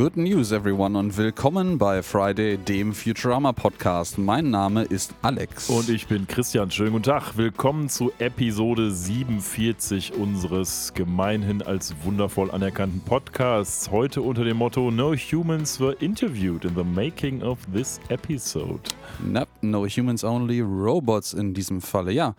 Good news, everyone, und willkommen bei Friday, dem Futurama Podcast. Mein Name ist Alex. Und ich bin Christian. Schönen guten Tag. Willkommen zu Episode 47 unseres gemeinhin als wundervoll anerkannten Podcasts. Heute unter dem Motto No Humans were interviewed in the making of this episode. Nope, no humans, only robots in diesem Falle. Ja.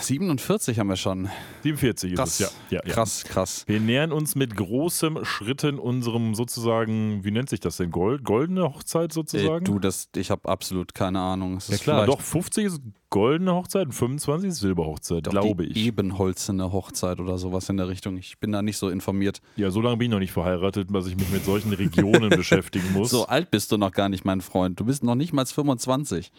47 haben wir schon. 47 krass, ist es, ja. ja, ja. Krass, krass. Wir nähern uns mit großem Schritten unserem sozusagen, wie nennt sich das denn? Gold, goldene Hochzeit sozusagen? Äh, du, das, ich habe absolut keine Ahnung. Es ja klar, doch 50 ist goldene Hochzeit und 25 ist Silberhochzeit, glaube ich. Ebenholzene Hochzeit oder sowas in der Richtung. Ich bin da nicht so informiert. Ja, so lange bin ich noch nicht verheiratet, dass ich mich mit solchen Regionen beschäftigen muss. So alt bist du noch gar nicht, mein Freund. Du bist noch nicht mal 25.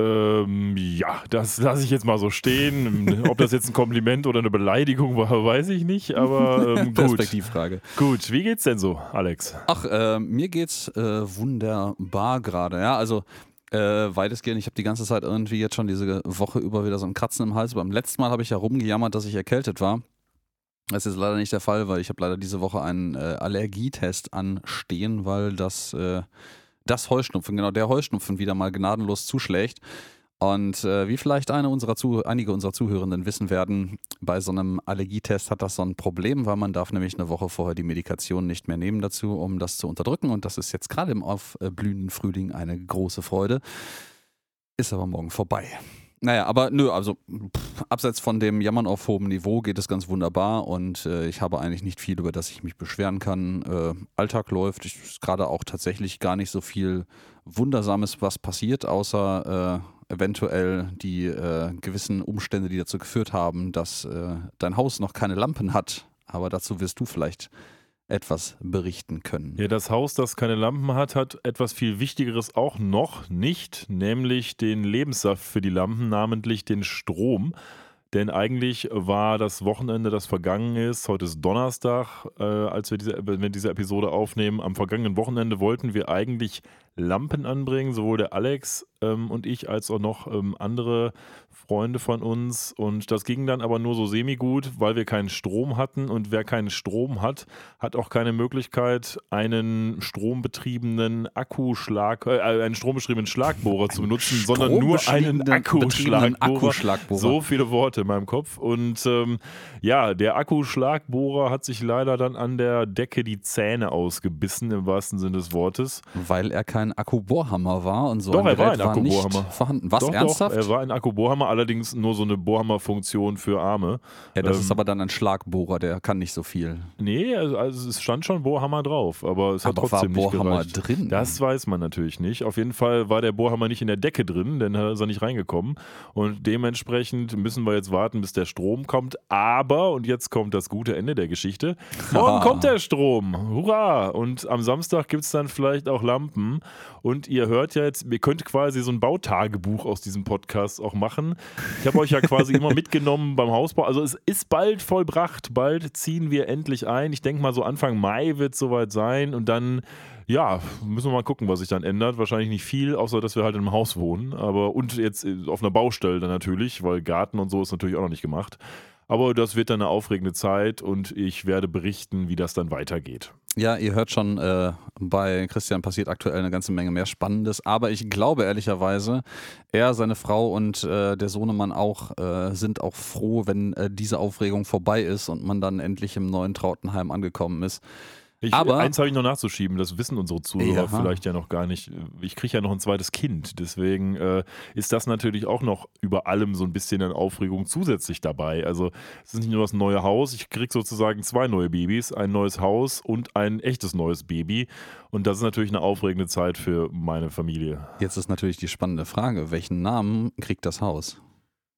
Ähm, ja, das lasse ich jetzt mal so stehen. Ob das jetzt ein Kompliment oder eine Beleidigung war, weiß ich nicht, aber ähm, gut. Perspektivfrage. Gut, wie geht's denn so, Alex? Ach, äh, mir geht's äh, wunderbar gerade. Ja, also äh, weitestgehend, ich habe die ganze Zeit irgendwie jetzt schon diese Woche über wieder so ein Kratzen im Hals. Beim letzten Mal habe ich ja rumgejammert, dass ich erkältet war. Das ist leider nicht der Fall, weil ich habe leider diese Woche einen äh, Allergietest anstehen, weil das äh, das Heuschnupfen, genau der Heuschnupfen wieder mal gnadenlos zuschlägt. Und äh, wie vielleicht unserer einige unserer Zuhörenden wissen werden, bei so einem Allergietest hat das so ein Problem, weil man darf nämlich eine Woche vorher die Medikation nicht mehr nehmen dazu, um das zu unterdrücken. Und das ist jetzt gerade im aufblühenden Frühling eine große Freude. Ist aber morgen vorbei. Naja, aber nö, also pff, abseits von dem Jammern auf hohem Niveau geht es ganz wunderbar und äh, ich habe eigentlich nicht viel, über das ich mich beschweren kann. Äh, Alltag läuft, ist gerade auch tatsächlich gar nicht so viel Wundersames, was passiert, außer äh, eventuell die äh, gewissen Umstände, die dazu geführt haben, dass äh, dein Haus noch keine Lampen hat. Aber dazu wirst du vielleicht etwas berichten können. Ja, das Haus, das keine Lampen hat, hat etwas viel Wichtigeres auch noch nicht, nämlich den Lebenssaft für die Lampen, namentlich den Strom. Denn eigentlich war das Wochenende, das vergangen ist, heute ist Donnerstag, äh, als wir diese, wenn wir diese Episode aufnehmen. Am vergangenen Wochenende wollten wir eigentlich Lampen anbringen, sowohl der Alex ähm, und ich als auch noch ähm, andere Freunde von uns. Und das ging dann aber nur so semi-gut, weil wir keinen Strom hatten. Und wer keinen Strom hat, hat auch keine Möglichkeit, einen strombetriebenen Akkuschlag, äh, einen strombetriebenen Schlagbohrer zu benutzen, sondern nur einen Akkuschlagbohrer. Akkuschlagbohrer. So viele Worte in meinem Kopf. Und ähm, ja, der Akkuschlagbohrer hat sich leider dann an der Decke die Zähne ausgebissen, im wahrsten Sinne des Wortes. Weil er kein Akkubohrhammer war und so doch, ein er war Gerät ein Akkubohrhammer. nicht vorhanden. Was, doch, ernsthaft? Doch, er war ein Akkubohrhammer, allerdings nur so eine Bohrhammer-Funktion für Arme. ja, das ähm, ist aber dann ein Schlagbohrer, der kann nicht so viel. Nee, also, also es stand schon Bohrhammer drauf, aber es hat aber war trotzdem nicht Bohrhammer gereicht. drin? Das weiß man natürlich nicht. Auf jeden Fall war der Bohrhammer nicht in der Decke drin, denn da ist er nicht reingekommen. Und dementsprechend müssen wir jetzt warten, bis der Strom kommt. Aber, und jetzt kommt das gute Ende der Geschichte, morgen kommt der Strom. Hurra! Und am Samstag gibt es dann vielleicht auch Lampen. Und ihr hört ja jetzt, ihr könnt quasi so ein Bautagebuch aus diesem Podcast auch machen. Ich habe euch ja quasi immer mitgenommen beim Hausbau. Also es ist bald vollbracht. Bald ziehen wir endlich ein. Ich denke mal so Anfang Mai wird es soweit sein. Und dann, ja, müssen wir mal gucken, was sich dann ändert. Wahrscheinlich nicht viel, außer dass wir halt in einem Haus wohnen. Aber und jetzt auf einer Baustelle dann natürlich, weil Garten und so ist natürlich auch noch nicht gemacht. Aber das wird dann eine aufregende Zeit und ich werde berichten, wie das dann weitergeht. Ja, ihr hört schon, äh, bei Christian passiert aktuell eine ganze Menge mehr Spannendes, aber ich glaube ehrlicherweise, er, seine Frau und äh, der Sohnemann auch äh, sind auch froh, wenn äh, diese Aufregung vorbei ist und man dann endlich im neuen Trautenheim angekommen ist. Ich, Aber- eins habe ich noch nachzuschieben, das wissen unsere Zuhörer Ja. vielleicht ja noch gar nicht. Ich kriege ja noch ein zweites Kind, deswegen äh, ist das natürlich auch noch über allem so ein bisschen an Aufregung zusätzlich dabei. Also es ist nicht nur das neue Haus, ich kriege sozusagen zwei neue Babys, ein neues Haus und ein echtes neues Baby. Und das ist natürlich eine aufregende Zeit für meine Familie. Jetzt ist natürlich die spannende Frage, welchen Namen kriegt das Haus?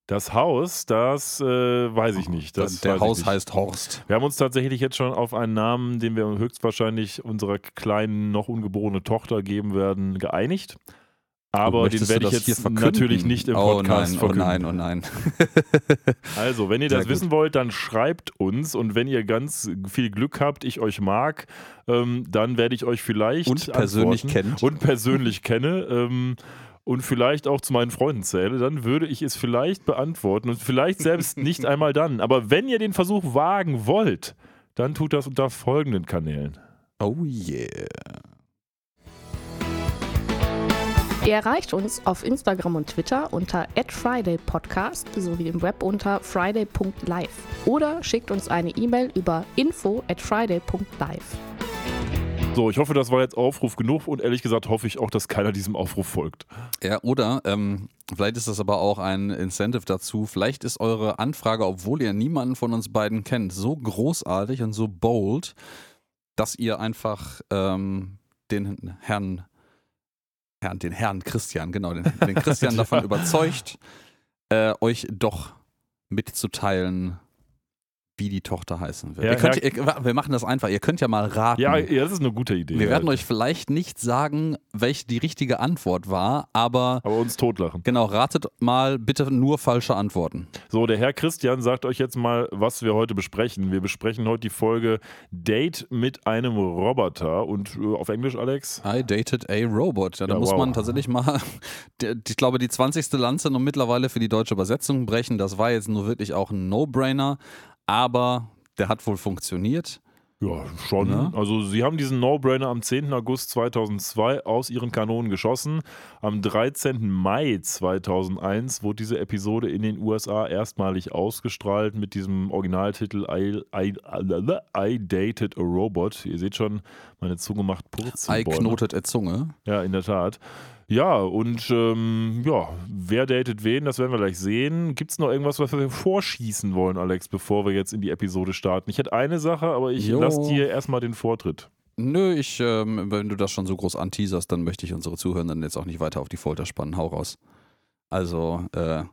Das Haus, das äh, weiß ich nicht. Das der Haus nicht. heißt Horst. Wir haben uns tatsächlich jetzt schon auf einen Namen, den wir höchstwahrscheinlich unserer kleinen, noch ungeborene Tochter geben werden, geeinigt. Aber den werde ich jetzt natürlich nicht im oh Podcast nein, verkünden. Oh nein, oh nein. Also, wenn ihr Sehr das gut. wissen wollt, dann schreibt uns und wenn ihr ganz viel Glück habt, ich euch mag, ähm, dann werde ich euch vielleicht Und persönlich antworten kennt. und persönlich kenne. Ähm, und vielleicht auch zu meinen Freunden zähle, dann würde ich es vielleicht beantworten und vielleicht selbst nicht einmal dann. Aber wenn ihr den Versuch wagen wollt, dann tut das unter folgenden Kanälen. Oh yeah. Ihr erreicht uns auf Instagram und Twitter unter @fridaypodcast sowie im Web unter friday.live oder schickt uns eine E-Mail über info@friday.live. So, ich hoffe, das war jetzt Aufruf genug und ehrlich gesagt hoffe ich auch, dass keiner diesem Aufruf folgt. Ja, oder ähm, vielleicht ist das aber auch ein Incentive dazu. Vielleicht ist eure Anfrage, obwohl ihr niemanden von uns beiden kennt, so großartig und so bold, dass ihr einfach ähm, den Herrn, Herrn, den Herrn Christian, genau, den, den Christian davon überzeugt, äh, euch doch mitzuteilen, wie die Tochter heißen wird. Ja, könnt, ihr, wir machen das einfach. Ihr könnt ja mal raten. Ja, ja, das ist eine gute Idee. wir werden euch vielleicht nicht sagen, welche die richtige Antwort war, aber aber uns totlachen. genau, ratet mal bitte nur falsche Antworten. So, der Herr Christian sagt euch jetzt mal, was wir heute besprechen. Wir besprechen heute die Folge Date mit einem Roboter und äh, auf Englisch, Alex? I dated a robot. Ja, da Ja, muss wow. man tatsächlich mal, ich glaube, die 20. Lanze noch mittlerweile für die deutsche Übersetzung brechen. Das war jetzt nur wirklich auch ein No-Brainer, aber der hat wohl funktioniert. Ja, schon. Ne? Also sie haben diesen No-Brainer am 10. August 2002 aus ihren Kanonen geschossen. Am 13. Mai 2001 wurde diese Episode in den USA erstmalig ausgestrahlt mit diesem Originaltitel I, I, I Dated a Robot. Ihr seht schon, meine Zunge macht Purzelbäume. Ei knotet e Zunge. Ja, in der Tat. Ja, und ähm, ja, wer datet wen, das werden wir gleich sehen. Gibt es noch irgendwas, was wir vorschießen wollen, Alex, bevor wir jetzt in die Episode starten? Ich hätte eine Sache, aber ich lasse dir erstmal den Vortritt. Nö, ich, ähm, wenn du das schon so groß anteaserst, dann möchte ich unsere Zuhörenden jetzt auch nicht weiter auf die Folter spannen. Hau raus. Also, äh,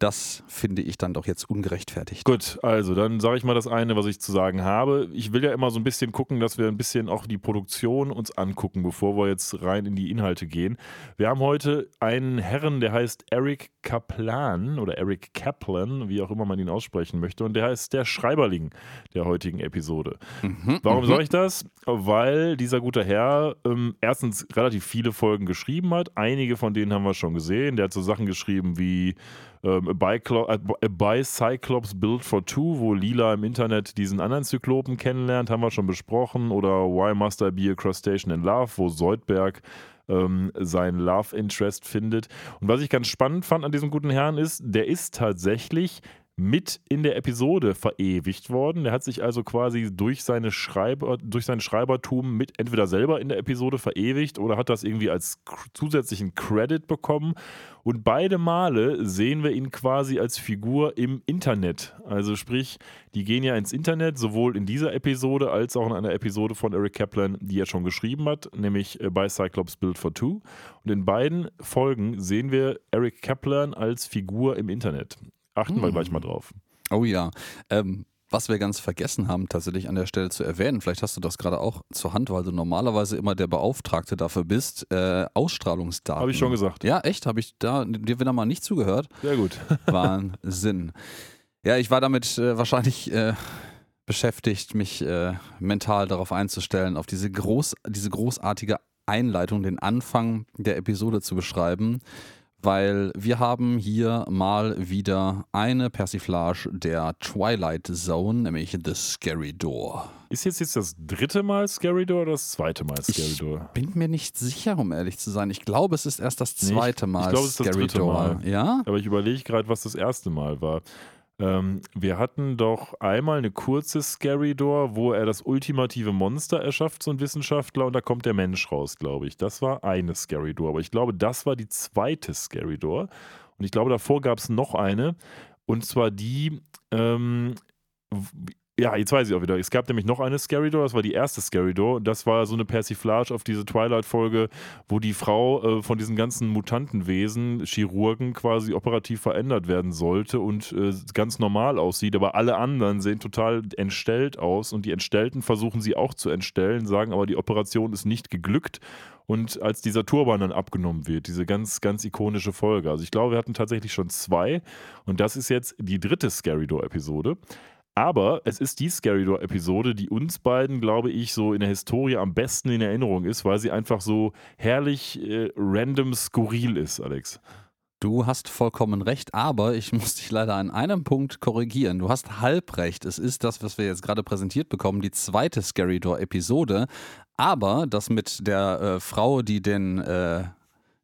das finde ich dann doch jetzt ungerechtfertigt. Gut, also dann sage ich mal das eine, was ich zu sagen habe. Ich will ja immer so ein bisschen gucken, dass wir ein bisschen auch die Produktion uns angucken, bevor wir jetzt rein in die Inhalte gehen. Wir haben heute einen Herren, der heißt Eric Kaplan oder Eric Kaplan, wie auch immer man ihn aussprechen möchte, und der heißt der Schreiberling der heutigen Episode. Mhm, Warum mhm. sage ich das? Weil dieser gute Herr ähm, erstens relativ viele Folgen geschrieben hat. Einige von denen haben wir schon gesehen. Der hat so Sachen geschrieben wie ähm, a, Biclo a Bicyclops Build for Two, wo Lila im Internet diesen anderen Zyklopen kennenlernt, haben wir schon besprochen. Oder Why Must I Be a Crustacean in Love, wo Soldberg ähm, sein Love Interest findet. Und was ich ganz spannend fand an diesem guten Herrn ist, der ist tatsächlich mit in der Episode verewigt worden. Der hat sich also quasi durch, seine Schreiber, durch sein Schreibertum mit entweder selber in der Episode verewigt oder hat das irgendwie als zusätzlichen Credit bekommen. Und beide Male sehen wir ihn quasi als Figur im Internet. Also sprich, die gehen ja ins Internet, sowohl in dieser Episode als auch in einer Episode von Eric Kaplan, die er schon geschrieben hat, nämlich äh, bei Cyclops Build for Two. Und in beiden Folgen sehen wir Eric Kaplan als Figur im Internet. Achten wir Hm. gleich mal drauf. Oh ja. Ähm, was wir ganz vergessen haben, tatsächlich an der Stelle zu erwähnen, vielleicht hast du das gerade auch zur Hand, weil du normalerweise immer der Beauftragte dafür bist, äh, Ausstrahlungsdaten. Habe ich schon gesagt. Ja, echt? Habe ich da dir wieder mal nicht zugehört? Sehr gut. Wahnsinn. Ja, ich war damit äh, wahrscheinlich äh, beschäftigt, mich äh, mental darauf einzustellen, auf diese, groß, diese großartige Einleitung, den Anfang der Episode zu beschreiben, weil wir haben hier mal wieder eine Persiflage der Twilight Zone, nämlich The Scary Door. Ist jetzt, jetzt das dritte Mal Scary Door oder das zweite Mal Scary Ich Door? bin mir nicht sicher, um ehrlich zu sein. Ich glaube, es ist erst das Nee, ich- zweite ich Mal glaube, es ist das Scary dritte Door. Mal. Ja? Aber ich überlege gerade, was das erste Mal war. Ähm, wir hatten doch einmal eine kurze Scary Door, wo er das ultimative Monster erschafft, so ein Wissenschaftler, und da kommt der Mensch raus, glaube ich. Das war eine Scary Door. Aber ich glaube, das war die zweite Scary Door. Und ich glaube, davor gab es noch eine. Und zwar die, ähm, ja, jetzt weiß ich auch wieder. Es gab nämlich noch eine Scary Door, das war die erste Scary Door. Das war so eine Persiflage auf diese Twilight-Folge, wo die Frau äh, von diesen ganzen Mutantenwesen, Chirurgen, quasi operativ verändert werden sollte und äh, ganz normal aussieht. Aber alle anderen sehen total entstellt aus und die Entstellten versuchen sie auch zu entstellen, sagen aber, die Operation ist nicht geglückt. Und als dieser Turban dann abgenommen wird, diese ganz, ganz ikonische Folge. Also ich glaube, wir hatten tatsächlich schon zwei. Und das ist jetzt die dritte Scary Door-Episode. Aber es ist die Scary Door-Episode, die uns beiden, glaube ich, so in der Historie am besten in Erinnerung ist, weil sie einfach so herrlich äh, random skurril ist, Alex. Du hast vollkommen recht, aber ich muss dich leider an einem Punkt korrigieren. Du hast halb recht. Es ist das, was wir jetzt gerade präsentiert bekommen, die zweite Scary Door Episode. Aber das mit der äh, Frau, die den äh,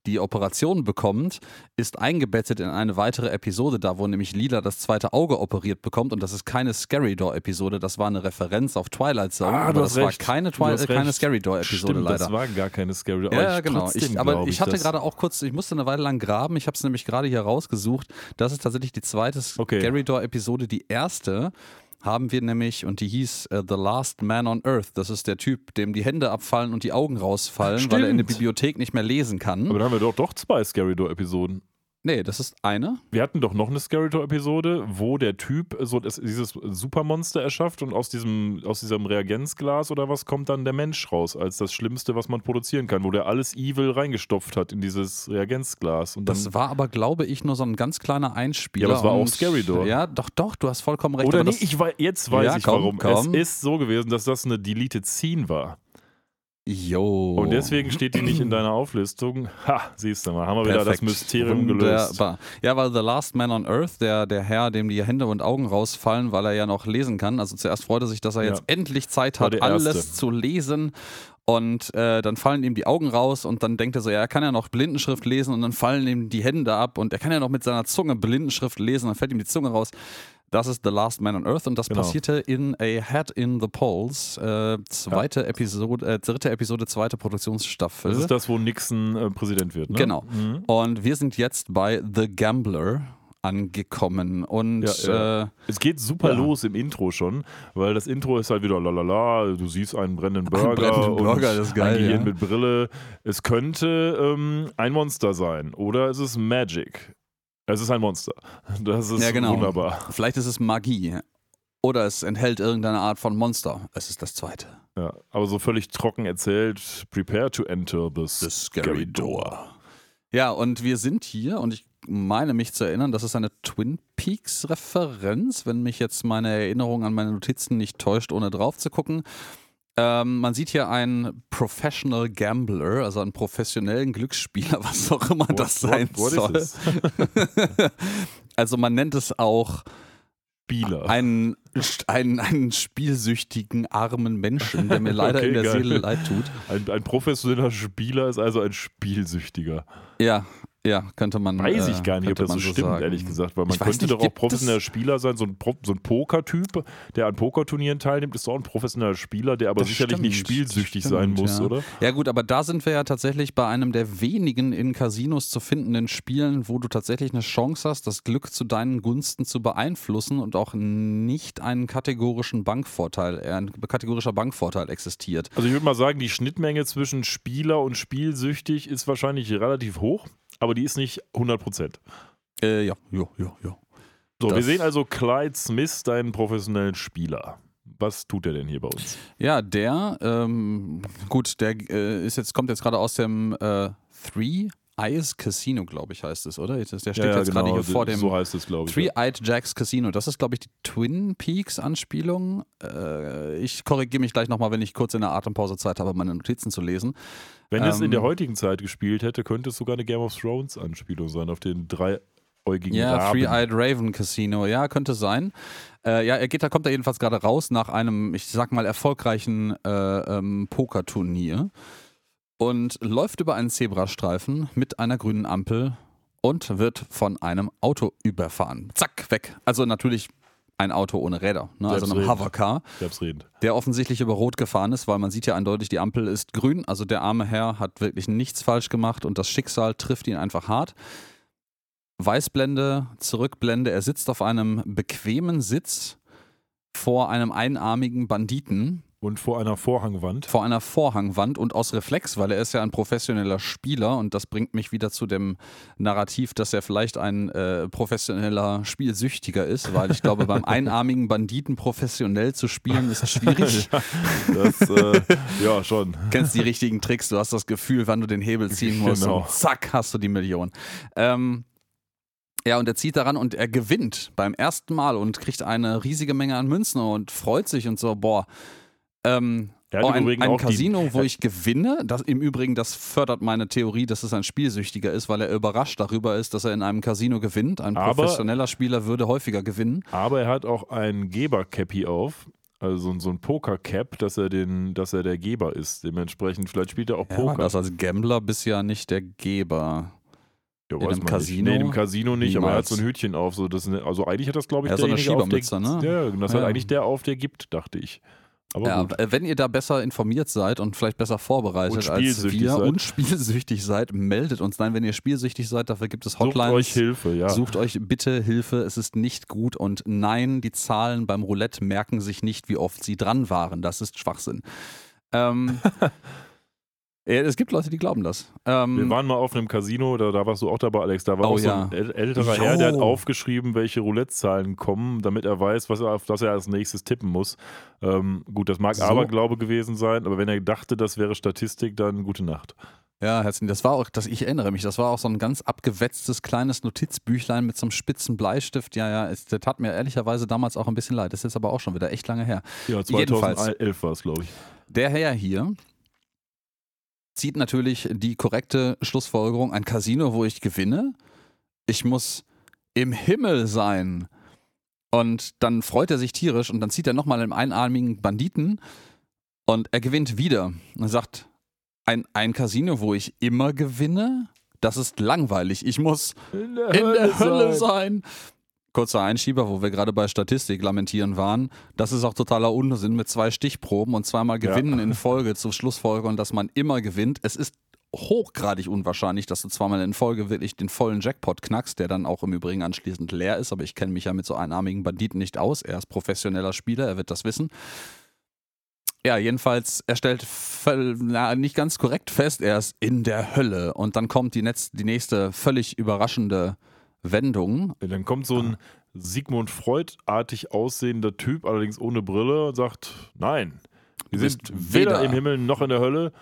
die Operation bekommt, ist eingebettet in eine weitere Episode, da wo nämlich Lila das zweite Auge operiert bekommt. Und das ist keine Scary Door-Episode, das war eine Referenz auf Twilight Zone. Ah, aber das hast war recht. keine, Twi keine recht. Scary Door-Episode leider. das war gar keine Scary. Aber ja, ich genau. trotzdem Ich, aber glaub ich hatte gerade auch kurz, ich musste eine Weile lang graben. Ich habe es nämlich gerade hier rausgesucht. Das ist tatsächlich die zweite Okay. Scary Door-Episode. Die erste haben wir nämlich, und die hieß äh, The Last Man on Earth. Das ist der Typ, dem die Hände abfallen und die Augen rausfallen, Ach, weil er in der stimmt. Bibliothek nicht mehr lesen kann. Aber dann haben wir doch, doch zwei Scary Door-Episoden. Nee, das ist eine. Wir hatten doch noch eine Scary Door-Episode, wo der Typ so das, dieses Supermonster erschafft und aus diesem, aus diesem Reagenzglas oder was kommt dann der Mensch raus, als das Schlimmste, was man produzieren kann, wo der alles Evil reingestopft hat in dieses Reagenzglas. Und Das war aber, glaube ich, nur so ein ganz kleiner Einspieler. Ja, aber es war auch Scary Door. Ja, doch, doch, du hast vollkommen recht. oder nee, das, ich weiß, jetzt weiß Ja, ich komm, warum. komm. Es ist so gewesen, dass das eine Deleted Scene war. Jo. Und deswegen steht die nicht in deiner Auflistung. Ha, siehst du mal, haben wir wieder das Perfekt. Mysterium gelöst. Wunderbar. Ja, weil The Last Man on Earth, der, der Herr, dem die Hände und Augen rausfallen, weil er ja noch lesen kann. Also zuerst freut er sich, dass er Ja. jetzt endlich Zeit hat, alles Erste. zu lesen. Und äh, dann fallen ihm die Augen raus und dann denkt er so, ja, er kann ja noch Blindenschrift lesen und dann fallen ihm die Hände ab und er kann ja noch mit seiner Zunge Blindenschrift lesen, dann fällt ihm die Zunge raus. Das ist The Last Man on Earth und das Genau. passierte in A Head in the Polls, äh, zweite Episode, äh, dritte Episode, zweite Produktionsstaffel. Das ist das, wo Nixon äh, Präsident wird, ne? Genau. Mhm. Und wir sind jetzt bei The Gambler angekommen. Und Ja, ja. Äh, Es geht super Ja. los im Intro schon, weil das Intro ist halt wieder lalala, du siehst einen brennenden Burger, brennenden und Burger, das ist geil, ein Gehirn ja. mit Brille. Es könnte ähm, ein Monster sein oder es ist Magic. Es ist ein Monster. Das ist ja, genau. wunderbar. Vielleicht ist es Magie. Oder es enthält irgendeine Art von Monster. Es ist das zweite. Ja, aber so völlig trocken erzählt, prepare to enter this scary door. Ja, und wir sind hier und ich meine mich zu erinnern, das ist eine Twin Peaks-Referenz, wenn mich jetzt meine Erinnerung an meine Notizen nicht täuscht, ohne drauf zu gucken. Ähm, man sieht hier einen Professional Gambler, also einen professionellen Glücksspieler, was auch immer das sein what, soll. what this? Also man nennt es auch Spieler. einen, einen, einen spielsüchtigen, armen Menschen, der mir leider Okay, in der geil. Seele leid tut. Ein, ein professioneller Spieler ist also ein Spielsüchtiger. Ja, ja, könnte man Weiß äh, ich gar nicht, ob das so stimmt, sagen. ehrlich gesagt, weil man könnte nicht, doch auch professioneller es- Spieler sein, so ein, Pro, so ein Pokertyp, der an Pokerturnieren teilnimmt, ist doch auch ein professioneller Spieler, der aber Das sicherlich nicht stimmt, spielsüchtig stimmt, sein muss, ja. oder? Ja gut, aber da sind wir ja tatsächlich bei einem der wenigen in Casinos zu findenden Spielen, wo du tatsächlich eine Chance hast, das Glück zu deinen Gunsten zu beeinflussen und auch nicht einen kategorischen Bankvorteil, äh, ein kategorischer Bankvorteil existiert. Also ich würde mal sagen, die Schnittmenge zwischen Spieler und spielsüchtig ist wahrscheinlich relativ hoch, aber die ist nicht 100 Prozent. Äh, ja, ja, ja, ja. So, wir Das- sehen also Clyde Smith, deinen professionellen Spieler. Was tut er denn hier bei uns? Ja, der, ähm, gut, der äh, ist jetzt, kommt jetzt gerade aus dem äh, Three Eyes Casino, glaube ich, heißt es, oder? Der steht jetzt gerade hier vor dem genau, so heißt es, glaube ich. Three-Eyed Jacks Casino. Das ist, glaube ich, die Twin Peaks-Anspielung. Äh, ich korrigiere mich gleich nochmal, wenn ich kurz in der Atempause Zeit habe, meine Notizen zu lesen. Wenn es in Ähm, der heutigen Zeit gespielt hätte, könnte es sogar eine Game of Thrones Anspielung sein auf den dreiäugigen Ja. Three-Eyed Raven Casino. Ja, könnte sein. Äh, ja, er geht, da kommt er jedenfalls gerade raus nach einem, ich sag mal, erfolgreichen äh, ähm, Pokerturnier und läuft über einen Zebrastreifen mit einer grünen Ampel und wird von einem Auto überfahren. Zack, weg. Also natürlich ein Auto ohne Räder, ne? also einem. Hovercar. Selbstredend. der offensichtlich über Rot gefahren ist, weil man sieht ja eindeutig, die Ampel ist grün. Also der arme Herr hat wirklich nichts falsch gemacht und das Schicksal trifft ihn einfach hart. Weißblende, Zurückblende, er sitzt auf einem bequemen Sitz vor einem einarmigen Banditen, Und vor einer Vorhangwand. vor einer Vorhangwand und aus Reflex, weil er ist ja ein professioneller Spieler und das bringt mich wieder zu dem Narrativ, dass er vielleicht ein äh, professioneller Spielsüchtiger ist, weil ich glaube, beim einarmigen Banditen professionell zu spielen ist schwierig. Das, äh, ja, schon. kennst die richtigen Tricks, du hast das Gefühl, wann du den Hebel ziehen musst Genau. und zack, hast du die Million. Ähm, ja, und er zieht daran und er gewinnt beim ersten Mal und kriegt eine riesige Menge an Münzen und freut sich und so, boah. Ähm, Er hat Oh, im ein, ein Casino, wo ich gewinne. Das, Im Übrigen, das fördert meine Theorie, dass es ein Spielsüchtiger ist, weil er überrascht darüber ist, dass er in einem Casino gewinnt. Ein Aber- professioneller Spieler würde häufiger gewinnen. Aber er hat auch ein Geber-Cappy auf. Also so ein- Poker-Cap, dass er den, dass er der Geber ist. Dementsprechend, vielleicht spielt er auch Ja, Poker. das als Gambler bist ja nicht der Geber. ja, in einem Casino? Nicht. Nee, dem Casino nicht, aber er hat Niemals. so ein Hütchen auf. So, das, also eigentlich hat das, glaube ich, Ja, so eine auf, der, Schiebermütze, ne? Ja, das hat Ja. eigentlich der auf, der gibt, dachte ich. Aber Ja, gut. wenn ihr da besser informiert seid und vielleicht besser vorbereitet als wir seid. und spielsüchtig seid, meldet uns. Nein, wenn ihr spielsüchtig seid, dafür gibt es Sucht Hotlines. euch Hilfe, ja. Sucht euch bitte Hilfe, es ist nicht gut und nein, die Zahlen beim Roulette merken sich nicht, wie oft sie dran waren. Das ist Schwachsinn. Ähm, es gibt Leute, die glauben das. Ähm, Wir waren mal auf einem Casino, da, da warst du auch dabei, Alex. Da war Oh auch so ein äl- älterer Jo. Herr, der hat aufgeschrieben, welche Roulette-Zahlen kommen, damit er weiß, was er, auf das er als nächstes tippen muss. Ähm, gut, das mag So. Aberglaube gewesen sein, aber wenn er dachte, das wäre Statistik, dann gute Nacht. ja, herzlichen Das war auch, das, ich erinnere mich, das war auch so ein ganz abgewetztes kleines Notizbüchlein mit so einem spitzen Bleistift. Ja, ja, es, das tat mir ehrlicherweise damals auch ein bisschen leid. Das ist jetzt aber auch schon wieder echt lange her. Ja, Jedenfalls. 2011 war es, glaube ich. Der Herr hier zieht natürlich die korrekte Schlussfolgerung: ein Casino, wo ich gewinne. Ich muss im Himmel sein. Und dann freut er sich tierisch und dann zieht er nochmal einen einarmigen Banditen und er gewinnt wieder. Und er sagt: ein, ein Casino, wo ich immer gewinne, das ist langweilig. Ich muss In der, in der Hölle sein. Kurzer Einschieber, wo wir gerade bei Statistik lamentieren waren. Das ist auch totaler Unsinn mit zwei Stichproben und zweimal Ja. Gewinnen in Folge zur Schlussfolgerung, dass man immer gewinnt. Es ist hochgradig unwahrscheinlich, dass du zweimal in Folge wirklich den vollen Jackpot knackst, der dann auch im Übrigen anschließend leer ist. Aber ich kenne mich ja mit so einarmigen Banditen nicht aus. Er ist professioneller Spieler, er wird das wissen. Ja, jedenfalls, er stellt na, nicht ganz korrekt fest, er ist in der Hölle. Und dann kommt die, netz- die nächste völlig überraschende Wendung. Dann kommt so ein Sigmund Freud-artig aussehender Typ, allerdings ohne Brille, und sagt: Nein, Du sind weder weder- im Himmel noch in der Hölle.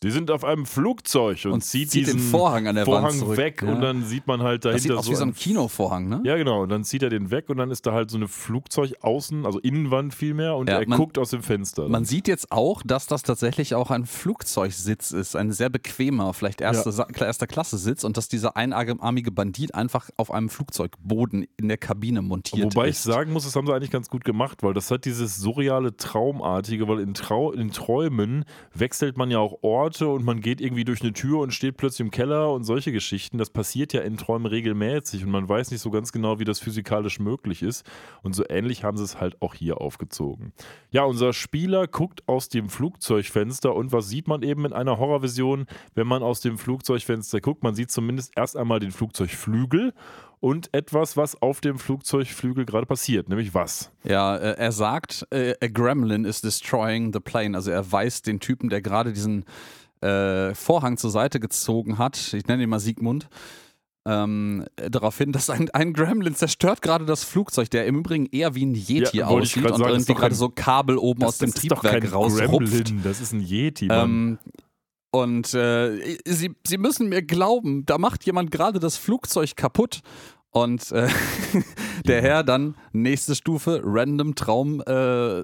Sie sind auf einem Flugzeug und, Und zieht, zieht den diesen Vorhang an der Wand Vorhang zurück, weg ja. und dann sieht man halt Das dahinter sieht aus wie so ein Kinovorhang, ne? Ja, genau. Und dann zieht er den weg und dann ist da halt so eine Flugzeugaußen, also Innenwand vielmehr, und Ja, er man- guckt aus dem Fenster. Man sieht jetzt auch, dass das tatsächlich auch ein Flugzeugsitz ist, ein sehr bequemer, vielleicht erste, Sa- erster Klasse Sitz und dass dieser einarmige Bandit einfach auf einem Flugzeugboden in der Kabine montiert Wobei ist. ich sagen muss, das haben sie eigentlich ganz gut gemacht, weil das hat dieses surreale Traumartige, weil in, Trau in Träumen wechselt man ja auch Orte und man geht irgendwie durch eine Tür und steht plötzlich im Keller und solche Geschichten. Das passiert ja in Träumen regelmäßig und man weiß nicht so ganz genau, wie das physikalisch möglich ist. Und so ähnlich haben sie es halt auch hier aufgezogen. Ja, unser Spieler guckt aus dem Flugzeugfenster und was sieht man eben in einer Horrorvision, wenn man aus dem Flugzeugfenster guckt? Man sieht zumindest erst einmal den Flugzeugflügel und etwas, was auf dem Flugzeugflügel gerade passiert, nämlich was? Ja, äh, er sagt, äh, a gremlin is destroying the plane. Also er weist den Typen, der gerade diesen äh, Vorhang zur Seite gezogen hat, ich nenne ihn mal Sigmund, ähm, äh, darauf hin, dass ein, ein Gremlin zerstört gerade das Flugzeug, der im Übrigen eher wie ein Yeti Ja, aussieht und sagen, irgendwie gerade so Kabel oben aus dem Triebwerk rausrupft. Gremlin, das ist ein Yeti. Ähm, und äh, sie, sie müssen mir glauben, da macht jemand gerade das Flugzeug kaputt. Und äh, der Herr dann, nächste Stufe, random Traum, äh,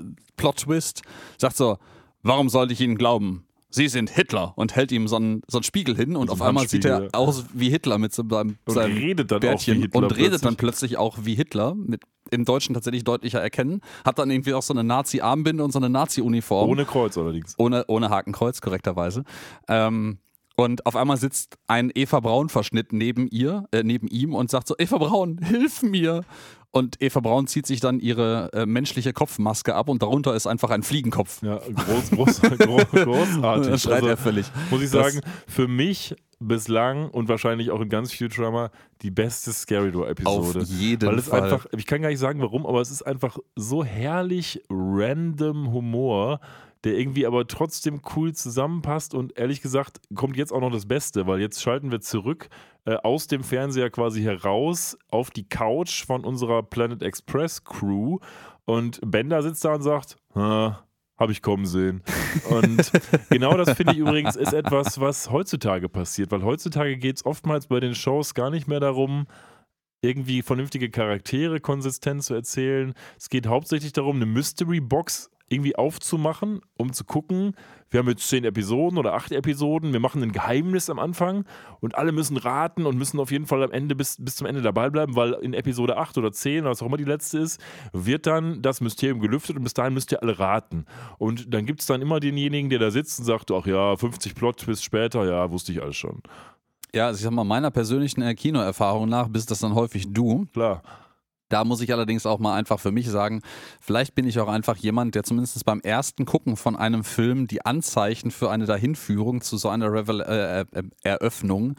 sagt so, warum sollte ich Ihnen glauben? Sie sind Hitler und hält ihm so einen, so einen Spiegel hin und So auf einmal sieht er aus wie Hitler mit so seinem, und seinem redet dann Bärtchen auch wie Hitler und redet plötzlich. dann plötzlich auch wie Hitler, mit im Deutschen tatsächlich deutlicher erkennen, hat dann irgendwie auch so eine Nazi-Armbinde und so eine Nazi-Uniform. Ohne Kreuz allerdings. Ohne, ohne Hakenkreuz, korrekterweise. Ähm, und auf einmal sitzt ein Eva Braun-Verschnitt neben ihr, äh, neben ihm und sagt so: Eva Braun, hilf mir! Und Eva Braun zieht sich dann ihre äh, menschliche Kopfmaske ab und darunter ist einfach ein Fliegenkopf. Ja, groß, groß, groß, großartig. Dann schreit Also, er völlig. muss ich Das- sagen, für mich bislang und wahrscheinlich auch in ganz Futurama die beste Scary Door Auf Episode. jeden Weil es Fall. einfach, ich kann gar nicht sagen warum, aber es ist einfach so herrlich random Humor, der irgendwie aber trotzdem cool zusammenpasst und ehrlich gesagt kommt jetzt auch noch das Beste, weil jetzt schalten wir zurück äh, aus dem Fernseher quasi heraus auf die Couch von unserer Planet Express Crew und Bender sitzt da und sagt, habe ich kommen sehen. Und genau das finde ich übrigens ist etwas, was heutzutage passiert, weil heutzutage geht es oftmals bei den Shows gar nicht mehr darum, irgendwie vernünftige Charaktere konsistent zu erzählen. Es geht hauptsächlich darum, eine Mystery Box irgendwie aufzumachen, um zu gucken, wir haben jetzt zehn Episoden oder acht Episoden, wir machen ein Geheimnis am Anfang und alle müssen raten und müssen auf jeden Fall am Ende bis, bis zum Ende dabei bleiben, weil in Episode 8 oder 10 oder was auch immer die letzte ist, wird dann das Mysterium gelüftet und bis dahin müsst ihr alle raten. Und dann gibt es dann immer denjenigen, der da sitzt und sagt, ach ja, 50 Plot bis später, ja, wusste ich alles schon. Ja, also ich sag mal, meiner persönlichen äh, Kinoerfahrung nach bist das dann häufig du. Klar. Da muss ich allerdings auch mal einfach für mich sagen, vielleicht bin ich auch einfach jemand, der zumindest beim ersten Gucken von einem Film die Anzeichen für eine Dahinführung zu so einer Revel äh, äh, Eröffnung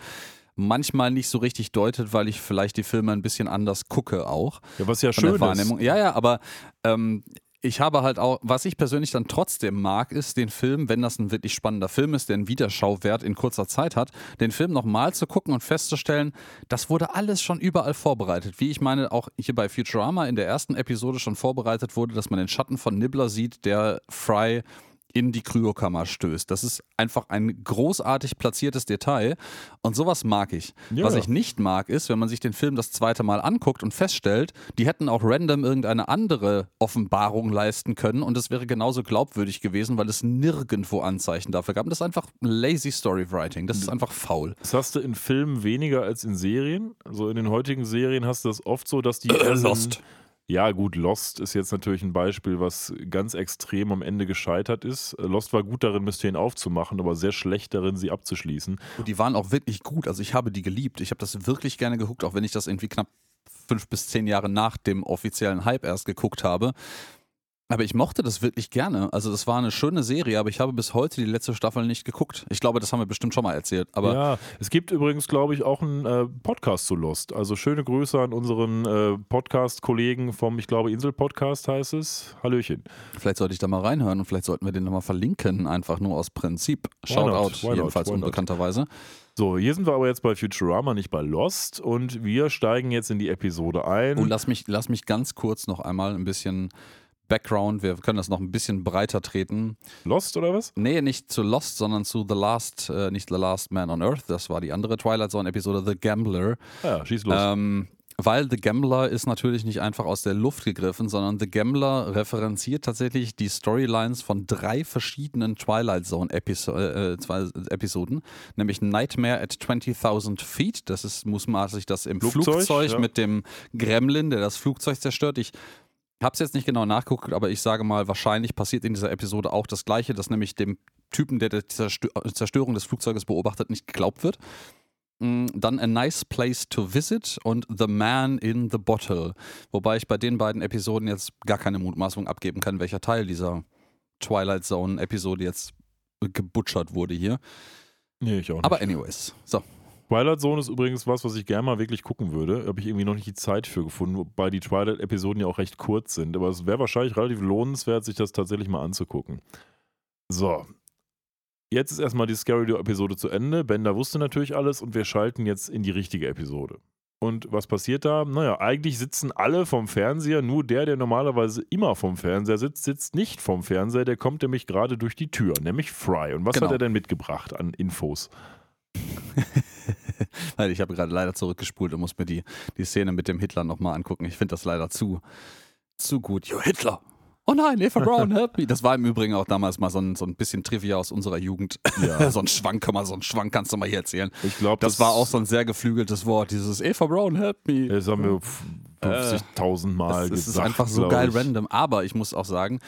manchmal nicht so richtig deutet, weil ich vielleicht die Filme ein bisschen anders gucke auch. Ja, was ja schön ist. Wahrnehmung. Ja, ja, aber ähm, ich habe halt auch, was ich persönlich dann trotzdem mag, ist den Film, wenn das ein wirklich spannender Film ist, der einen Wiederschauwert in kurzer Zeit hat, den Film nochmal zu gucken und festzustellen, das wurde alles schon überall vorbereitet. Wie ich meine, auch hier bei Futurama in der ersten Episode schon vorbereitet wurde, dass man den Schatten von Nibbler sieht, der Fry in die Kryokammer stößt. Das ist einfach ein großartig platziertes Detail und sowas mag ich. Ja. Was ich nicht mag, ist, wenn man sich den Film das zweite Mal anguckt und feststellt, die hätten auch random irgendeine andere Offenbarung leisten können und es wäre genauso glaubwürdig gewesen, weil es nirgendwo Anzeichen dafür gab. Und das ist einfach lazy Storywriting. Das ist einfach faul. Das hast du in Filmen weniger als in Serien. Also in den heutigen Serien hast du das oft so, dass die. Lost. Ja, gut, Lost ist jetzt natürlich ein Beispiel, was ganz extrem am Ende gescheitert ist. Lost war gut darin, Mysterien aufzumachen, aber sehr schlecht darin, sie abzuschließen. Und die waren auch wirklich gut. Also ich habe die geliebt. Ich habe das wirklich gerne geguckt, auch wenn ich das irgendwie knapp fünf bis zehn Jahre nach dem offiziellen Hype erst geguckt habe. Aber ich mochte das wirklich gerne. Also das war eine schöne Serie, aber ich habe bis heute die letzte Staffel nicht geguckt. Ich glaube, das haben wir bestimmt schon mal erzählt. Aber ja, es gibt übrigens, glaube ich, auch einen äh, Podcast zu Lost. Also schöne Grüße an unseren äh, Podcast-Kollegen vom, ich glaube, Insel-Podcast heißt es. Hallöchen. vielleicht sollte ich da mal reinhören und vielleicht sollten wir den nochmal verlinken, einfach nur aus Prinzip. Shoutout, jedenfalls unbekannterweise. So, hier sind wir aber jetzt bei Futurama, nicht bei Lost. Und wir steigen jetzt in die Episode ein. Und lass mich, lass mich ganz kurz noch einmal ein bisschen Background, wir können das noch ein bisschen breiter treten. Lost oder was? Nee, nicht zu Lost, sondern zu The Last, äh, nicht The Last Man on Earth, das war die andere Twilight Zone-Episode, The Gambler. Ja, schieß los. Ähm, weil The Gambler ist natürlich nicht einfach aus der Luft gegriffen, sondern The Gambler referenziert tatsächlich die Storylines von drei verschiedenen Twilight Zone Episo äh, zwei Episoden, nämlich Nightmare at 20.000 Feet, das ist mutmaßlich das im Flugzeug, Flugzeug, ja. mit dem Gremlin, der das Flugzeug zerstört. Ich habe es jetzt nicht genau nachgeguckt, aber ich sage mal, wahrscheinlich passiert in dieser Episode auch das Gleiche, dass nämlich dem Typen, der die Zerstö Zerstörung des Flugzeuges beobachtet, nicht geglaubt wird. Mm, Dann A Nice Place to Visit und The Man in the Bottle. Wobei ich bei den beiden Episoden jetzt gar keine Mutmaßung abgeben kann, welcher Teil dieser Twilight Zone-Episode jetzt gebutschert wurde hier. nee, ich auch nicht. Aber anyways, so. Twilight Zone ist übrigens was, was ich gerne mal wirklich gucken würde. Habe ich irgendwie noch nicht die Zeit für gefunden, wobei die Twilight-Episoden ja auch recht kurz sind. Aber es wäre wahrscheinlich relativ lohnenswert, sich das tatsächlich mal anzugucken. So. Jetzt ist erstmal die Scary Episode zu Ende. Bender wusste natürlich alles und wir schalten jetzt in die richtige Episode. Und was passiert da? Naja, eigentlich sitzen alle vom Fernseher, nur der, der normalerweise immer vom Fernseher sitzt, sitzt nicht vom Fernseher, der kommt nämlich gerade durch die Tür, nämlich Fry. Und was Genau. hat er denn mitgebracht an Infos? Weil ich habe gerade leider zurückgespult und muss mir die, die Szene mit dem Hitler nochmal angucken. Ich finde das leider zu, zu gut. Jo, Hitler! Oh nein, Eva Brown, help me. Das war im Übrigen auch damals mal so ein, so ein bisschen Trivia aus unserer Jugend. Ja. so ein Schwank, kann man, so ein Schwank kannst du mal hier erzählen. Ich glaube, Das, war auch so ein sehr geflügeltes Wort, dieses Eva Brown, help me. Das haben wir f- 50.000 Mal Äh, Das, das ist gesagt. einfach so geil ich. random. Aber ich muss auch sagen,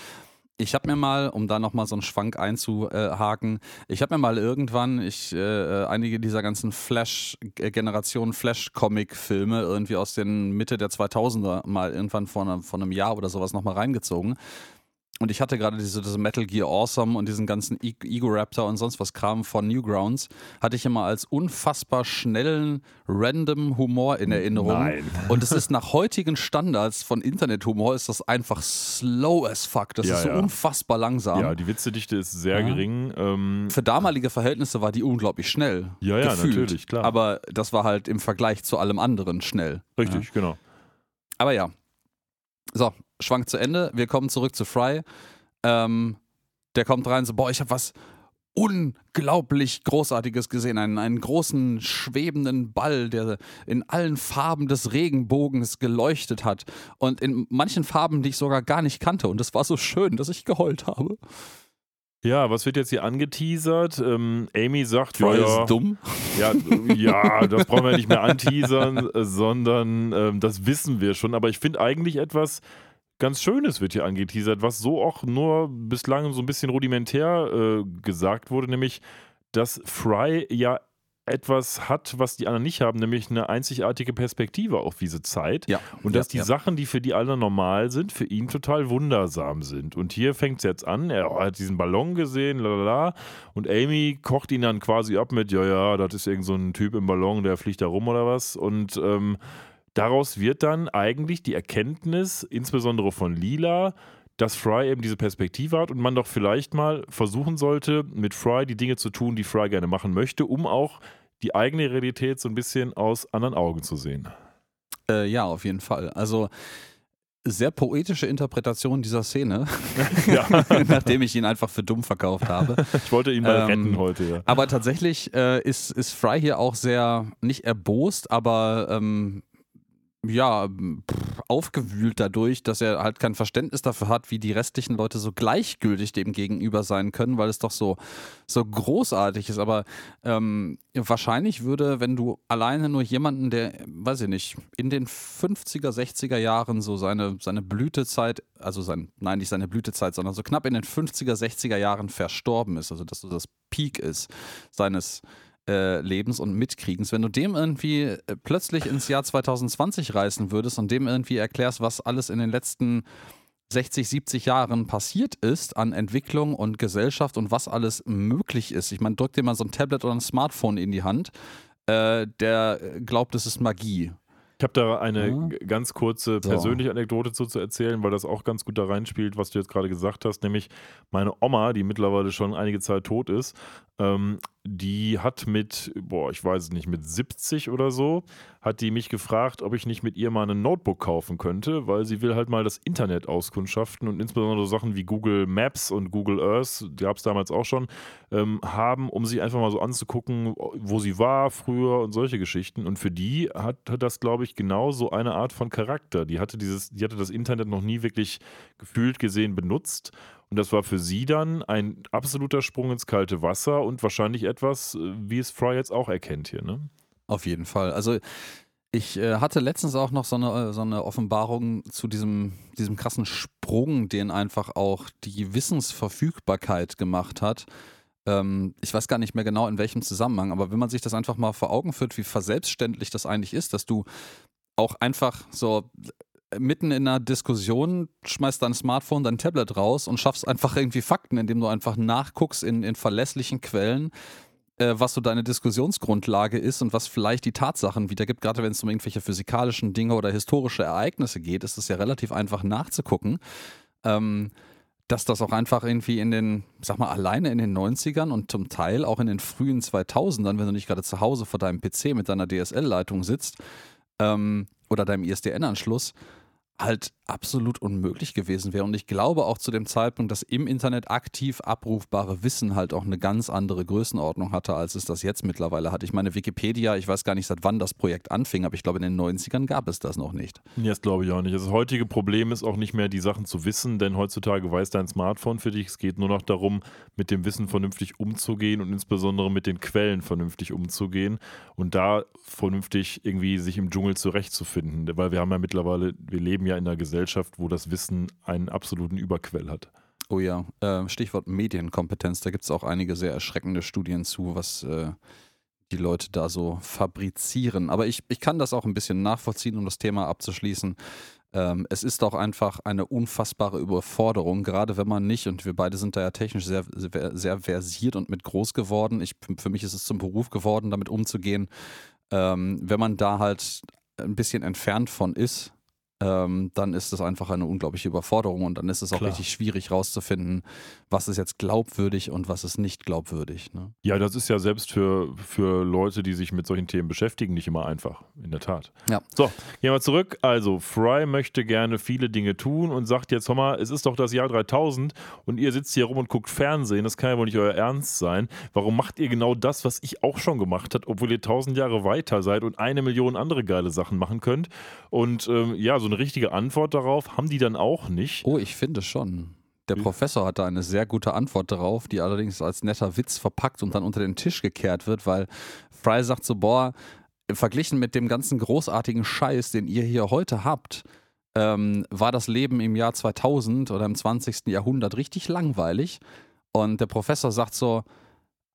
ich habe mir mal, um da nochmal so einen Schwank einzuhaken, ich habe mir mal irgendwann, ich, äh, einige dieser ganzen Flash-Generation Flash-Comic-Filme irgendwie aus den Mitte der 2000er mal irgendwann vor, einer, vor einem Jahr oder sowas nochmal reingezogen. Und ich hatte gerade diese, diese Metal Gear Awesome und diesen ganzen E- Ego Raptor und sonst was Kram von Newgrounds, hatte ich immer als unfassbar schnellen, random Humor in Erinnerung. Nein. Und es ist nach heutigen Standards von Internethumor ist das einfach slow as fuck. Das Ja, ist so ja. unfassbar langsam. Ja, die Witzedichte ist sehr Ja. gering. Ähm, Für damalige Verhältnisse war die unglaublich schnell. Ja, ja, gefühlt. natürlich, klar. Aber das war halt im Vergleich zu allem anderen schnell. richtig, genau. Aber ja. So, Schwank zu Ende. Wir kommen zurück zu Fry. Ähm, der kommt rein so, boah, ich habe was unglaublich Großartiges gesehen. Einen, einen großen schwebenden Ball, der in allen Farben des Regenbogens geleuchtet hat. Und in manchen Farben, die ich sogar gar nicht kannte. Und es war so schön, dass ich geheult habe. Ja, was wird jetzt hier angeteasert? Ähm, Amy sagt, Troy ja, ist dumm. Ja, ja, das brauchen wir nicht mehr anteasern, sondern ähm, das wissen wir schon. Aber ich finde eigentlich etwas ganz Schönes wird hier angeteasert, was so auch nur bislang so ein bisschen rudimentär äh, gesagt wurde, nämlich, dass Fry ja etwas hat, was die anderen nicht haben, nämlich eine einzigartige Perspektive auf diese Zeit. Ja. Und dass die ja. Sachen, die für die alle normal sind, für ihn total wundersam sind. Und hier fängt es jetzt an, er hat diesen Ballon gesehen, lalala, und Amy kocht ihn dann quasi ab mit, ja, ja, das ist irgend so ein Typ im Ballon, der fliegt da rum oder was. Und ähm, daraus wird dann eigentlich die Erkenntnis, insbesondere von Lila, dass Fry eben diese Perspektive hat und man doch vielleicht mal versuchen sollte, mit Fry die Dinge zu tun, die Fry gerne machen möchte, um auch die eigene Realität so ein bisschen aus anderen Augen zu sehen. Äh, ja, auf jeden Fall. Also sehr poetische Interpretation dieser Szene, Ja. nachdem ich ihn einfach für dumm verkauft habe. Ich wollte ihn mal Ähm, retten heute, ja. Aber tatsächlich äh, ist, ist Fry hier auch sehr, nicht erbost, aber ähm, ja, aufgewühlt dadurch, dass er halt kein Verständnis dafür hat, wie die restlichen Leute so gleichgültig dem gegenüber sein können, weil es doch so, so großartig ist. Aber ähm, wahrscheinlich würde, wenn du alleine nur jemanden, der, weiß ich nicht, in den 50er, 60er Jahren so seine, seine Blütezeit, also sein, nein, nicht seine Blütezeit, sondern so knapp in den 50er, 60er Jahren verstorben ist, also dass so das Peak ist seines äh, Lebens und Mitkriegens, wenn du dem irgendwie äh, plötzlich ins Jahr 2020 reißen würdest und dem irgendwie erklärst, was alles in den letzten 60, 70 Jahren passiert ist an Entwicklung und Gesellschaft und was alles möglich ist. Ich meine, drück dir mal so ein Tablet oder ein Smartphone in die Hand, äh, der glaubt, es ist Magie. Ich habe da eine Ja. ganz kurze persönliche Anekdote zu, zu erzählen, weil das auch ganz gut da reinspielt, was du jetzt gerade gesagt hast. Nämlich meine Oma, die mittlerweile schon einige Zeit tot ist, ähm, die hat mit, boah, ich weiß es nicht, mit 70 oder so, hat die mich gefragt, ob ich nicht mit ihr mal ein Notebook kaufen könnte, weil sie will halt mal das Internet auskundschaften und insbesondere so Sachen wie Google Maps und Google Earth, gab es damals auch schon, ähm, haben, um sich einfach mal so anzugucken, wo sie war früher und solche Geschichten. Und für die hat, hat das, glaube ich, genau so eine Art von Charakter. Die hatte dieses, die hatte das Internet noch nie wirklich gefühlt gesehen benutzt. Und das war für sie dann ein absoluter Sprung ins kalte Wasser und wahrscheinlich etwas, äh, wie es Fry jetzt auch erkennt hier. Ne? Auf jeden Fall. Also ich äh, hatte letztens auch noch so eine, äh, so eine Offenbarung zu diesem, diesem krassen Sprung, den einfach auch die Wissensverfügbarkeit gemacht hat. Ähm, ich weiß gar nicht mehr genau in welchem Zusammenhang, aber wenn man sich das einfach mal vor Augen führt, wie verselbstständlich das eigentlich ist, dass du auch einfach so mitten in einer Diskussion schmeißt dein Smartphone, dein Tablet raus und schaffst einfach irgendwie Fakten, indem du einfach nachguckst in, in verlässlichen Quellen, äh, was so deine Diskussionsgrundlage ist und was vielleicht die Tatsachen wiedergibt. Gerade wenn es um irgendwelche physikalischen Dinge oder historische Ereignisse geht, ist es ja relativ einfach nachzugucken. Ähm, dass das auch einfach irgendwie in den, sag mal, alleine in den 90ern und zum Teil auch in den frühen 2000ern, wenn du nicht gerade zu Hause vor deinem PC mit deiner DSL-Leitung sitzt ähm, oder deinem ISDN-Anschluss, halt absolut unmöglich gewesen wäre. Und ich glaube auch zu dem Zeitpunkt, dass im Internet aktiv abrufbare Wissen halt auch eine ganz andere Größenordnung hatte, als es das jetzt mittlerweile hat. Ich meine, Wikipedia, ich weiß gar nicht, seit wann das Projekt anfing, aber ich glaube, in den 90ern gab es das noch nicht. Das glaube ich auch nicht. Das heutige Problem ist auch nicht mehr, die Sachen zu wissen, denn heutzutage weiß dein Smartphone für dich. Es geht nur noch darum, mit dem Wissen vernünftig umzugehen und insbesondere mit den Quellen vernünftig umzugehen und da vernünftig irgendwie sich im Dschungel zurechtzufinden. Weil wir haben ja mittlerweile, wir leben ja in einer Gesellschaft, wo das Wissen einen absoluten Überquell hat. Oh ja, äh, Stichwort Medienkompetenz, da gibt es auch einige sehr erschreckende Studien zu, was äh, die Leute da so fabrizieren. Aber ich, ich kann das auch ein bisschen nachvollziehen, um das Thema abzuschließen. Ähm, es ist auch einfach eine unfassbare Überforderung, gerade wenn man nicht, und wir beide sind da ja technisch sehr, sehr, versiert und mit groß geworden. Ich, für mich ist es zum Beruf geworden, damit umzugehen. Ähm, wenn man da halt ein bisschen entfernt von ist, ähm, dann ist es einfach eine unglaubliche Überforderung und dann ist es auch Klar. richtig schwierig rauszufinden, was ist jetzt glaubwürdig und was ist nicht glaubwürdig. Ne? Ja, das ist ja selbst für, für Leute, die sich mit solchen Themen beschäftigen, nicht immer einfach, in der Tat. Ja. So, gehen wir zurück. Also, Fry möchte gerne viele Dinge tun und sagt jetzt, hör mal, es ist doch das Jahr 3000 und ihr sitzt hier rum und guckt Fernsehen, das kann ja wohl nicht euer Ernst sein. Warum macht ihr genau das, was ich auch schon gemacht habe, obwohl ihr tausend Jahre weiter seid und eine Million andere geile Sachen machen könnt? Und ähm, ja, so eine richtige Antwort darauf haben die dann auch nicht. Oh, ich finde schon. Der Professor hat da eine sehr gute Antwort darauf, die allerdings als netter Witz verpackt und dann unter den Tisch gekehrt wird, weil Fry sagt so, boah, verglichen mit dem ganzen großartigen Scheiß, den ihr hier heute habt, ähm, war das Leben im Jahr 2000 oder im 20. Jahrhundert richtig langweilig. Und der Professor sagt so,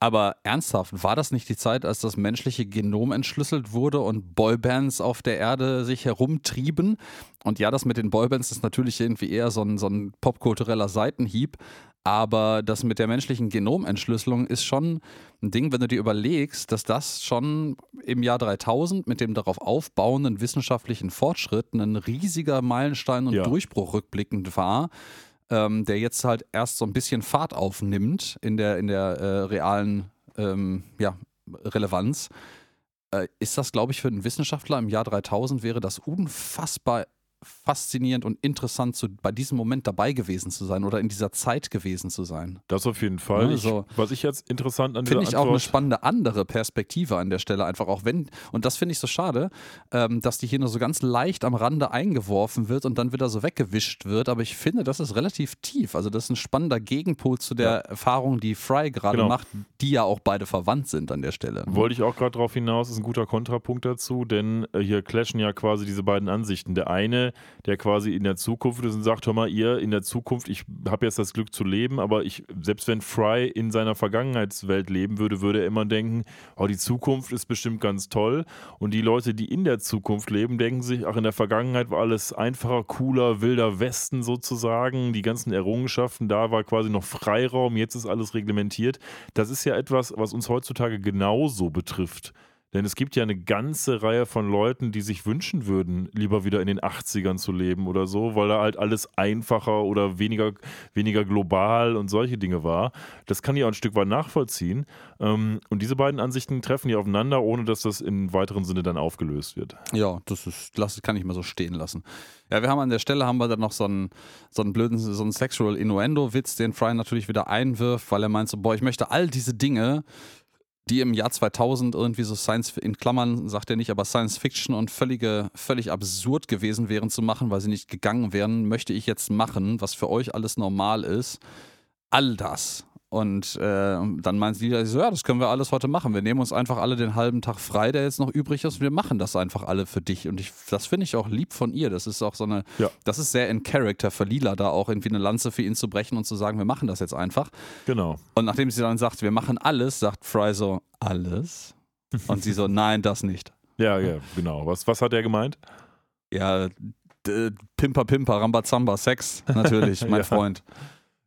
aber ernsthaft, war das nicht die Zeit, als das menschliche Genom entschlüsselt wurde und Boybands auf der Erde sich herumtrieben? Und ja, das mit den Boybands ist natürlich irgendwie eher so ein, so ein popkultureller Seitenhieb. Aber das mit der menschlichen Genomentschlüsselung ist schon ein Ding, wenn du dir überlegst, dass das schon im Jahr 3000 mit dem darauf aufbauenden wissenschaftlichen Fortschritt ein riesiger Meilenstein und Ja. Durchbruch rückblickend war, ähm, der jetzt halt erst so ein bisschen Fahrt aufnimmt in der, in der äh, realen ähm, ja, Relevanz. Äh, ist das, glaube ich, für einen Wissenschaftler im Jahr 3000 wäre das unfassbar faszinierend und interessant, zu, bei diesem Moment dabei gewesen zu sein oder in dieser Zeit gewesen zu sein. Das auf jeden Fall. Ja, ich, was ich jetzt interessant an Finde ich auch eine Antwort spannende andere Perspektive an der Stelle einfach auch wenn, und das finde ich so schade, ähm, dass die hier nur so ganz leicht am Rande eingeworfen wird und dann wieder so weggewischt wird, aber ich finde, das ist relativ tief. Also das ist ein spannender Gegenpol zu der Ja. Erfahrung, die Fry gerade Genau. macht, die ja auch beide verwandt sind an der Stelle. Wollte ich auch gerade drauf hinaus, ist ein guter Kontrapunkt dazu, denn äh, hier clashen ja quasi diese beiden Ansichten. Der eine, der quasi in der Zukunft ist und sagt, hör mal, ihr in der Zukunft, ich habe jetzt das Glück zu leben, aber ich, selbst wenn Fry in seiner Vergangenheitswelt leben würde, würde er immer denken, oh, die Zukunft ist bestimmt ganz toll. Und die Leute, die in der Zukunft leben, denken sich, ach, in der Vergangenheit war alles einfacher, cooler, wilder Westen sozusagen, die ganzen Errungenschaften, da war quasi noch Freiraum, jetzt ist alles reglementiert. Das ist ja etwas, was uns heutzutage genauso betrifft. Denn es gibt ja eine ganze Reihe von Leuten, die sich wünschen würden, lieber wieder in den 80ern zu leben oder so, weil da halt alles einfacher oder weniger, weniger global und solche Dinge war. Das kann ich auch ein Stück weit nachvollziehen. Ähm, Und diese beiden Ansichten treffen hier aufeinander, ohne dass das im weiteren Sinne dann aufgelöst wird. Ja, das ist, das kann ich mal so stehen lassen. Ja, wir haben an der Stelle haben wir dann noch so einen, so einen blöden, so einen Sexual Innuendo-Witz, den Fry natürlich wieder einwirft, weil er meint so, boah, ich möchte all diese Dinge, die im Jahr 2000 irgendwie so Science, in Klammern sagt er nicht, aber Science Fiction und völlige, völlig absurd gewesen wären zu machen, weil sie nicht gegangen wären, möchte ich jetzt machen, was für euch alles normal ist. All das. Und äh, dann meint sie so, ja, das können wir alles heute machen. Wir nehmen uns einfach alle den halben Tag frei, der jetzt noch übrig ist. Und wir machen das einfach alle für dich. Und ich, das finde ich auch lieb von ihr. Das ist auch so eine, Ja. das ist sehr in Character für Lila, da auch irgendwie eine Lanze für ihn zu brechen und zu sagen, wir machen das jetzt einfach. Genau. Und nachdem sie dann sagt, wir machen alles, sagt Fry so, alles? Und sie so, nein, das nicht. Ja, ja, genau. Was, was hat er gemeint? Ja, Pimper, Pimper, Rambazamba, Sex, natürlich, mein Ja. Freund.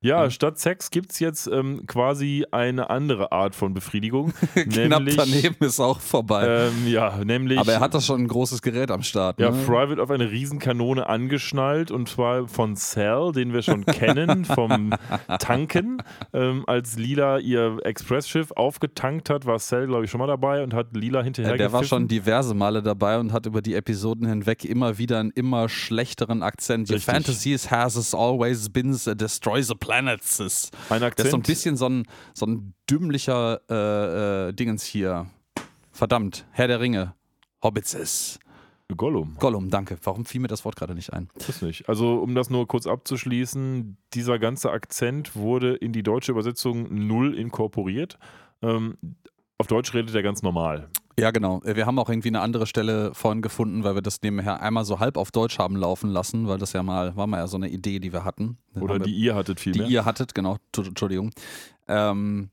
Ja, statt Sex gibt es jetzt ähm, quasi eine andere Art von Befriedigung. Knapp nämlich, daneben ist auch vorbei. Ähm, ja, nämlich. Aber er hat das schon ein großes Gerät am Start. Ja, ne? Fry wird auf eine Riesenkanone angeschnallt und zwar von Cell, den wir schon kennen, vom Tanken. Ähm, als Lila ihr Expressschiff aufgetankt hat, war Cell, glaube ich, schon mal dabei und hat Lila hinterher Ja, der war gepfiffen. schon diverse Male dabei und hat über die Episoden hinweg immer wieder einen immer schlechteren Akzent. Your fantasies has as always been uh, destroy the planets. Ist- Ein Der ist so ein Akzent. bisschen so ein, so ein dümmlicher äh, äh, Dingens hier. Verdammt, Herr der Ringe. Hobbitses. Gollum. Gollum, danke. Warum fiel mir das Wort gerade nicht ein? Das nicht. Also, um das nur kurz abzuschließen, dieser ganze Akzent wurde in die deutsche Übersetzung null inkorporiert. Ähm, auf Deutsch redet er ganz normal. Ja, genau. Wir haben auch irgendwie eine andere Stelle vorhin gefunden, weil wir das nebenher einmal so halb auf Deutsch haben laufen lassen, weil das ja mal, war mal ja so eine Idee, die wir hatten. Dann Oder wir- die ihr hattet die vielmehr. ihr hattet, genau, Entschuldigung. Ähm,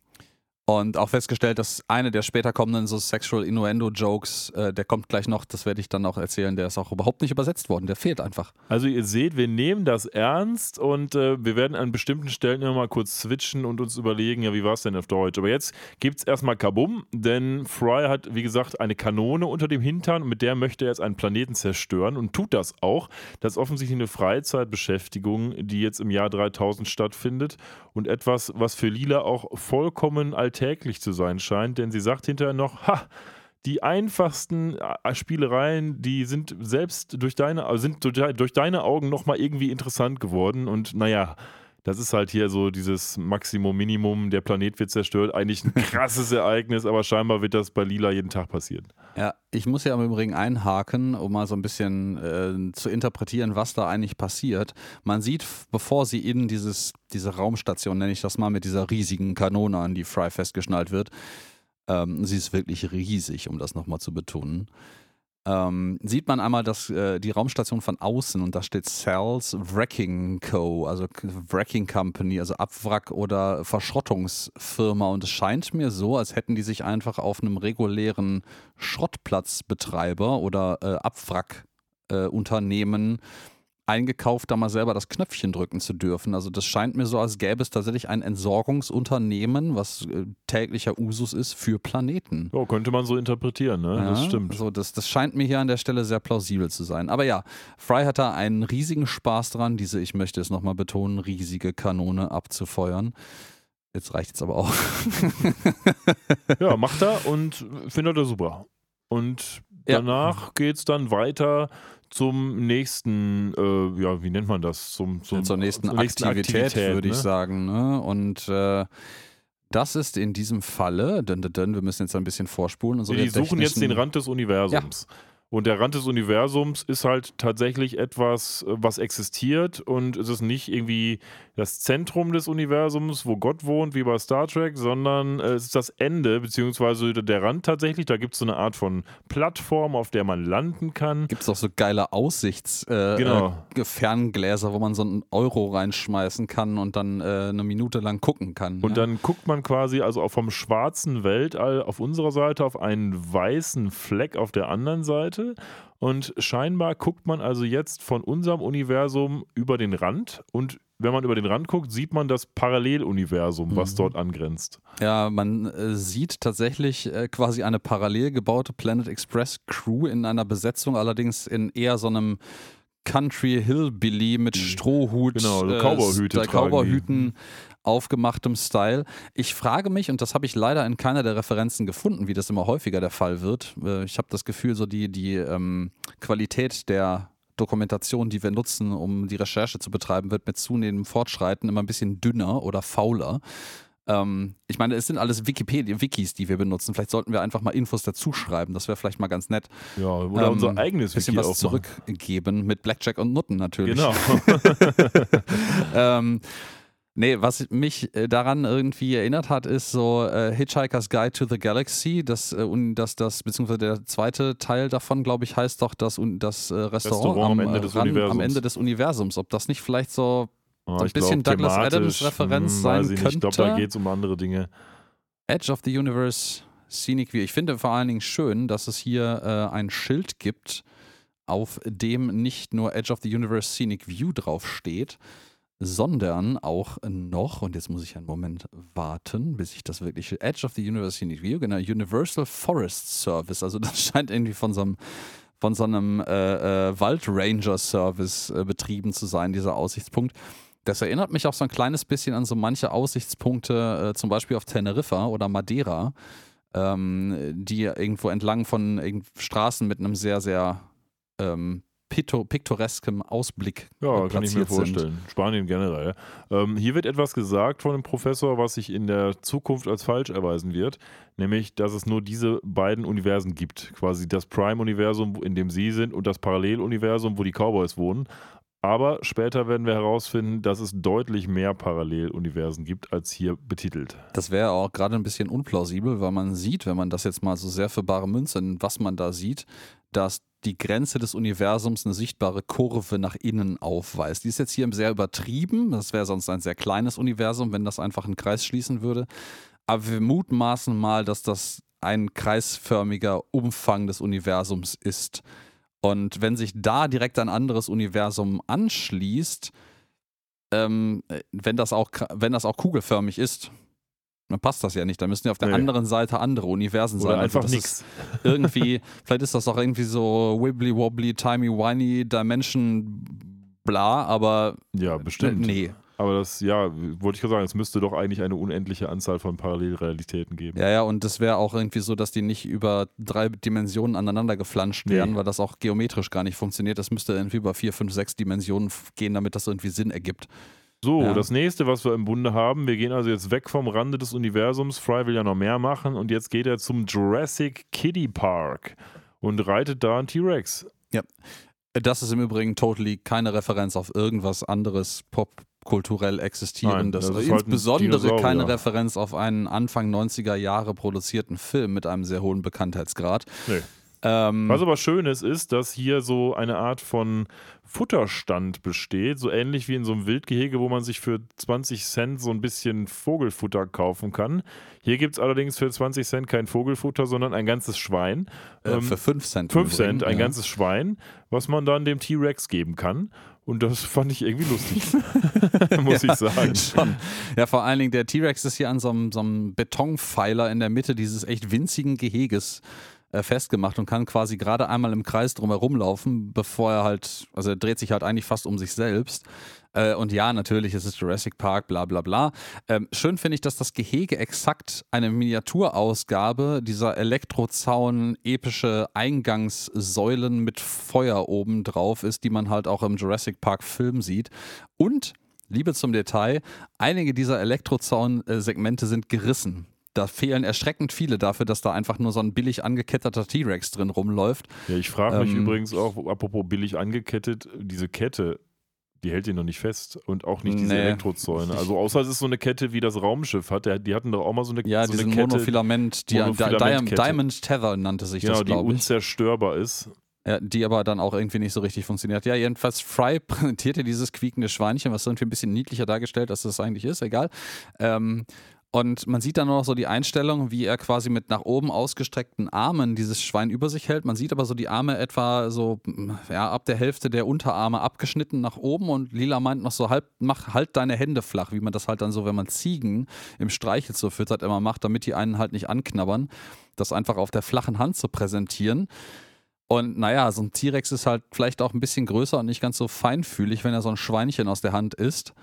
Und auch festgestellt, dass eine der später kommenden so Sexual Innuendo-Jokes, äh, der kommt gleich noch, das werde ich dann auch erzählen, der ist auch überhaupt nicht übersetzt worden, der fehlt einfach. Also ihr seht, wir nehmen das ernst und äh, wir werden an bestimmten Stellen immer mal kurz switchen und uns überlegen, ja, wie war es denn auf Deutsch? Aber jetzt gibt es erstmal Kabum, denn Fry hat, wie gesagt, eine Kanone unter dem Hintern und mit der möchte er jetzt einen Planeten zerstören und tut das auch. Das ist offensichtlich eine Freizeitbeschäftigung, die jetzt im Jahr 3000 stattfindet und etwas, was für Lila auch vollkommen als alltäglich zu sein scheint, denn sie sagt hinterher noch, ha, die einfachsten äh, Spielereien, die sind selbst durch deine, also sind durch deine Augen nochmal irgendwie interessant geworden. Und naja, das ist halt hier so dieses Maximum, Minimum, der Planet wird zerstört. Eigentlich ein krasses Ereignis, aber scheinbar wird das bei Lila jeden Tag passieren. Ja, ich muss ja im Übrigen einhaken, um mal so ein bisschen äh, zu interpretieren, was da eigentlich passiert. Man sieht, bevor sie in dieses, diese Raumstation, nenne ich das mal, mit dieser riesigen Kanone an die Fry festgeschnallt wird, ähm, sie ist wirklich riesig, um das nochmal zu betonen ähm, sieht man einmal das, äh, die Raumstation von außen und da steht Cells Wrecking Co., also Wrecking Company, also Abwrack- oder Verschrottungsfirma. Und es scheint mir so, als hätten die sich einfach auf einem regulären Schrottplatzbetreiber oder äh, Abwrackunternehmen äh, eingekauft, da mal selber das Knöpfchen drücken zu dürfen. Also das scheint mir so, als gäbe es tatsächlich ein Entsorgungsunternehmen, was äh, täglicher Usus ist für Planeten. Ja, könnte man so interpretieren, ne? Ja, das stimmt. Also das, das scheint mir hier an der Stelle sehr plausibel zu sein. Aber ja, Fry hat da einen riesigen Spaß dran, diese, ich möchte es nochmal betonen, riesige Kanone abzufeuern. Jetzt reicht es aber auch. ja, macht er und findet er super. Und danach ja. geht es dann weiter zum nächsten, äh, ja, wie nennt man das? Zum, zum, zur nächsten, zur nächsten Aktivität, Aktivität würde ne? ich sagen. Ne? Und äh, das ist in diesem Falle, denn, denn, wir müssen jetzt ein bisschen vorspulen. Und so die suchen jetzt den Rand des Universums. Ja. Und der Rand des Universums ist halt tatsächlich etwas, äh, was existiert und es ist nicht irgendwie das Zentrum des Universums, wo Gott wohnt, wie bei Star Trek, sondern äh, es ist das Ende, beziehungsweise der Rand tatsächlich. Da gibt es so eine Art von Plattform, auf der man landen kann. Gibt es auch so geile Aussichtsferngläser, äh, genau. wo man so einen Euro reinschmeißen kann und dann äh, eine Minute lang gucken kann. Und ja? dann guckt man quasi also vom schwarzen Weltall auf unserer Seite auf einen weißen Fleck auf der anderen Seite. Seite. Und scheinbar guckt man also jetzt von unserem Universum über den Rand und wenn man über den Rand guckt, sieht man das Paralleluniversum, was mhm. dort angrenzt. Ja, man äh, sieht tatsächlich äh, quasi eine parallel gebaute Planet Express Crew in einer Besetzung, allerdings in eher so einem Country Hillbilly mit Strohhut, genau, also Cowboyhüte äh, Cowboyhüten aufgemachtem Style. Ich frage mich, und das habe ich leider in keiner der Referenzen gefunden, wie das immer häufiger der Fall wird. Äh, ich habe das Gefühl, so die, die ähm, Qualität der Dokumentation, die wir nutzen, um die Recherche zu betreiben, wird mit zunehmendem Fortschreiten immer ein bisschen dünner oder fauler. Ähm, ich meine, es sind alles Wikipedia, Wikis, die wir benutzen. Vielleicht sollten wir einfach mal Infos dazu schreiben. Das wäre vielleicht mal ganz nett. Ja, oder ähm, unser eigenes bisschen Wiki was zurückgeben mit Blackjack und Nutten natürlich. Genau. ähm, Nee, was mich äh, daran irgendwie erinnert hat, ist so äh, Hitchhiker's Guide to the Galaxy, das, äh, das, das, beziehungsweise der zweite Teil davon, glaube ich, heißt doch das, das äh, Restaurant, Restaurant, am, Ende des ran, am Ende des Universums. Ob das nicht vielleicht so Oh, ein bisschen glaub, Douglas Adams Referenz hm, sein könnte. Ich glaube, da geht es um andere Dinge. Edge of the Universe Scenic View. Ich finde vor allen Dingen schön, dass es hier äh, ein Schild gibt, auf dem nicht nur Edge of the Universe Scenic View draufsteht, sondern auch noch, und jetzt muss ich einen Moment warten, bis ich das wirklich, Edge of the Universe Scenic View, genau, Universal Forest Service. Also das scheint irgendwie von so einem von so einem äh, äh, Waldranger-Service äh, betrieben zu sein, dieser Aussichtspunkt. Das erinnert mich auch so ein kleines bisschen an so manche Aussichtspunkte, äh, zum Beispiel auf Teneriffa oder Madeira, ähm, die irgendwo entlang von Straßen mit einem sehr, sehr ähm, piktoreskem Ausblick Ja, kann ich mir vorstellen. Sind. Spanien generell. Ähm, hier wird etwas gesagt von dem Professor, was sich in der Zukunft als falsch erweisen wird, nämlich, dass es nur diese beiden Universen gibt. Quasi das Prime-Universum, in dem Sie sind, und das Paralleluniversum, wo die Cowboys wohnen. Aber später werden wir herausfinden, dass es deutlich mehr Paralleluniversen gibt, als hier betitelt. Das wäre auch gerade ein bisschen unplausibel, weil man sieht, wenn man das jetzt mal so sehr für bare Münze, was man da sieht, dass die Grenze des Universums eine sichtbare Kurve nach innen aufweist. Die ist jetzt hier sehr übertrieben. Das wäre sonst ein sehr kleines Universum, wenn das einfach einen Kreis schließen würde. aber wir mutmaßen mal, dass das ein kreisförmiger Umfang des Universums ist. Und wenn sich da direkt ein anderes Universum anschließt, ähm, wenn, das auch, wenn das auch kugelförmig ist, dann passt das ja nicht. Da müssen ja auf der Nee. anderen Seite andere Universen Oder sein. Also einfach nichts. Irgendwie, vielleicht ist das auch irgendwie so wibbly wobbly, timey wimey, Dimension bla, aber Ja, bestimmt. nee. Aber das, ja, wollte ich gerade sagen, es müsste doch eigentlich eine unendliche Anzahl von Parallelrealitäten geben. Ja, ja, und das wäre auch irgendwie so, dass die nicht über drei Dimensionen aneinander geflanscht Nee. werden, weil das auch geometrisch gar nicht funktioniert. Das müsste irgendwie über vier, fünf, sechs Dimensionen gehen, damit das irgendwie Sinn ergibt. So, Ja. das nächste, was wir im Bunde haben, wir gehen also jetzt weg vom Rande des Universums. Fry will ja noch mehr machen und jetzt geht er zum Jurassic Kiddie Park und reitet da einen T-Rex. Das ist im Übrigen totally keine Referenz auf irgendwas anderes popkulturell existierendes. Nein, halt Insbesondere Dinosaurier. keine Referenz auf einen Anfang 90er Jahre produzierten Film mit einem sehr hohen Bekanntheitsgrad. Nee. Ähm, Was aber schön ist, ist, dass hier so eine Art von Futterstand besteht, so ähnlich wie in so einem Wildgehege, wo man sich für 20 Cent so ein bisschen Vogelfutter kaufen kann. Hier gibt es allerdings für 20 Cent kein Vogelfutter, sondern ein ganzes Schwein. äh, Ähm, für 5 Cent. im 5 Cent, ein ja. ganzes Schwein, was man dann dem T-Rex geben kann. Und das fand ich irgendwie lustig, muss ich sagen. Schon. Ja, vor allen Dingen der T-Rex ist hier an so einem, so einem Betonpfeiler in der Mitte dieses echt winzigen Geheges äh, festgemacht und kann quasi gerade einmal im Kreis drumherum laufen, bevor er halt, also er dreht sich halt eigentlich fast um sich selbst. Äh, und ja, natürlich ist es Jurassic Park, bla bla bla. Ähm, schön finde ich, dass das Gehege exakt eine Miniaturausgabe dieser Elektrozaun epische Eingangssäulen mit Feuer oben drauf ist, die man halt auch im Jurassic Park Film sieht. Und Liebe zum Detail, einige dieser Elektrozaun-Segmente sind gerissen. Da fehlen erschreckend viele dafür, dass da einfach nur so ein billig angeketteter T-Rex drin rumläuft. Ja, ich frage mich Ähm, übrigens auch, apropos billig angekettet, diese Kette, die hält ihn noch nicht fest und auch nicht diese Nee. Elektrozäune. Also außer es ist so eine Kette, wie das Raumschiff hat. Die hatten doch auch mal so eine, Ja, so diesen eine Kette, Monofilament, die, Monofilamentkette. Di Diamond Tether nannte sich genau, das, die glaube ich. unzerstörbar ist. Ja, die aber dann auch irgendwie nicht so richtig funktioniert. Ja, jedenfalls Fry präsentierte dieses quiekende Schweinchen, was irgendwie ein bisschen niedlicher dargestellt, als es eigentlich ist, egal. Ähm, und man sieht dann nur noch so die Einstellung, wie er quasi mit nach oben ausgestreckten Armen dieses Schwein über sich hält. Man sieht aber so die Arme etwa so ja, ab der Hälfte der Unterarme abgeschnitten nach oben und Lila meint noch so halb, mach halt deine Hände flach, wie man das halt dann so, wenn man Ziegen im Streichelzoo füttert, immer macht, damit die einen halt nicht anknabbern. Das einfach auf der flachen Hand zu präsentieren. Und naja, so ein T-Rex ist halt vielleicht auch ein bisschen größer und nicht ganz so feinfühlig, wenn er so ein Schweinchen aus der Hand isst.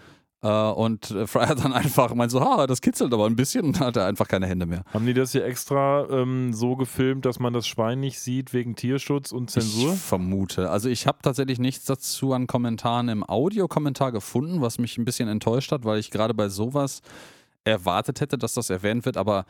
Äh, und äh, Fry hat dann einfach meint so, ha, das kitzelt aber ein bisschen und dann hat er einfach keine Hände mehr. Haben die das hier extra ähm, so gefilmt, dass man das Schwein nicht sieht wegen Tierschutz und Zensur? Ich vermute. Also ich habe tatsächlich nichts dazu an Kommentaren im Audiokommentar gefunden, was mich ein bisschen enttäuscht hat, weil ich gerade bei sowas erwartet hätte, dass das erwähnt wird, aber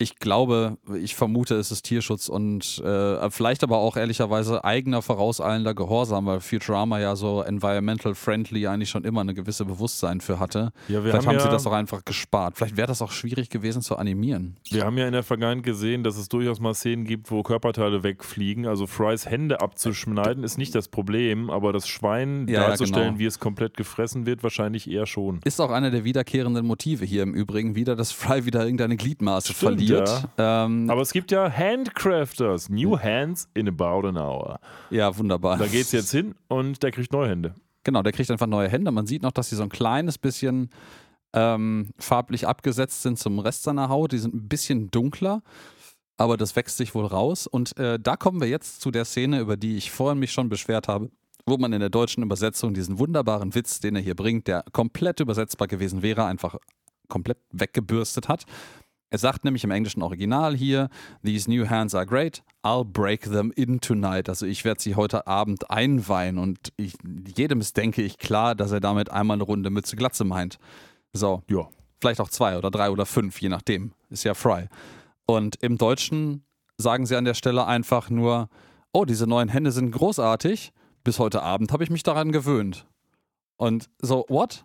ich glaube, ich vermute, es ist Tierschutz und äh, vielleicht aber auch ehrlicherweise eigener vorauseilender Gehorsam, weil Futurama ja so environmental friendly eigentlich schon immer eine gewisse Bewusstsein für hatte. Ja, vielleicht haben haben sie ja- das auch einfach gespart. Vielleicht wäre das auch schwierig gewesen zu animieren. Wir haben ja in der Vergangenheit gesehen, dass es durchaus mal Szenen gibt, wo Körperteile wegfliegen. Also Frys Hände abzuschneiden ist nicht das Problem, aber das Schwein ja, darzustellen, genau. wie es komplett gefressen wird, wahrscheinlich eher schon. Ist auch einer der wiederkehrenden Motive hier im Übrigen wieder, dass Fry wieder irgendeine Gliedmaße Stimmt, verliert. Ähm, Aber es gibt ja Handcrafters, New Hands in about an hour. ja, wunderbar. Da geht's jetzt hin und der kriegt neue Hände. Genau, der kriegt einfach neue Hände. Man sieht noch, dass sie so ein kleines bisschen ähm, farblich abgesetzt sind zum Rest seiner Haut. Die sind ein bisschen dunkler, aber das wächst sich wohl raus. Und äh, da kommen wir jetzt zu der Szene, über die ich vorhin mich schon beschwert habe, wo man in der deutschen Übersetzung diesen wunderbaren Witz, den er hier bringt, der komplett übersetzbar gewesen wäre, einfach komplett weggebürstet hat. Er sagt nämlich im englischen Original hier, These new hands are great, I'll break them in tonight. Also ich werde sie heute Abend einweihen und ich, jedem ist, denke ich, klar, dass er damit einmal eine Runde Mütze Glatze meint. So, Ja. vielleicht auch zwei oder drei oder fünf, je nachdem. Ist ja Fry. Und im Deutschen sagen sie an der Stelle einfach nur, oh, diese neuen Hände sind großartig. Bis heute Abend habe ich mich daran gewöhnt. Und so, what?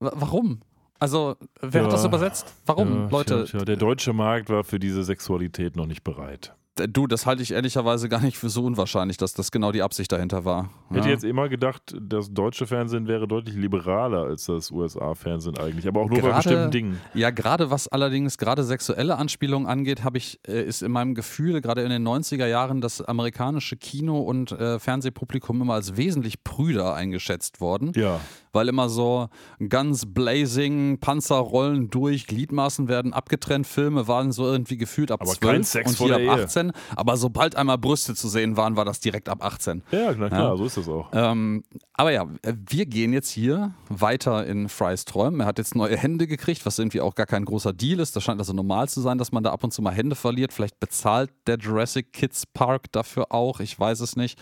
W warum? Also, wer hat Ja. das übersetzt? Warum, Ja, Leute? Tja, tja, der deutsche Markt war für diese Sexualität noch nicht bereit. Du, das halte ich ehrlicherweise gar nicht für so unwahrscheinlich, dass das genau die Absicht dahinter war. Ich hätte jetzt immer gedacht, das deutsche Fernsehen wäre deutlich liberaler als das USA-Fernsehen eigentlich, aber auch nur bei Gerade- bestimmten Dingen. Ja, gerade was allerdings gerade sexuelle Anspielungen angeht, habe ich, äh, ist in meinem Gefühl, gerade in den 90er Jahren, das amerikanische Kino- und äh, Fernsehpublikum immer als wesentlich prüder eingeschätzt worden. Ja. Weil immer so ganz blazing, Panzer rollen durch, Gliedmaßen werden abgetrennt, Filme waren so irgendwie gefühlt ab Aber 12 kein Sex und hier ab der Ehe. 18. Aber sobald einmal Brüste zu sehen waren, war das direkt ab 18. Ja, na klar, Ja. so ist das auch. Ähm, aber ja, wir gehen jetzt hier weiter in Frys Träumen. Er hat jetzt neue Hände gekriegt, was irgendwie auch gar kein großer Deal ist. Das scheint also normal zu sein, dass man da ab und zu mal Hände verliert. Vielleicht bezahlt der Jurassic Kids Park dafür auch. Ich weiß es nicht.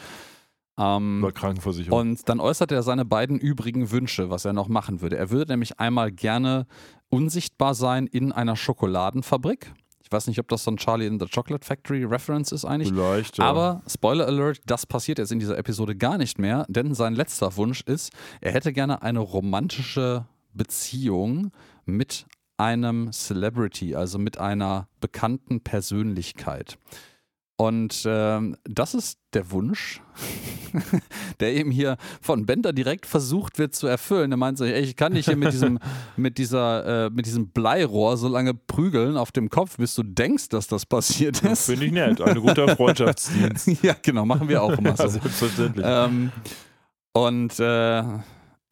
Ähm, Über Krankenversicherung. und dann äußert er seine beiden übrigen Wünsche, was er noch machen würde. Er würde nämlich einmal gerne unsichtbar sein in einer Schokoladenfabrik. Ich weiß nicht, ob das so ein Charlie in the Chocolate Factory Reference ist eigentlich. Vielleicht, ja. Aber Spoiler Alert, das passiert jetzt in dieser Episode gar nicht mehr, denn sein letzter Wunsch ist, er hätte gerne eine romantische Beziehung mit einem Celebrity, also mit einer bekannten Persönlichkeit. Und ähm, das ist der Wunsch, der eben hier von Bender direkt versucht wird zu erfüllen. Er meint so, ey, ich kann dich hier mit diesem, mit dieser, äh, mit diesem Bleirohr so lange prügeln auf dem Kopf, bis du denkst, dass das passiert ist. Finde ich nett. Ein guter Freundschaftsdienst. ja, genau, machen wir auch immer Ja, so. selbstverständlich. ähm, und äh,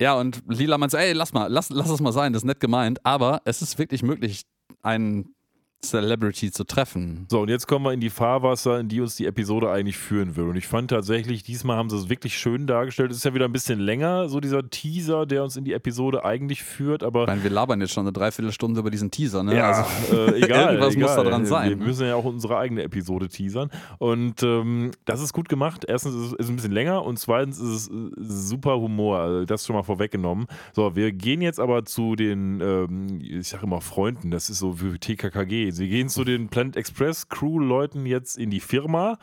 ja, und Lila meint so, ey, lass mal, lass, lass es mal sein, das ist nett gemeint, aber es ist wirklich möglich, einen Celebrity zu treffen. So, und jetzt kommen wir in die Fahrwasser, in die uns die Episode eigentlich führen will. Und ich fand tatsächlich, diesmal haben sie es wirklich schön dargestellt. Es ist ja wieder ein bisschen länger, so dieser Teaser, der uns in die Episode eigentlich führt, aber Ich meine, wir labern jetzt schon eine Dreiviertelstunde über diesen Teaser, ne? Ja, Also, äh, egal. irgendwas muss egal. da dran sein. Wir müssen ja auch unsere eigene Episode teasern. Und ähm, das ist gut gemacht. Erstens ist es ein bisschen länger und zweitens ist es äh, super Humor. Also das schon mal vorweggenommen. So, wir gehen jetzt aber zu den, ähm, ich sage immer Freunden, das ist so für TKKG. Sie gehen zu den Planet Express Crew-Leuten jetzt in die Firma.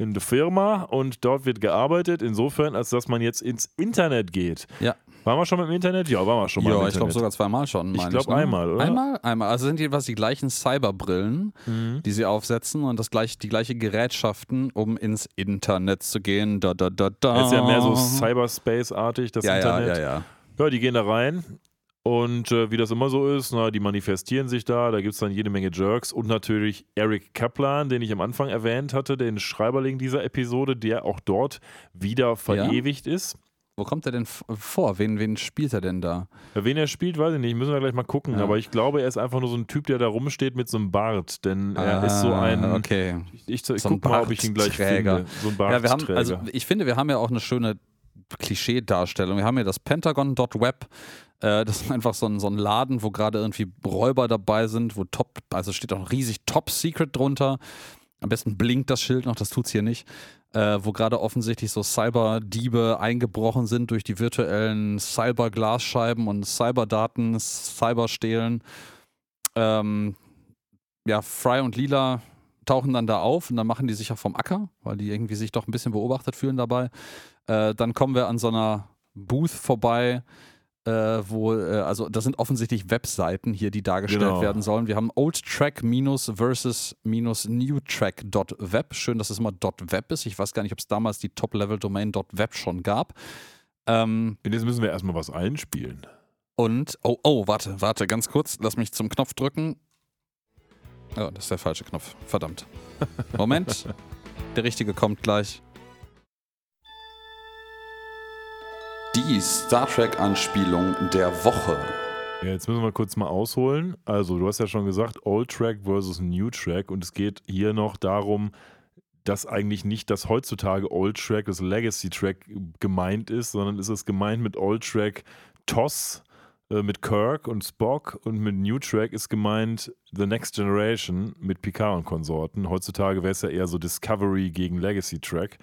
In die Firma und dort wird gearbeitet, insofern, als dass man jetzt ins Internet geht. ja, Waren wir schon mal im Internet? Ja, waren wir schon mal ja ich glaube sogar zweimal schon. Ich meine glaub ne? einmal, oder? Einmal, einmal. Also sind jedenfalls die gleichen Cyberbrillen, Mhm. die sie aufsetzen und das gleich, die gleiche Gerätschaften, um ins Internet zu gehen. Da, da, da, da. Das ist ja mehr so Cyberspace-artig, das ja, ja, Internet. ja, ja. Ja, die gehen da rein. Und äh, wie das immer so ist, na, die manifestieren sich da, da gibt es dann jede Menge Jerks und natürlich Eric Kaplan, den ich am Anfang erwähnt hatte, den Schreiberling dieser Episode, der auch dort wieder verewigt ist. Wo kommt er denn vor? Wen, wen spielt er denn da? Wen er spielt, weiß ich nicht, müssen wir gleich mal gucken. Ja. Aber ich glaube, er ist einfach nur so ein Typ, der da rumsteht mit so einem Bart. Denn er ist so ein. Ah, Okay. Ich, ich, ich So ein guck mal, ob ich ihn gleich Bartträger. finde. So ein Ja, wir haben, Bartträger. also ich finde, wir haben ja auch eine schöne Klischee-Darstellung. Wir haben hier das Pentagon.web. Äh, das ist einfach so ein, so ein Laden, wo gerade irgendwie Räuber dabei sind, wo top, also steht auch riesig Top Secret drunter. Am besten blinkt das Schild noch, das tut's hier nicht. Äh, wo gerade offensichtlich so Cyberdiebe eingebrochen sind durch die virtuellen Cyberglasscheiben und Cyberdaten, Cyberstehlen. Ähm, ja, Fry und Lila tauchen dann da auf und dann machen die sich auch vom Acker, weil die irgendwie sich doch ein bisschen beobachtet fühlen dabei. Äh, dann kommen wir an so einer Booth vorbei, äh, wo, äh, also das sind offensichtlich Webseiten hier, die dargestellt Genau. werden sollen. Wir haben Old Track minus versus minus New Track dot Web. Schön, dass es immer Web ist. Ich weiß gar nicht, ob es damals die Top-Level-Domain dot Web schon gab. Ähm, jetzt müssen wir erstmal was einspielen. und, oh, oh, warte, warte, ganz kurz. Lass mich zum Knopf drücken. Oh, das ist der falsche Knopf. Verdammt. Moment. der richtige kommt gleich. Die Star Trek-Anspielung der Woche. Ja, jetzt müssen wir kurz mal ausholen. Also, du hast ja schon gesagt, Old Track versus New Track und es geht hier noch darum, dass eigentlich nicht das heutzutage Old Track, das Legacy Track gemeint ist, sondern es ist gemeint mit Old Track TOS, äh, mit Kirk und Spock und mit New Track ist gemeint The Next Generation mit Picard und Konsorten. Heutzutage wäre es ja eher so Discovery gegen Legacy Track.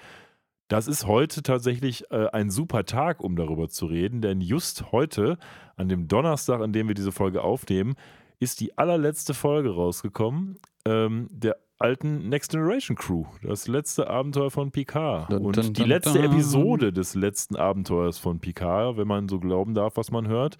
Das ist heute tatsächlich äh, ein super Tag, um darüber zu reden, denn just heute, an dem Donnerstag, an dem wir diese Folge aufnehmen, ist die allerletzte Folge rausgekommen ähm, der alten Next Generation Crew. Das letzte Abenteuer von Picard. Dun, Und dun, die dun, letzte. Episode des letzten Abenteuers von Picard, wenn man so glauben darf, was man hört.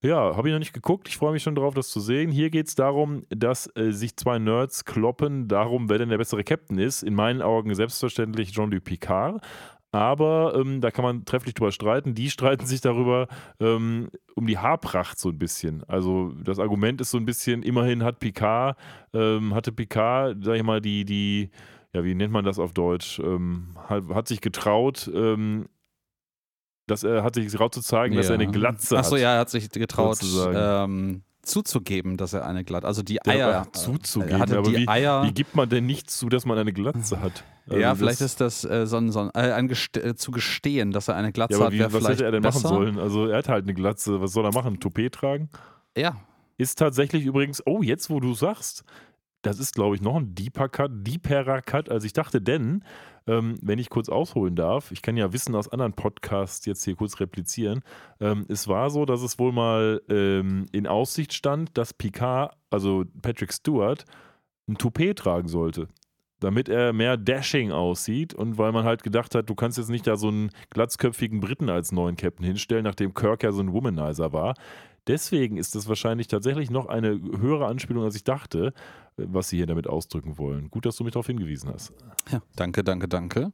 Ja, habe ich noch nicht geguckt. Ich freue mich schon darauf, das zu sehen. Hier geht es darum, dass äh, sich zwei Nerds kloppen, darum, wer denn der bessere Captain ist. In meinen Augen selbstverständlich Jean-Luc Picard. Aber ähm, da kann man trefflich drüber streiten. Die streiten sich darüber ähm, um die Haarpracht so ein bisschen. Also das Argument ist so ein bisschen, immerhin hat Picard, ähm, hatte Picard, sag ich mal, die, die, ja, wie nennt man das auf Deutsch, ähm, hat, hat, sich getraut, ähm, dass er hat sich getraut zu zeigen, ja. dass er eine Glatze hat. Achso, ja, er hat sich getraut, ähm, zuzugeben, dass er eine Glatze, also die Eier. Ja, zuzugeben, aber wie, Eier, wie, gibt man denn nicht zu, dass man eine Glatze hat? Also ja, vielleicht ist das äh, so ein, so ein, äh, ein äh, zu gestehen, dass er eine Glatze ja, aber wie, hat. Was hätte er denn besser? machen sollen? Also er hat halt eine Glatze, was soll er machen? Toupet tragen? Ja. Ist tatsächlich übrigens, oh, jetzt wo du sagst, das ist, glaube ich, noch ein deeper Cut, deeperer Cut, als ich dachte, denn, ähm, wenn ich kurz ausholen darf, ich kann ja Wissen aus anderen Podcasts jetzt hier kurz replizieren. Ähm, es war so, dass es wohl mal ähm, in Aussicht stand, dass Picard, also Patrick Stewart, ein Toupet tragen sollte. Damit er mehr dashing aussieht und weil man halt gedacht hat, du kannst jetzt nicht da so einen glatzköpfigen Briten als neuen Captain hinstellen, nachdem Kirk ja so ein Womanizer war. Deswegen ist das wahrscheinlich tatsächlich noch eine höhere Anspielung, als ich dachte, was sie hier damit ausdrücken wollen. Gut, dass du mich darauf hingewiesen hast. Ja, danke, danke, danke.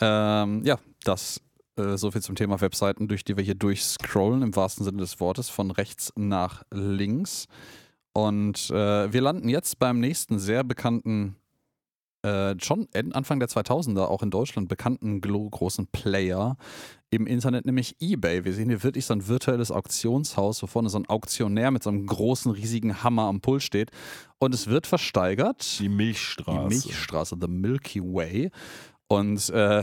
Ähm, ja, das äh, so viel zum Thema Webseiten, durch die wir hier durchscrollen, im wahrsten Sinne des Wortes, von rechts nach links. Und äh, wir landen jetzt beim nächsten sehr bekannten äh, schon Anfang der 2000er auch in Deutschland bekannten großen Player im Internet, nämlich eBay. Wir sehen hier wirklich so ein virtuelles Auktionshaus, wo vorne so ein Auktionär mit so einem großen, riesigen Hammer am Pull steht. Und es wird versteigert. Die Milchstraße. Die Milchstraße, The Milky Way. Und äh,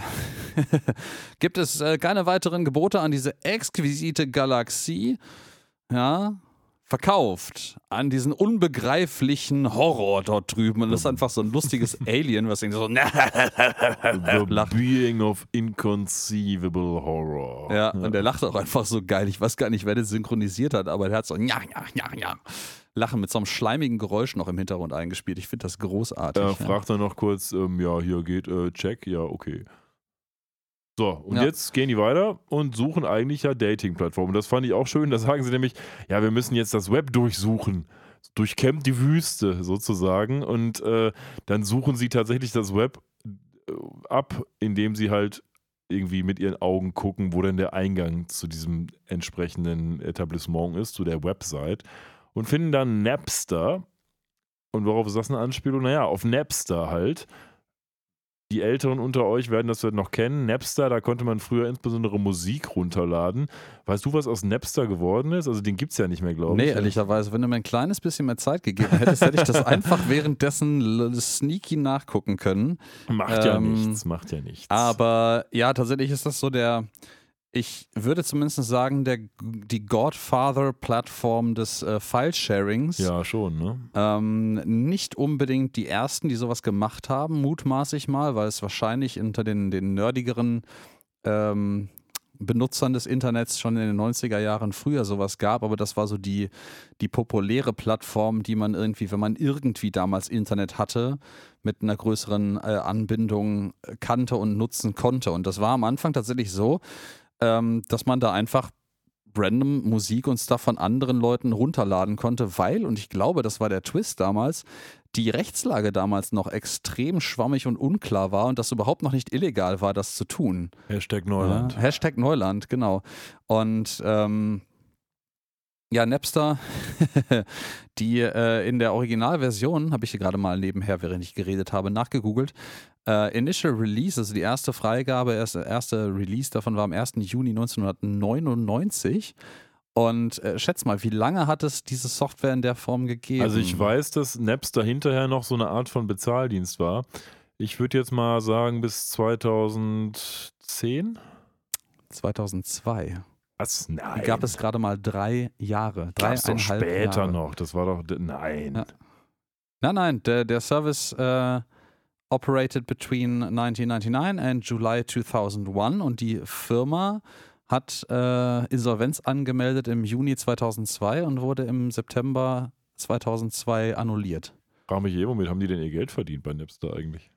gibt es äh, keine weiteren Gebote an diese exquisite Galaxie? Ja, verkauft an diesen unbegreiflichen Horror dort drüben. Und das ist einfach so ein lustiges Alien, was irgendwie so lacht. Being of Inconceivable Horror. Ja, und der lacht auch einfach so geil. Ich weiß gar nicht, wer das synchronisiert hat, aber der hat so ja, ja, ja, ja. Lachen mit so einem schleimigen Geräusch noch im Hintergrund eingespielt. Ich finde das großartig. Er fragt dann noch kurz, ähm, ja, hier geht äh, Check, ja, okay. So, und ja. jetzt gehen die weiter und suchen eigentlich ja Dating-Plattformen. Das fand ich auch schön. Da sagen sie nämlich, ja, wir müssen jetzt das Web durchsuchen. Durchkämmt die Wüste sozusagen. Und äh, dann suchen sie tatsächlich das Web äh, ab, indem sie halt irgendwie mit ihren Augen gucken, wo denn der Eingang zu diesem entsprechenden Etablissement ist, zu der Website. Und finden dann Napster. Und worauf ist das eine Anspielung? Naja, auf Napster halt die Älteren unter euch werden das noch kennen. Napster, da konnte man früher insbesondere Musik runterladen. Weißt du, was aus Napster geworden ist? Also den gibt es ja nicht mehr, glaube nee, ich. Nee, ehrlicherweise, wenn du mir ein kleines bisschen mehr Zeit gegeben hättest, hätte ich das einfach währenddessen sneaky nachgucken können. Macht ähm, ja nichts, macht ja nichts. Aber ja, tatsächlich ist das so der, ich würde zumindest sagen, der, die Godfather-Plattform des äh, File-Sharings. Ja, schon, ne? Ähm, nicht unbedingt die ersten, die sowas gemacht haben, mutmaße ich mal, weil es wahrscheinlich unter den, den nerdigeren ähm, Benutzern des Internets schon in den 90er Jahren früher sowas gab, aber das war so die, die populäre Plattform, die man irgendwie, wenn man irgendwie damals Internet hatte, mit einer größeren äh, Anbindung kannte und nutzen konnte. Und das war am Anfang tatsächlich so, ähm, dass man da einfach random Musik und Stuff von anderen Leuten runterladen konnte, weil, und ich glaube, das war der Twist damals, die Rechtslage damals noch extrem schwammig und unklar war und das überhaupt noch nicht illegal war, das zu tun. Hashtag Neuland. Ja, Hashtag Neuland, genau. Und ähm, ja, Napster, die äh, in der Originalversion, habe ich hier gerade mal nebenher, während ich geredet habe, nachgegoogelt. Äh, Initial Release, also die erste Freigabe, erste, erste Release davon war am 1. Juni 1999. Und äh, schätz mal, wie lange hat es diese Software in der Form gegeben? Also ich weiß, dass Napster hinterher noch so eine Art von Bezahldienst war. Ich würde jetzt mal sagen bis 2010. 2002. Was? Nein. gab es gerade mal drei Jahre. Drei Gab's doch später Jahre. noch. Das war doch. Nein. Ja. Nein, nein. Der, der Service äh, operated between 1999 and July 2001 und die Firma hat äh, Insolvenz angemeldet im Juni 2002 und wurde im September 2002 annulliert. Frage mich eh, womit haben die denn ihr Geld verdient bei Napster eigentlich?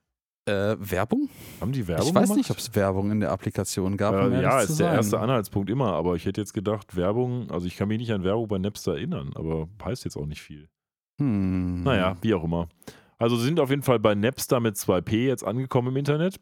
Äh, Werbung? Haben die Werbung ich weiß gemacht? nicht, ob es Werbung in der Applikation gab. um Äh, ehrlich ja, ist der sein. erste Anhaltspunkt immer, aber ich hätte jetzt gedacht, Werbung, also ich kann mich nicht an Werbung bei Napster erinnern, aber heißt jetzt auch nicht viel. Hm. Naja, wie auch immer. Also sind auf jeden Fall bei Napster mit 2P jetzt angekommen im Internet.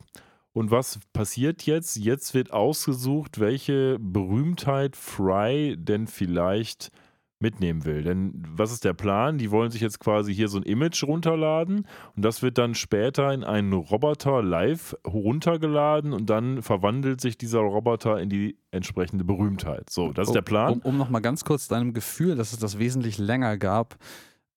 Und was passiert jetzt? Jetzt wird ausgesucht, welche Berühmtheit Fry denn vielleicht mitnehmen will. Denn was ist der Plan? Die wollen sich jetzt quasi hier so ein Image runterladen und das wird dann später in einen Roboter live runtergeladen und dann verwandelt sich dieser Roboter in die entsprechende Berühmtheit. So, das ist der Plan. Um, um nochmal ganz kurz deinem Gefühl, dass es das wesentlich länger gab,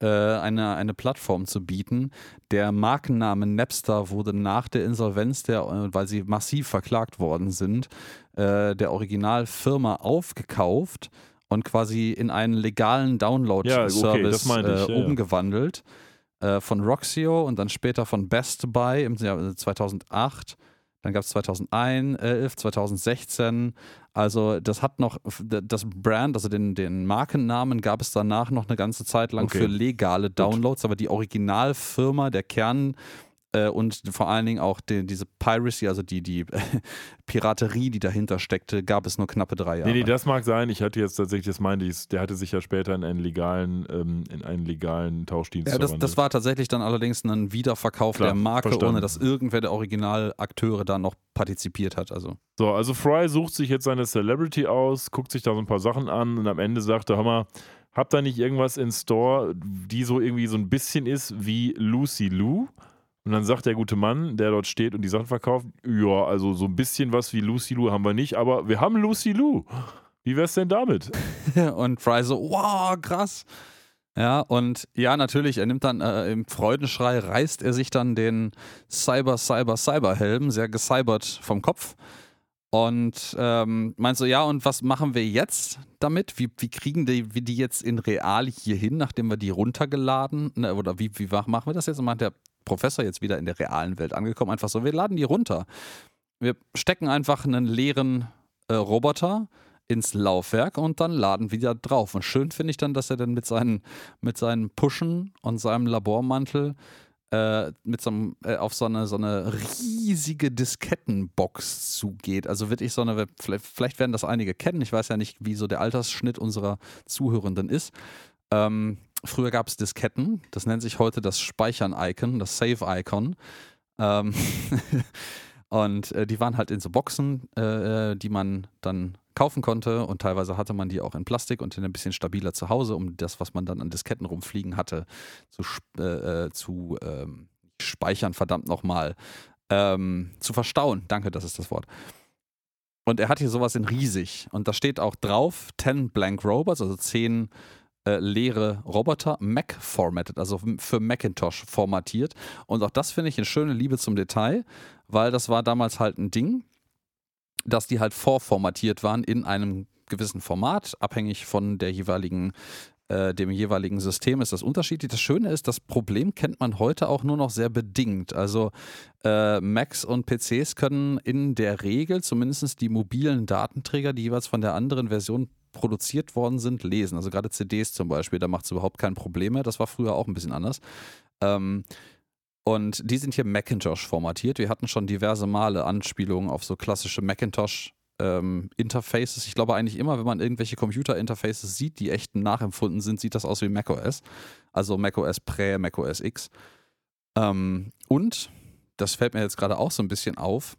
äh, eine, eine Plattform zu bieten. Der Markenname Napster wurde nach der Insolvenz, der, äh, weil sie massiv verklagt worden sind, äh, der Originalfirma aufgekauft und quasi in einen legalen Ja, okay, Download-Service meinte ich, äh, ja, ja. umgewandelt. Äh, von Roxio und dann später von Best Buy im Jahr 2008. Dann gab es 2011, 2016. Also das hat noch, das Brand, also den, den Markennamen gab es danach noch eine ganze Zeit lang Okay. für legale Downloads, aber die Originalfirma, der Kern äh, und vor allen Dingen auch die, diese Piracy, also die, die Piraterie, die dahinter steckte, gab es nur knappe drei Jahre. Nee, nee, das mag sein. Ich hatte jetzt tatsächlich, das meinte ich, der hatte sich ja später in einen legalen, ähm, in einen legalen Tauschdienst ja, das, das war tatsächlich dann allerdings ein Wiederverkauf Klar, der Marke, verstanden. ohne dass irgendwer der Originalakteure da noch partizipiert hat. Also So, also Fry sucht sich jetzt seine Celebrity aus, guckt sich da so ein paar Sachen an und am Ende sagt er, hör mal, habt ihr nicht irgendwas in Store, die so irgendwie so ein bisschen ist wie Lucy Lou? Und dann sagt der gute Mann, der dort steht und die Sachen verkauft, ja, also so ein bisschen was wie Lucy Lou haben wir nicht, aber wir haben Lucy Lou. Wie wär's denn damit? und Fry so, wow, krass. Ja, und ja, natürlich, er nimmt dann äh, im Freudenschrei, reißt er sich dann den Cyber, Cyber, Cyber-Helm, sehr gecybert vom Kopf. Und ähm, meint so, ja, und was machen wir jetzt damit? Wie, wie kriegen die, wir die jetzt in real hier hin, nachdem wir die runtergeladen, ne, oder wie, wie machen wir das jetzt? Und meint der Professor jetzt wieder in der realen Welt angekommen, einfach so, wir laden die runter. Wir stecken einfach einen leeren äh, Roboter ins Laufwerk und dann laden wir da drauf. Und schön finde ich dann, dass er dann mit seinen, mit seinen Pushen und seinem Labormantel äh, mit so einem, äh, auf so eine, so eine riesige Diskettenbox zugeht. Also wirklich so eine, vielleicht, vielleicht werden das einige kennen, ich weiß ja nicht, wie so der Altersschnitt unserer Zuhörenden ist. Ähm, früher gab es Disketten, das nennt sich heute das Speichern-Icon, das Save-Icon. Ähm und äh, die waren halt in so Boxen, äh, die man dann kaufen konnte und teilweise hatte man die auch in Plastik und in ein bisschen stabiler zu Hause, um das, was man dann an Disketten rumfliegen hatte, zu, äh, äh, zu ähm, speichern, verdammt nochmal, ähm, zu verstauen. Danke, das ist das Wort. Und er hat hier sowas in riesig und da steht auch drauf 10 Blank Robots, also 10 äh, leere Roboter, Mac formatted, also für Macintosh formatiert. Und auch das finde ich eine schöne Liebe zum Detail, weil das war damals halt ein Ding, dass die halt vorformatiert waren in einem gewissen Format, abhängig von der jeweiligen, äh, dem jeweiligen System ist das unterschiedlich. Das Schöne ist, das Problem kennt man heute auch nur noch sehr bedingt. Also äh, Macs und PCs können in der Regel zumindest die mobilen Datenträger, die jeweils von der anderen Version produziert worden sind, lesen. Also gerade CDs zum Beispiel, da macht es überhaupt kein Problem mehr. Das war früher auch ein bisschen anders. Ähm, und die sind hier Macintosh formatiert. Wir hatten schon diverse Male Anspielungen auf so klassische Macintosh. Ähm, Interfaces. Ich glaube eigentlich immer, wenn man irgendwelche Computer-Interfaces sieht, die echt nachempfunden sind, sieht das aus wie macOS. Also macOS Prä, macOS X. Ähm, und, das fällt mir jetzt gerade auch so ein bisschen auf,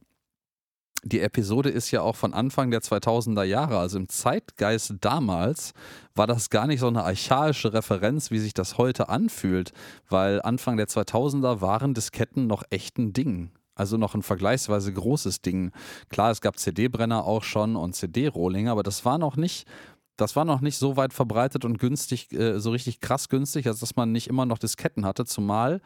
die Episode ist ja auch von Anfang der 2000er Jahre, also im Zeitgeist damals war das gar nicht so eine archaische Referenz, wie sich das heute anfühlt, weil Anfang der 2000er waren Disketten noch echt ein Ding. Also noch ein vergleichsweise großes Ding. Klar, es gab CD-Brenner auch schon und CD-Rohlinge, aber das war noch nicht, das war noch nicht so weit verbreitet und günstig, äh, so richtig krass günstig, als dass man nicht immer noch Disketten hatte, zumal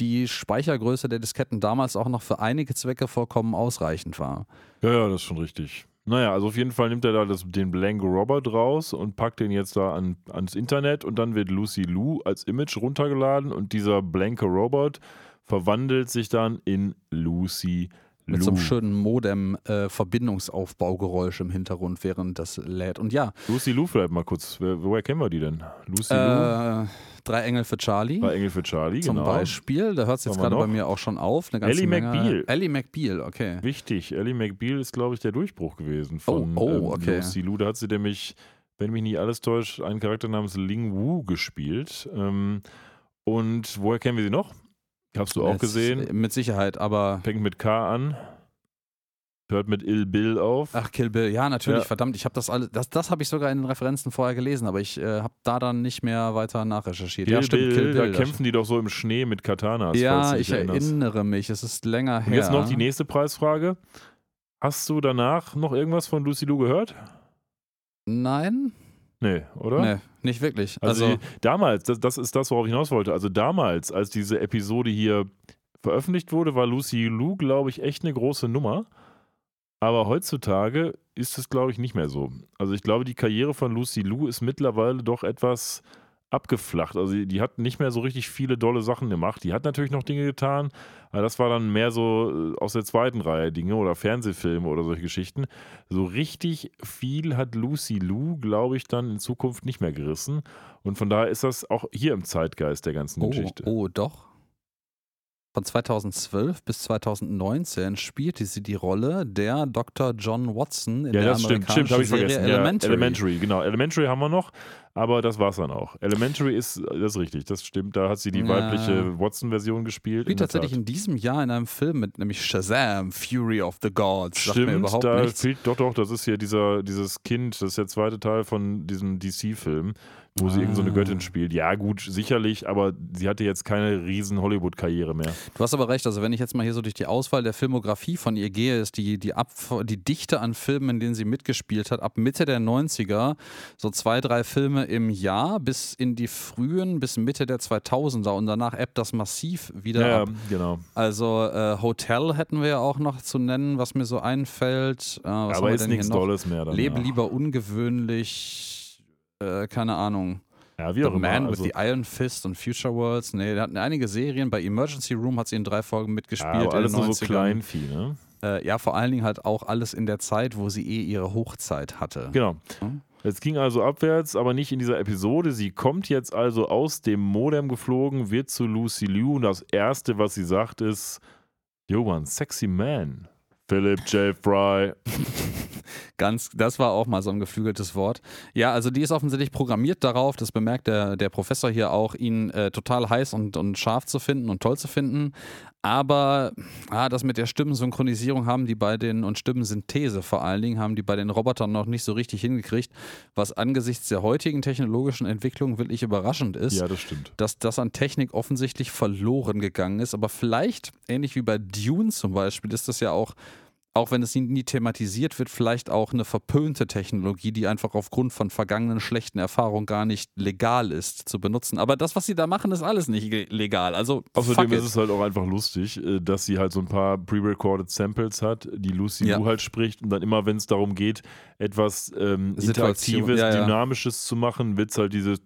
die Speichergröße der Disketten damals auch noch für einige Zwecke vollkommen ausreichend war. Ja, ja, das ist schon richtig. Naja, also auf jeden Fall nimmt er da das, den Blank Robot raus und packt den jetzt da an, ans Internet und dann wird Lucy Lou als Image runtergeladen und dieser blanke Robot verwandelt sich dann in Lucy Mit so einem Lou. schönen Modem-Verbindungsaufbaugeräusch im Hintergrund, während das lädt. Und ja, Lucy Lou vielleicht mal kurz. Wer- Woher kennen wir die denn? Lucy Lou äh, Drei Engel für Charlie. war Engel für Charlie, Zum genau. Beispiel, da hört es jetzt gerade bei mir auch schon auf. Eine ganze Ally Menge. McBeal. Ellie McBeal, okay. Wichtig, Ellie McBeal ist, glaube ich, der Durchbruch gewesen von Oh, oh, ähm, okay. Lucy Lou. Da hat sie nämlich, wenn mich nicht alles täuscht, einen Charakter namens Ling Wu gespielt. Ähm, und woher kennen wir sie noch? Hast du auch gesehen? Mit Sicherheit, aber. Fängt mit K an. Hört mit Il Bill auf. Ach, Kill Bill, ja, natürlich, Ja. verdammt, ich habe das alles, das, das habe ich sogar in den Referenzen vorher gelesen, aber ich äh, habe da dann nicht mehr weiter nachrecherchiert. Kill ja, stimmt, Bill, Kill Bill. da kämpfen die doch so im Schnee mit Katanas. ja, ich erinnerst. erinnere mich, es ist länger her. Und jetzt noch die nächste Preisfrage. Hast du danach noch irgendwas von Lucy Lou gehört? Nein? Nee, oder? Nee, nicht wirklich. Also, Also, damals, das, das ist das, worauf ich hinaus wollte. Also damals, als diese Episode hier veröffentlicht wurde, war Lucy Lou, glaube ich, echt eine große Nummer. Aber heutzutage ist es, glaube ich, nicht mehr so. Also ich glaube, die Karriere von Lucy Lou ist mittlerweile doch etwas abgeflacht. Also die, hat nicht mehr so richtig viele dolle Sachen gemacht. Die hat natürlich noch Dinge getan, aber das war dann mehr so äh, aus der zweiten Reihe Dinge oder Fernsehfilme oder solche Geschichten. So richtig viel hat Lucy Lou, glaube ich, dann in Zukunft nicht mehr gerissen. Und von daher ist das auch hier im Zeitgeist der ganzen oh, Geschichte. oh, doch. Von 2012 bis 2019 spielte sie die Rolle der Dr. John Watson in Ja, der das stimmt, stimmt, habe ich amerikanischen vergessen. Serie Ja, Elementary. Elementary, genau. Elementary haben wir noch, aber das war's dann auch. Elementary ist, das ist richtig, das stimmt. Da hat sie die Ja. weibliche Watson-Version gespielt. Spielt tatsächlich Tat. in diesem Jahr in einem Film mit nämlich Shazam, Fury of the Gods. Stimmt, da nichts. fehlt doch, doch, das ist hier dieser, dieses Kind, das ist der zweite Teil von diesem DC-Film, wo sie Ah. irgend so eine Göttin spielt. Ja, gut, sicherlich, aber sie hatte jetzt keine riesen Hollywood-Karriere mehr. Du hast aber recht, also wenn ich jetzt mal hier so durch die Auswahl der Filmografie von ihr gehe, ist die, die, Ab die Dichte an Filmen, in denen sie mitgespielt hat, ab Mitte der 90er, so zwei, drei Filme im Jahr bis in die frühen, bis Mitte der 2000er und danach ebbt das massiv wieder Ja, ab. genau. Also äh, Hotel hätten wir ja auch noch zu nennen, was mir so einfällt. Äh, aber ist nichts noch? Dolles mehr. Dann, Lebe ja. lieber ungewöhnlich, äh, keine Ahnung. Ja, wie The auch immer. Man Also, with the Iron Fist und Future Worlds. Nee, der hat einige Serien. Bei Emergency Room hat sie in drei Folgen mitgespielt. ja, aber alles in den nur so 90ern. Kleinvieh, ne? Äh, ja, vor allen Dingen halt auch alles in der Zeit, wo sie eh ihre Hochzeit hatte. Genau. Hm? Es ging also abwärts, aber nicht in dieser Episode. Sie kommt jetzt also aus dem Modem geflogen, wird zu Lucy Liu und das Erste, was sie sagt, ist: Yo, man, sexy man. Philip J. Fry. Ganz, das war auch mal so ein geflügeltes Wort. Ja, also die ist offensichtlich programmiert darauf, das bemerkt der, der Professor hier auch, ihn äh, total heiß und, und scharf zu finden und toll zu finden. Aber ah, das mit der Stimmensynchronisierung haben die bei den, und Stimmensynthese vor allen Dingen, haben die bei den Robotern noch nicht so richtig hingekriegt, was angesichts der heutigen technologischen Entwicklung wirklich überraschend ist Ja, das stimmt. dass das an Technik offensichtlich verloren gegangen ist. Aber vielleicht, ähnlich wie bei Dune zum Beispiel, ist das ja auch, auch wenn es nie, nie thematisiert wird, vielleicht auch eine verpönte Technologie, die einfach aufgrund von vergangenen schlechten Erfahrungen gar nicht legal ist zu benutzen. Aber das, was sie da machen, ist alles nicht le- legal. Also Außerdem ist it. es halt auch einfach lustig, äh, dass sie halt so ein paar pre-recorded Samples hat, die Lucy Ja. Liu halt spricht und dann immer, wenn es darum geht, etwas ähm, Interaktives, ja, ja. Dynamisches zu machen, wird es halt dieses.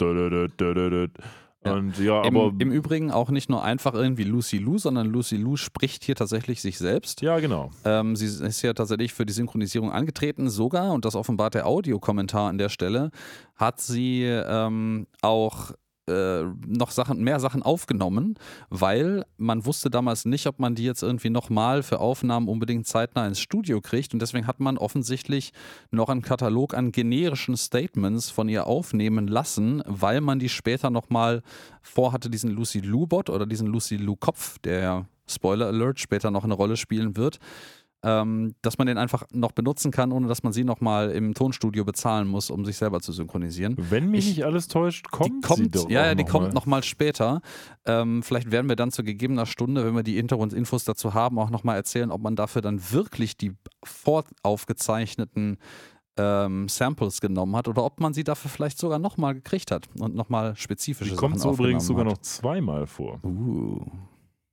Ja. und ja, Im, aber Im Übrigen auch nicht nur einfach irgendwie Lucy Lou, sondern Lucy Lou spricht hier tatsächlich sich selbst. ja, genau. Ähm, sie ist ja tatsächlich für die Synchronisierung angetreten, sogar, und das offenbart der Audiokommentar an der Stelle, hat sie ähm, auch äh, noch Sachen, mehr Sachen aufgenommen, weil man wusste damals nicht, ob man die jetzt irgendwie nochmal für Aufnahmen unbedingt zeitnah ins Studio kriegt. Und deswegen hat man offensichtlich noch einen Katalog an generischen Statements von ihr aufnehmen lassen, weil man die später nochmal vorhatte, diesen Lucy Lou-Bot oder diesen Lucy Lou-Kopf, der Spoiler Alert später noch eine Rolle spielen wird, ähm, dass man den einfach noch benutzen kann, ohne dass man sie nochmal im Tonstudio bezahlen muss, um sich selber zu synchronisieren. Wenn mich Ich- nicht alles täuscht, kommt, die kommt, sie doch ja, ja, die noch kommt mal. nochmal später. Ähm, vielleicht werden wir dann zu gegebener Stunde, wenn wir die Hintergrundinfos dazu haben, auch nochmal erzählen, ob man dafür dann wirklich die voraufgezeichneten ähm, Samples genommen hat oder ob man sie dafür vielleicht sogar nochmal gekriegt hat und nochmal spezifische Die Sachen kommt so übrigens sogar aufgenommen noch zweimal vor. hat. Uh.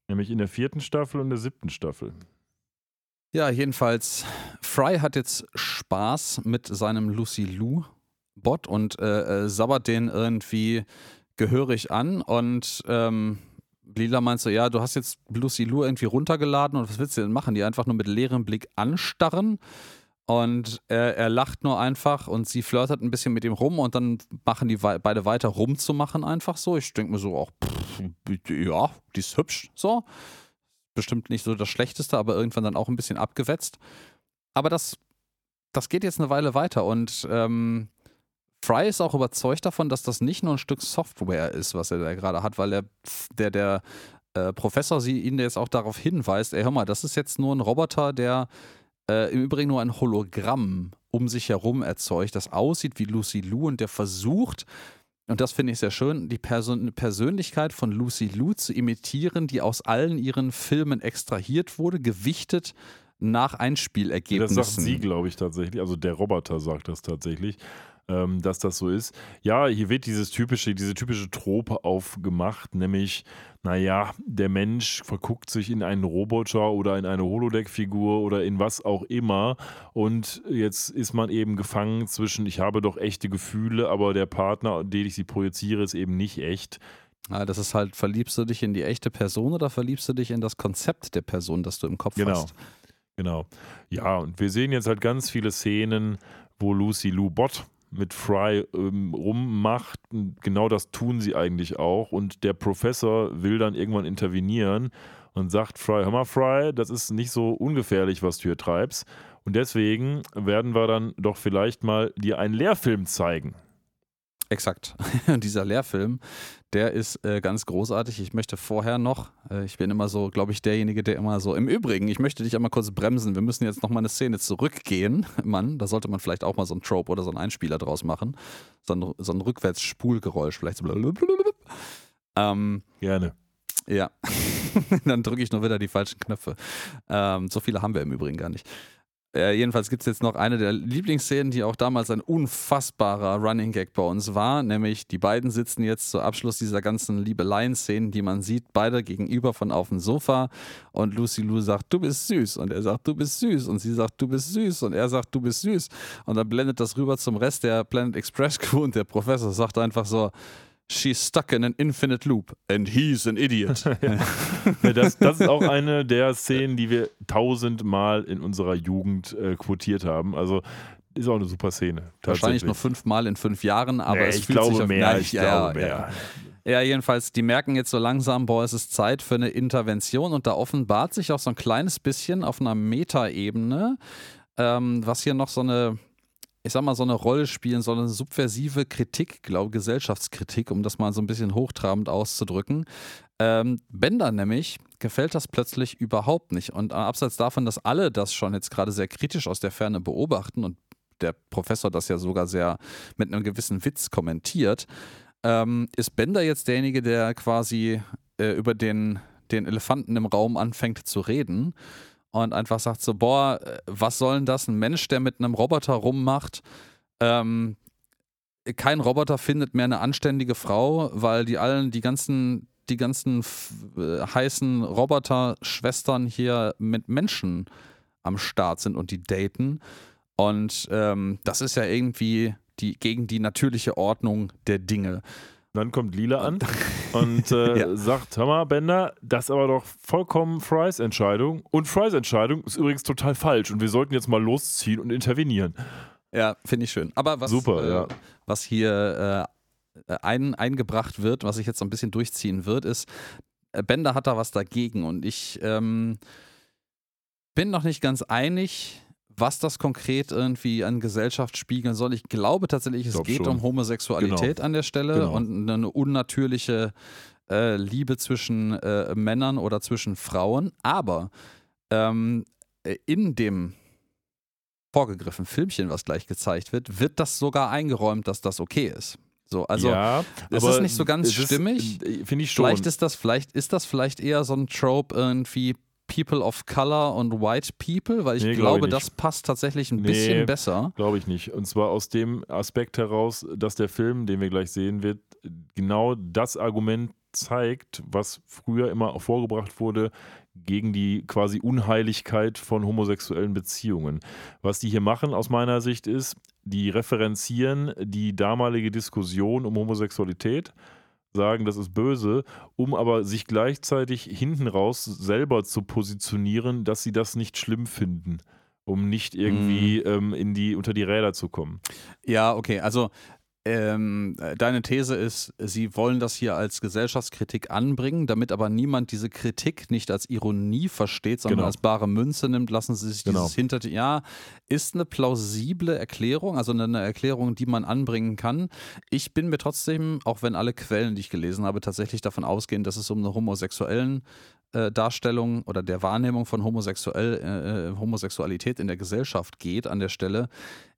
Nämlich in der vierten Staffel und der siebten Staffel. Ja, jedenfalls, Fry hat jetzt Spaß mit seinem Lucy Lou-Bot und äh, äh, sabbert den irgendwie gehörig an und ähm, Lila meint so, ja, du hast jetzt Lucy Lou irgendwie runtergeladen und was willst du denn machen? Die einfach nur mit leerem Blick anstarren und er, er lacht nur einfach und sie flirtet ein bisschen mit ihm rum und dann machen die beide weiter rumzumachen einfach so. Ich denke mir so auch, pff, ja, die ist hübsch so. Bestimmt nicht so das Schlechteste, aber irgendwann dann auch ein bisschen abgewetzt. Aber das, das geht jetzt eine Weile weiter und ähm, Fry ist auch überzeugt davon, dass das nicht nur ein Stück Software ist, was er da gerade hat, weil er, der, der äh, Professor sie ihn jetzt auch darauf hinweist, ey, hör mal, das ist jetzt nur ein Roboter, der äh, im Übrigen nur ein Hologramm um sich herum erzeugt, das aussieht wie Lucy Lou und der versucht, und das finde ich sehr schön, die Person Persönlichkeit von Lucy Lou zu imitieren, die aus allen ihren Filmen extrahiert wurde, gewichtet nach Einspielergebnissen. Das sagt sie, glaube ich, tatsächlich. Also der Roboter sagt das tatsächlich ähm, dass das so ist. Ja, hier wird dieses typische, diese typische Trope aufgemacht, nämlich, naja, der Mensch verguckt sich in einen Roboter oder in eine Holodeck-Figur oder in was auch immer und jetzt ist man eben gefangen zwischen, ich habe doch echte Gefühle, aber der Partner, den ich sie projiziere, ist eben nicht echt. Das ist halt, verliebst du dich in die echte Person oder verliebst du dich in das Konzept der Person, das du im Kopf genau. hast? Genau. Ja, und wir sehen jetzt halt ganz viele Szenen, wo Lucy Lou Bott mit Fry ähm, rummacht. Genau das tun sie eigentlich auch. Und der Professor will dann irgendwann intervenieren und sagt Fry, hör mal Fry, das ist nicht so ungefährlich, was du hier treibst. Und deswegen werden wir dann doch vielleicht mal dir einen Lehrfilm zeigen. Exakt. Und dieser Lehrfilm, der ist äh, ganz großartig. Ich möchte vorher noch, äh, ich bin immer so, glaube ich, derjenige, der immer so, im Übrigen, ich möchte dich einmal kurz bremsen. Wir müssen jetzt noch mal eine Szene zurückgehen. Mann, da sollte man vielleicht auch mal so ein Trope oder so einen Einspieler draus machen. So ein, so ein Rückwärtsspulgeräusch, vielleicht so. Ähm, Gerne. Ja. Dann drücke ich nur wieder die falschen Knöpfe. Ähm, so viele haben wir im Übrigen gar nicht. Äh, jedenfalls gibt es jetzt noch eine der Lieblingsszenen, die auch damals ein unfassbarer Running Gag bei uns war, nämlich die beiden sitzen jetzt zu Abschluss dieser ganzen Liebeleien-Szenen, die man sieht, beide gegenüber von auf dem Sofa. Und Lucy Lou sagt, du bist süß. Und er sagt, du bist süß. Und sie sagt, du bist süß. Und er sagt, du bist süß. Und dann blendet das rüber zum Rest der Planet Express Crew und der Professor sagt einfach so, She's stuck in an infinite loop and he's an idiot. ja. das, das, ist auch eine der Szenen, die wir tausendmal in unserer Jugend äh, quotiert haben. Also ist auch eine super Szene. Wahrscheinlich nur fünfmal in fünf Jahren, aber nee, es ich fühlt glaube sich auf mehr. ich ja, glaube ja, mehr. Ja. ja, jedenfalls, die merken jetzt so langsam, boah, es ist Zeit für eine Intervention und da offenbart sich auch so ein kleines bisschen auf einer Metaebene, ähm, was hier noch so eine ich sag mal, so eine Rolle spielen, so eine subversive Kritik, glaube Gesellschaftskritik, um das mal so ein bisschen hochtrabend auszudrücken. Ähm, Bender nämlich gefällt das plötzlich überhaupt nicht. Und abseits davon, dass alle das schon jetzt gerade sehr kritisch aus der Ferne beobachten und der Professor das ja sogar sehr mit einem gewissen Witz kommentiert, ähm, ist Bender jetzt derjenige, der quasi äh, über den, den Elefanten im Raum anfängt zu reden und einfach sagt so, boah, äh, was soll denn das? Ein Mensch, der mit einem Roboter rummacht. Ähm, kein Roboter findet mehr eine anständige Frau, weil die allen, die ganzen, die ganzen äh, heißen Roboter-Schwestern hier mit Menschen am Start sind und die daten. Und ähm, das ist ja irgendwie die, gegen die natürliche Ordnung der Dinge. Dann kommt Lila an und äh, ja. sagt: Hör mal, Bender, das ist aber doch vollkommen Frys Entscheidung. Und Frys Entscheidung ist übrigens total falsch und wir sollten jetzt mal losziehen und intervenieren. Ja, finde ich schön. Aber was, Super, äh, ja. was hier äh, ein, eingebracht wird, was ich jetzt so ein bisschen durchziehen wird, ist, äh, Bender hat da was dagegen und ich ähm, bin noch nicht ganz einig was das konkret irgendwie an Gesellschaft spiegeln soll. Ich glaube tatsächlich, es geht schon. um Homosexualität genau. an der Stelle genau. und eine unnatürliche äh, Liebe zwischen äh, Männern oder zwischen Frauen. Aber ähm, in dem vorgegriffenen Filmchen, was gleich gezeigt wird, wird das sogar eingeräumt, dass das okay ist. So, also ja, es ist nicht so ganz stimmig. Äh, finde ich schon. Vielleicht ist das, vielleicht ist das vielleicht eher so ein Trope irgendwie People of Color und White People, weil ich nee, glaube, ich das passt tatsächlich ein nee, bisschen besser. Glaube ich nicht. Und zwar aus dem Aspekt heraus, dass der Film, den wir gleich sehen wird, genau das Argument zeigt, was früher immer vorgebracht wurde gegen die quasi Unheiligkeit von homosexuellen Beziehungen. Was die hier machen aus meiner Sicht ist, die referenzieren die damalige Diskussion um Homosexualität sagen, das ist böse, um aber sich gleichzeitig hinten raus selber zu positionieren, dass sie das nicht schlimm finden, um nicht irgendwie Mhm. ähm, in die, unter die Räder zu kommen. Ja, okay. Also ähm, deine These ist, sie wollen das hier als Gesellschaftskritik anbringen, damit aber niemand diese Kritik nicht als Ironie versteht, sondern Genau. als bare Münze nimmt, lassen sie sich Genau. dieses hinter... Ja, ist eine plausible Erklärung, also eine Erklärung, die man anbringen kann. Ich bin mir trotzdem, auch wenn alle Quellen, die ich gelesen habe, tatsächlich davon ausgehen, dass es um eine homosexuellen äh, Darstellung oder der Wahrnehmung von homosexuell, äh, äh, Homosexualität in der Gesellschaft geht an der Stelle.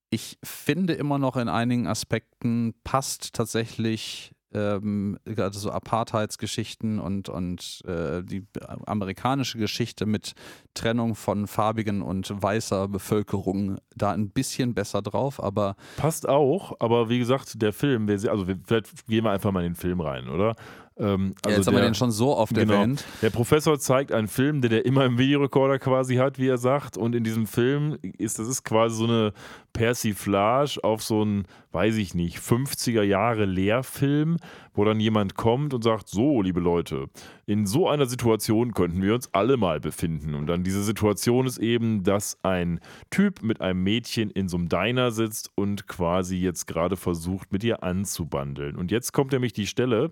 Ich finde immer noch in einigen Aspekten passt tatsächlich ähm, gerade so Apartheidsgeschichten und, und äh, die amerikanische Geschichte mit Trennung von farbigen und weißer Bevölkerung da ein bisschen besser drauf, aber Passt auch, aber wie gesagt, der Film, also vielleicht gehen wir einfach mal in den Film rein, oder? Ähm, ja, also jetzt haben wir der- den schon so oft Genau. erwähnt. Der Professor zeigt einen Film, den er immer im Videorekorder quasi hat, wie er sagt. Und in diesem Film ist das ist quasi so eine Persiflage auf so einen, weiß ich nicht, 50er Jahre Lehrfilm, wo dann jemand kommt und sagt: So, liebe Leute, in so einer Situation könnten wir uns alle mal befinden. Und dann diese Situation ist eben, dass ein Typ mit einem Mädchen in so einem Diner sitzt und quasi jetzt gerade versucht, mit ihr anzubandeln. Und jetzt kommt nämlich die Stelle,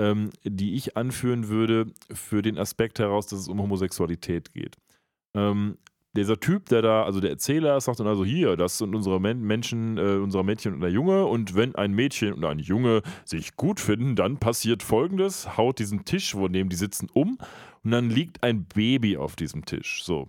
ähm, die ich anführen würde für den Aspekt heraus, dass es um Homosexualität geht. Ähm, dieser Typ, der da, also der Erzähler, sagt dann also hier, das sind unsere Men Menschen, äh, unser Mädchen und der Junge und wenn ein Mädchen und ein Junge sich gut finden, dann passiert folgendes, haut diesen Tisch, wo neben die sitzen, um und dann liegt ein Baby auf diesem Tisch. So.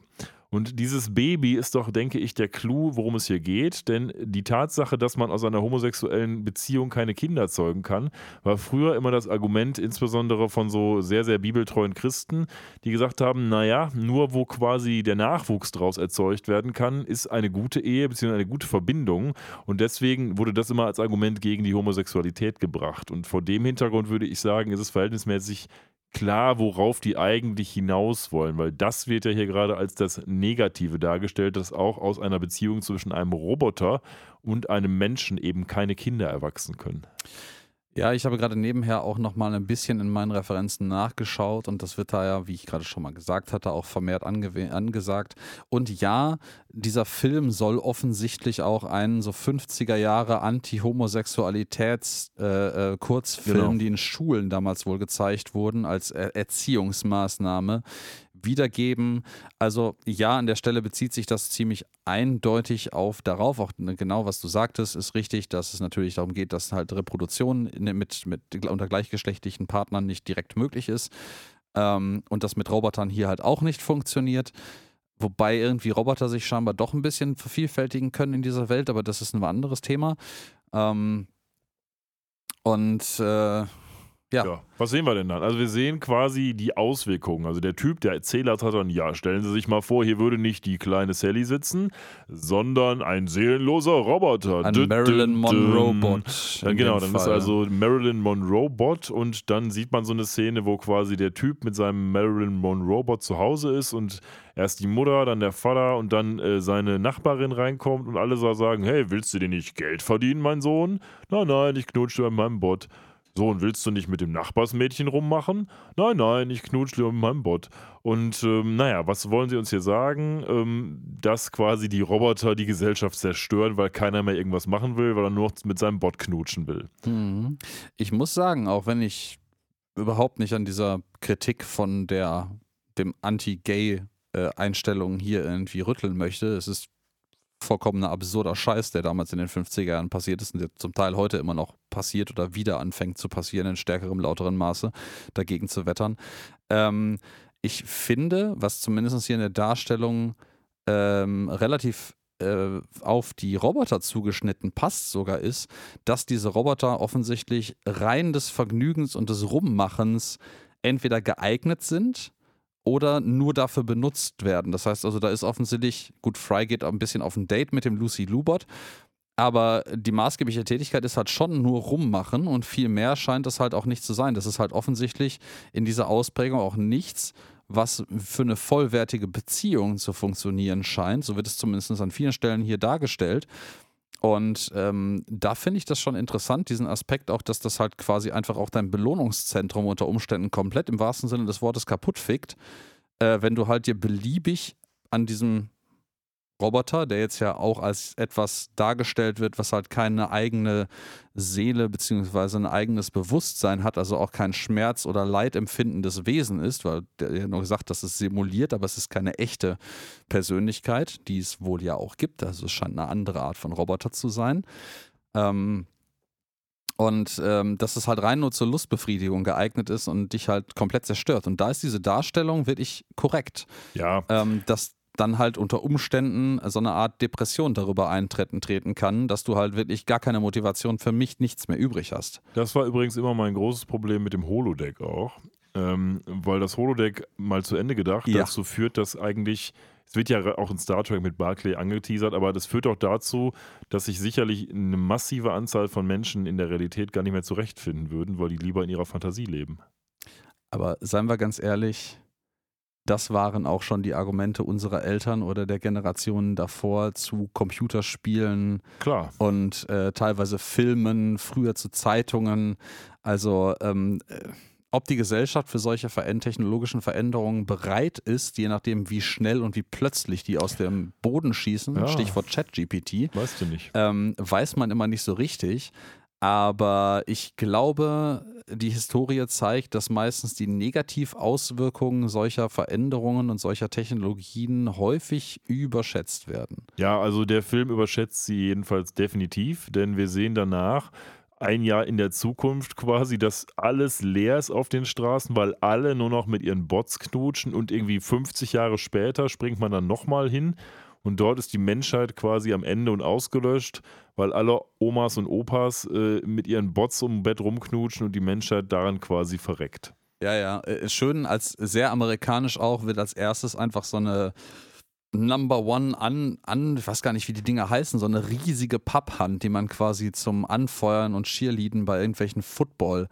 Und dieses Baby ist doch, denke ich, der Clou, worum es hier geht. Denn die Tatsache, dass man aus einer homosexuellen Beziehung keine Kinder zeugen kann, war früher immer das Argument, insbesondere von so sehr, sehr bibeltreuen Christen, die gesagt haben, naja, nur wo quasi der Nachwuchs daraus erzeugt werden kann, ist eine gute Ehe bzw. eine gute Verbindung. Und deswegen wurde das immer als Argument gegen die Homosexualität gebracht. Und vor dem Hintergrund würde ich sagen, ist es verhältnismäßig klar, worauf die eigentlich hinaus wollen, weil das wird ja hier gerade als das Negative dargestellt, dass auch aus einer Beziehung zwischen einem Roboter und einem Menschen eben keine Kinder erwachsen können. Ja, ich habe gerade nebenher auch noch mal ein bisschen in meinen Referenzen nachgeschaut und das wird da ja, wie ich gerade schon mal gesagt hatte, auch vermehrt angesagt. Und ja, dieser Film soll offensichtlich auch einen so 50er Jahre Anti-Homosexualitäts-Kurzfilm, äh, Kurzfilm, Genau. die in Schulen damals wohl gezeigt wurden, als er Erziehungsmaßnahme wiedergeben. Also ja, an der Stelle bezieht sich das ziemlich eindeutig auf darauf, auch ne, genau was du sagtest, ist richtig, dass es natürlich darum geht, dass halt Reproduktion mit, mit unter gleichgeschlechtlichen Partnern nicht direkt möglich ist ähm, und das mit Robotern hier halt auch nicht funktioniert. Wobei irgendwie Roboter sich scheinbar doch ein bisschen vervielfältigen können in dieser Welt, aber das ist ein anderes Thema. Ähm, und äh, Ja. Ja. Was sehen wir denn dann? Also wir sehen quasi die Auswirkungen. Also der Typ, der Erzähler hat dann, ja, stellen Sie sich mal vor, hier würde nicht die kleine Sally sitzen, sondern ein seelenloser Roboter. ein Marilyn dü- Monroe düm. Bot. Dann genau, dann ist also Marilyn Monroe Bot und dann sieht man so eine Szene, wo quasi der Typ mit seinem Marilyn Monroe Bot zu Hause ist und erst die Mutter, dann der Vater und dann äh, seine Nachbarin reinkommt und alle so sagen, hey, willst du dir nicht Geld verdienen, mein Sohn? Nein, nein, ich knutsche mit meinem Bot. So, und willst du nicht mit dem Nachbarsmädchen rummachen? Nein, nein, ich knutsche lieber mit meinem Bot. Und ähm, naja, was wollen sie uns hier sagen? Ähm, dass quasi die Roboter die Gesellschaft zerstören, weil keiner mehr irgendwas machen will, weil er nur mit seinem Bot knutschen will. Mhm. Ich muss sagen, auch wenn ich überhaupt nicht an dieser Kritik von der dem Anti-Gay-Einstellung hier irgendwie rütteln möchte, es ist vollkommener absurder Scheiß, der damals in den 50er Jahren passiert ist und der zum Teil heute immer noch passiert oder wieder anfängt zu passieren in stärkerem, lauteren Maße, dagegen zu wettern. Ähm, ich finde, was zumindest hier in der Darstellung ähm, relativ äh, auf die Roboter zugeschnitten passt sogar ist, dass diese Roboter offensichtlich rein des Vergnügens und des Rummachens entweder geeignet sind oder nur dafür benutzt werden. Das heißt also, da ist offensichtlich, gut, Fry geht ein bisschen auf ein Date mit dem Lucy Lubot, aber die maßgebliche Tätigkeit ist halt schon nur rummachen und viel mehr scheint das halt auch nicht zu sein. Das ist halt offensichtlich in dieser Ausprägung auch nichts, was für eine vollwertige Beziehung zu funktionieren scheint. So wird es zumindest an vielen Stellen hier dargestellt. Und ähm, da finde ich das schon interessant, diesen Aspekt auch, dass das halt quasi einfach auch dein Belohnungszentrum unter Umständen komplett im wahrsten Sinne des Wortes kaputt fickt, äh, wenn du halt dir beliebig an diesem Roboter, der jetzt ja auch als etwas dargestellt wird, was halt keine eigene Seele beziehungsweise ein eigenes Bewusstsein hat, also auch kein Schmerz- oder Leidempfindendes Wesen ist, weil der ja nur gesagt, dass es simuliert, aber es ist keine echte Persönlichkeit, die es wohl ja auch gibt. Also es scheint eine andere Art von Roboter zu sein. Ähm, und ähm, dass es halt rein nur zur Lustbefriedigung geeignet ist und dich halt komplett zerstört. Und da ist diese Darstellung wirklich korrekt. Ja. Ähm, dass dann halt unter Umständen so eine Art Depression darüber eintreten treten kann, dass du halt wirklich gar keine Motivation für mich nichts mehr übrig hast. Das war übrigens immer mein großes Problem mit dem Holodeck auch. Ähm, weil das Holodeck mal zu Ende gedacht Ja. dazu führt, dass eigentlich, es wird ja auch in Star Trek mit Barclay angeteasert, aber das führt auch dazu, dass sich sicherlich eine massive Anzahl von Menschen in der Realität gar nicht mehr zurechtfinden würden, weil die lieber in ihrer Fantasie leben. Aber seien wir ganz ehrlich, das waren auch schon die Argumente unserer Eltern oder der Generationen davor zu Computerspielen Klar. und äh, teilweise Filmen, früher zu Zeitungen. Also ähm, äh, ob die Gesellschaft für solche technologischen Veränderungen bereit ist, je nachdem, wie schnell und wie plötzlich die aus dem Boden schießen, Ja. Stichwort ChatGPT, Weißt du nicht. ähm, weiß man immer nicht so richtig. Aber ich glaube, die Historie zeigt, dass meistens die Negativauswirkungen solcher Veränderungen und solcher Technologien häufig überschätzt werden. Ja, also der Film überschätzt sie jedenfalls definitiv, denn wir sehen danach ein Jahr in der Zukunft quasi, dass alles leer ist auf den Straßen, weil alle nur noch mit ihren Bots knutschen und irgendwie 50 Jahre später springt man dann nochmal hin und dort ist die Menschheit quasi am Ende und ausgelöscht, weil alle Omas und Opas äh, mit ihren Bots um Bett rumknutschen und die Menschheit daran quasi verreckt. Ja, ja. Äh, Schön, als sehr amerikanisch auch, wird als erstes einfach so eine Number One an, an, ich weiß gar nicht, wie die Dinger heißen, so eine riesige Papphand, die man quasi zum Anfeuern und Cheerleaden bei irgendwelchen Football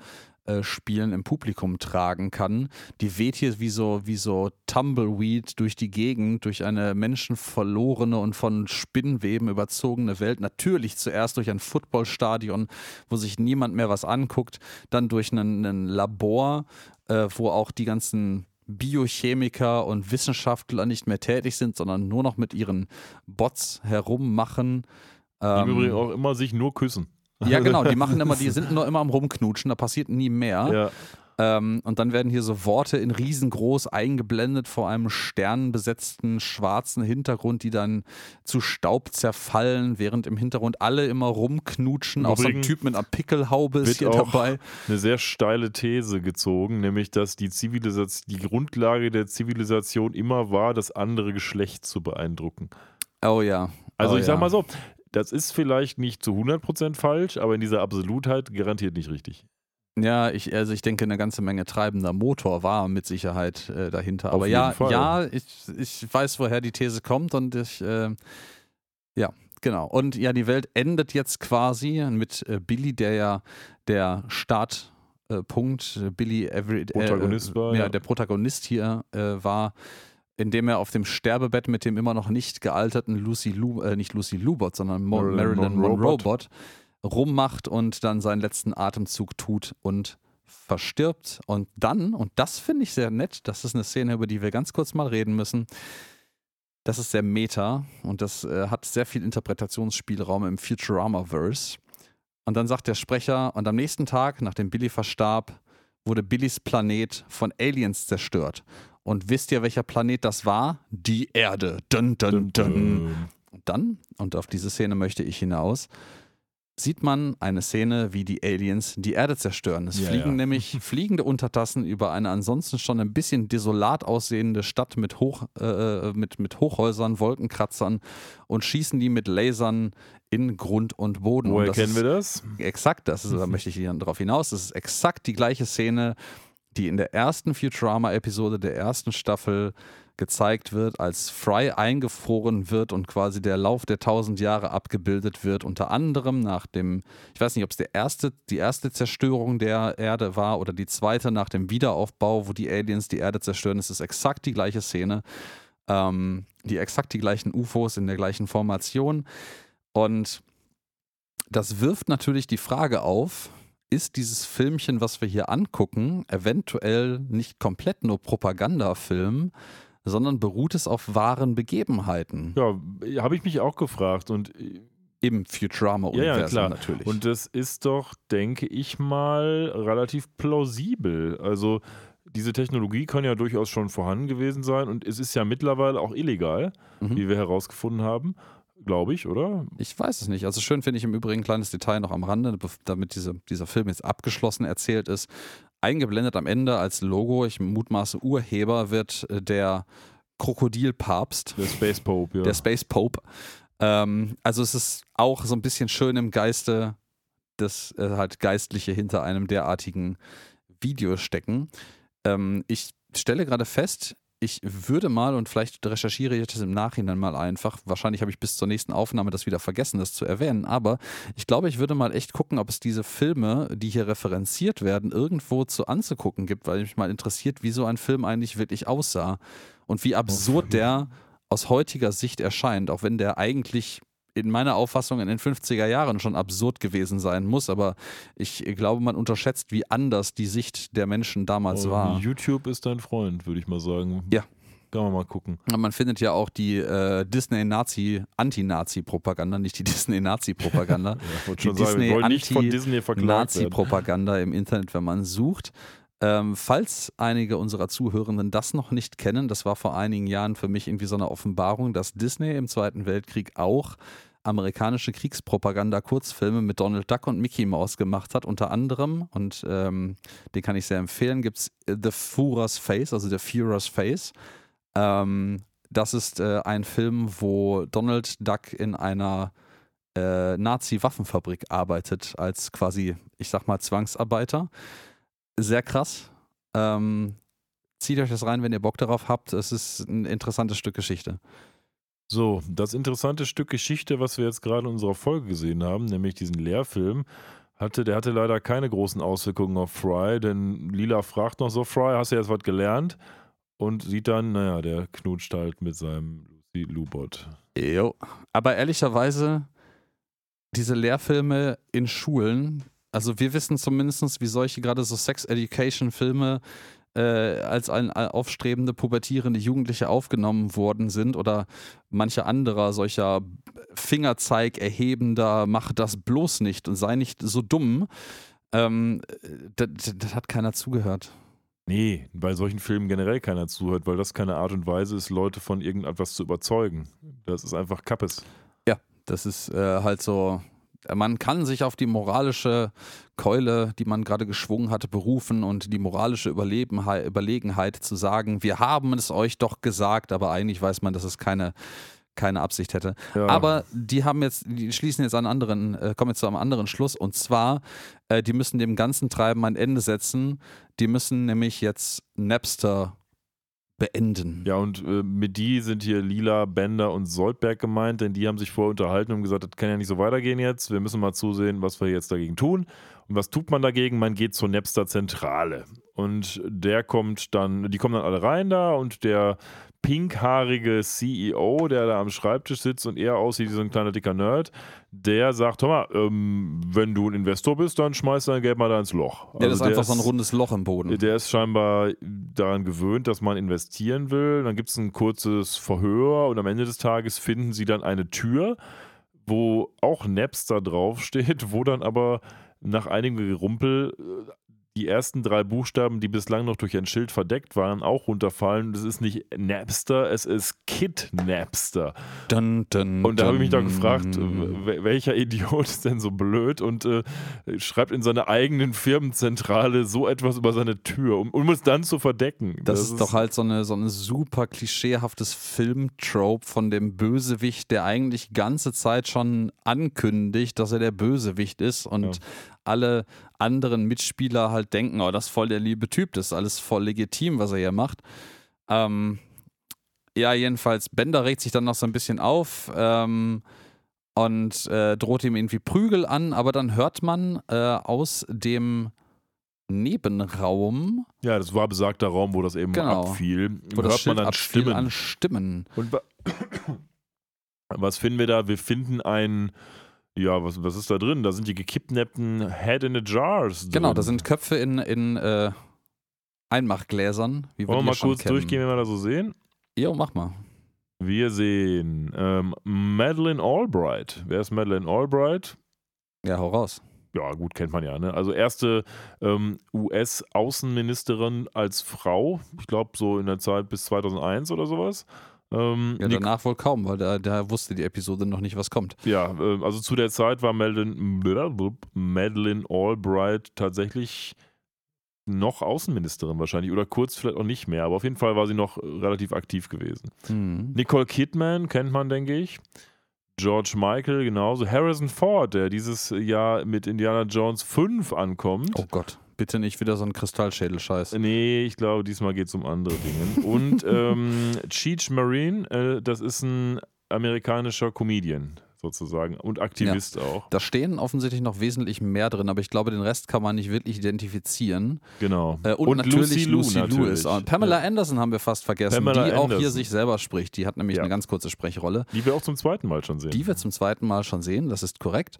äh, Spielen im Publikum tragen kann. Die weht hier wie so, wie so Tumbleweed durch die Gegend, durch eine menschenverlorene und von Spinnweben überzogene Welt. Natürlich zuerst durch ein Footballstadion, wo sich niemand mehr was anguckt, dann durch ein, Labor, äh, wo auch die ganzen Biochemiker und Wissenschaftler nicht mehr tätig sind, sondern nur noch mit ihren Bots herummachen. Die Ähm, im Übrigen auch immer sich nur küssen. Ja, genau, die machen immer, die sind nur immer am Rumknutschen, da passiert nie mehr. Ja. Ähm, und dann werden hier so Worte in riesengroß eingeblendet vor einem sternbesetzten schwarzen Hintergrund, die dann zu Staub zerfallen, während im Hintergrund alle immer rumknutschen. Im Auch so ein Typ mit einer Pickelhaube ist hier dabei. eine sehr steile These gezogen, nämlich dass die Zivilisation, die Grundlage der Zivilisation immer war, das andere Geschlecht zu beeindrucken. Oh ja. Also oh, ich ja. sag mal so, das ist vielleicht nicht zu 100% falsch, aber in dieser Absolutheit garantiert nicht richtig. Ja, ich, also ich denke, eine ganze Menge treibender Motor war mit Sicherheit äh, dahinter. Auf Aber ja, Fall. ja, ich, ich weiß, woher die These kommt und ich, äh, ja, genau. Und ja, die Welt endet jetzt quasi mit äh, Billy, der ja der Startpunkt, äh, Billy Every, Protagonist äh, war, ja, ja. der Protagonist hier äh, war, indem er auf dem Sterbebett mit dem immer noch nicht gealterten Lucy Lu, äh, nicht Lucy Lubot, sondern Mo Marilyn Monroe rummacht und dann seinen letzten Atemzug tut und verstirbt. Und dann, und das finde ich sehr nett, das ist eine Szene, über die wir ganz kurz mal reden müssen. Das ist sehr meta und das äh, hat sehr viel Interpretationsspielraum im Futurama-Verse. Und dann sagt der Sprecher, und am nächsten Tag, nachdem Billy verstarb, wurde Billys Planet von Aliens zerstört. Und wisst ihr, welcher Planet das war? Die Erde. Dun, dun, dun. Und dann, und auf diese Szene möchte ich hinaus, sieht man eine Szene, wie die Aliens die Erde zerstören. Es Ja, fliegen ja. nämlich fliegende Untertassen über eine ansonsten schon ein bisschen desolat aussehende Stadt mit, Hoch, äh, mit, mit Hochhäusern, Wolkenkratzern und schießen die mit Lasern in Grund und Boden. Woher kennen wir das? Exakt, das ist, da möchte ich hier darauf hinaus. Das ist exakt die gleiche Szene, die in der ersten Futurama-Episode der ersten Staffel gezeigt wird, als Fry eingefroren wird und quasi der Lauf der tausend Jahre abgebildet wird, unter anderem nach dem, ich weiß nicht, ob es der erste, die erste Zerstörung der Erde war oder die zweite nach dem Wiederaufbau, wo die Aliens die Erde zerstören. Es ist exakt die gleiche Szene, ähm, die exakt die gleichen UFOs in der gleichen Formation und das wirft natürlich die Frage auf, ist dieses Filmchen, was wir hier angucken, eventuell nicht komplett nur Propagandafilm, sondern beruht es auf wahren Begebenheiten? Ja, habe ich mich auch gefragt und Im Futurama-Universum Ja, ja, klar. natürlich. Und das ist doch, denke ich mal, relativ plausibel. Also diese Technologie kann ja durchaus schon vorhanden gewesen sein und es ist ja mittlerweile auch illegal, Mhm. wie wir herausgefunden haben, glaube ich, oder? Ich weiß es nicht. Also schön finde ich im Übrigen ein kleines Detail noch am Rande, damit diese, dieser Film jetzt abgeschlossen erzählt ist. Eingeblendet am Ende als Logo, ich mutmaße Urheber, wird äh, der Krokodilpapst, Der Space Pope, ja. der Space Pope. Ähm, also es ist auch so ein bisschen schön im Geiste, das äh, halt Geistliche hinter einem derartigen Video stecken. Ähm, ich stelle gerade fest, ich würde mal, und vielleicht recherchiere ich das im Nachhinein mal einfach, wahrscheinlich habe ich bis zur nächsten Aufnahme das wieder vergessen, das zu erwähnen, aber ich glaube, ich würde mal echt gucken, ob es diese Filme, die hier referenziert werden, irgendwo zu anzugucken gibt, weil mich mal interessiert, wie so ein Film eigentlich wirklich aussah und wie absurd der aus heutiger Sicht erscheint, auch wenn der eigentlich in meiner Auffassung in den 50er Jahren schon absurd gewesen sein muss, aber ich glaube, man unterschätzt, wie anders die Sicht der Menschen damals Und war. YouTube ist dein Freund, würde ich mal sagen. Ja. Kann man mal gucken. Man findet ja auch die äh, Disney-Nazi, Anti-Nazi-Propaganda, nicht die Disney-Nazi-Propaganda. Ja, Die schon sagen, wir wollen nicht von Disney Disney verklagt werden. Nazi-Propaganda im Internet, wenn man sucht. Ähm, falls einige unserer Zuhörenden das noch nicht kennen, das war vor einigen Jahren für mich irgendwie so eine Offenbarung, dass Disney im Zweiten Weltkrieg auch amerikanische Kriegspropaganda-Kurzfilme mit Donald Duck und Mickey Mouse gemacht hat. Unter anderem, und ähm, den kann ich sehr empfehlen, gibt es The Führer's Face, also der Führer's Face. Ähm, das ist äh, ein Film, wo Donald Duck in einer äh, Nazi-Waffenfabrik arbeitet, als quasi, ich sag mal, Zwangsarbeiter. Sehr krass. Ähm, zieht euch das rein, wenn ihr Bock darauf habt. Es ist ein interessantes Stück Geschichte. So, das interessante Stück Geschichte, was wir jetzt gerade in unserer Folge gesehen haben, nämlich diesen Lehrfilm, hatte, der hatte leider keine großen Auswirkungen auf Fry, denn Lila fragt noch so, Fry, hast du jetzt was gelernt? Und sieht dann, naja, der knutscht halt mit seinem Lucy Lubot. Jo. Aber ehrlicherweise, diese Lehrfilme in Schulen, also wir wissen zumindest, wie solche gerade so Sex-Education-Filme äh, als ein aufstrebende, pubertierende Jugendliche aufgenommen worden sind oder mancher anderer solcher Fingerzeig erhebender, mach das bloß nicht und sei nicht so dumm. Ähm, das, hat keiner zugehört. Nee, bei solchen Filmen generell keiner zuhört, weil das keine Art und Weise ist, Leute von irgendetwas zu überzeugen. Das ist einfach Kappes. Das ist äh, halt so, man kann sich auf die moralische Keule, die man gerade geschwungen hatte, berufen und die moralische Überlegenheit zu sagen, wir haben es euch doch gesagt, aber eigentlich weiß man, dass es keine, keine Absicht hätte. Ja. Aber die haben jetzt, die schließen jetzt einen anderen, äh, kommen jetzt zu einem anderen Schluss und zwar, äh, die müssen dem ganzen Treiben ein Ende setzen. Die müssen nämlich jetzt Napster beenden. Ja, und äh, mit die sind hier Lila, Bender und Soldberg gemeint, denn die haben sich vorher unterhalten und gesagt, das kann ja nicht so weitergehen jetzt. Wir müssen mal zusehen, was wir jetzt dagegen tun. Und was tut man dagegen? Man geht zur Napster Zentrale. Und der kommt dann, die kommen dann alle rein da und der pinkhaarige CEO, der da am Schreibtisch sitzt und eher aussieht wie so ein kleiner dicker Nerd, der sagt, hör mal, ähm, wenn du ein Investor bist, dann schmeiß dein Geld mal da ins Loch. Ja, das ist Also einfach so ein rundes Loch im Boden. der ist scheinbar daran gewöhnt, dass man investieren will. Dann gibt es ein kurzes Verhör und am Ende des Tages finden sie dann eine Tür, wo auch Napster draufsteht, wo dann aber nach einigem Gerumpel äh, die ersten drei Buchstaben, die bislang noch durch ein Schild verdeckt waren, auch runterfallen. Das ist nicht Napster, es ist Kid Napster. Dun, dun, Und da habe ich mich da dun. gefragt, wel- welcher Idiot ist denn so blöd und äh, schreibt in seiner eigenen Firmenzentrale so etwas über seine Tür, um, um es dann zu verdecken. Das, ist doch halt so eine, so eine super klischeehaftes Filmtrope von dem Bösewicht, der eigentlich ganze Zeit schon ankündigt, dass er der Bösewicht ist und Ja. Alle anderen Mitspieler halt denken, oh, das ist voll der liebe Typ, das ist alles voll legitim, was er hier macht. Ähm, ja, jedenfalls, Bender regt sich dann noch so ein bisschen auf ähm, und äh, droht ihm irgendwie Prügel an, aber dann hört man äh, aus dem Nebenraum Ja, das war besagter Raum, wo das eben Genau. abfiel. wo hört man dann Stimmen. an Stimmen. Und wa- was finden wir da? Wir finden einen, Ja, was, was ist da drin? Da sind die gekidnappten Head in the Jars. Drin. Genau, da sind Köpfe in, in äh, Einmachgläsern. Wie Wollen wir mal kurz kennen. durchgehen, wenn wir da so sehen? Jo, mach mal. Wir sehen ähm, Madeleine Albright. Wer ist Madeleine Albright? Ja, hau raus. Ja, gut, kennt man ja. Ne? Also erste ähm, US-Außenministerin als Frau. Ich glaube, so in der Zeit bis 2001 oder sowas. Ähm, Ja, danach wohl kaum, weil da, da wusste die Episode noch nicht, was kommt. ja äh, also zu der Zeit war Madeleine, Madeleine Albright tatsächlich noch Außenministerin wahrscheinlich oder kurz vielleicht auch nicht mehr, aber auf jeden Fall war sie noch relativ aktiv gewesen. Mhm. Nicole Kidman kennt man, denke ich. George Michael genauso. Harrison Ford, der dieses Jahr mit Indiana Jones 5 ankommt. Oh Gott, bitte nicht wieder so ein Kristallschädel-Scheiß. Nee, ich glaube, diesmal geht es um andere Dinge. Und ähm, Cheech Marine, äh, das ist ein amerikanischer Comedian sozusagen und Aktivist auch. Da stehen offensichtlich noch wesentlich mehr drin, aber ich glaube, den Rest kann man nicht wirklich identifizieren. Genau. Äh, und, natürlich Lucy, Lou natürlich. ist. auch- Pamela Ja. Anderson haben wir fast vergessen, Pamela die auch hier Anderson. sich selber spricht. Die hat nämlich Ja. eine ganz kurze Sprechrolle, Die wir auch zum zweiten Mal schon sehen. die wir zum zweiten Mal schon sehen. Das ist korrekt.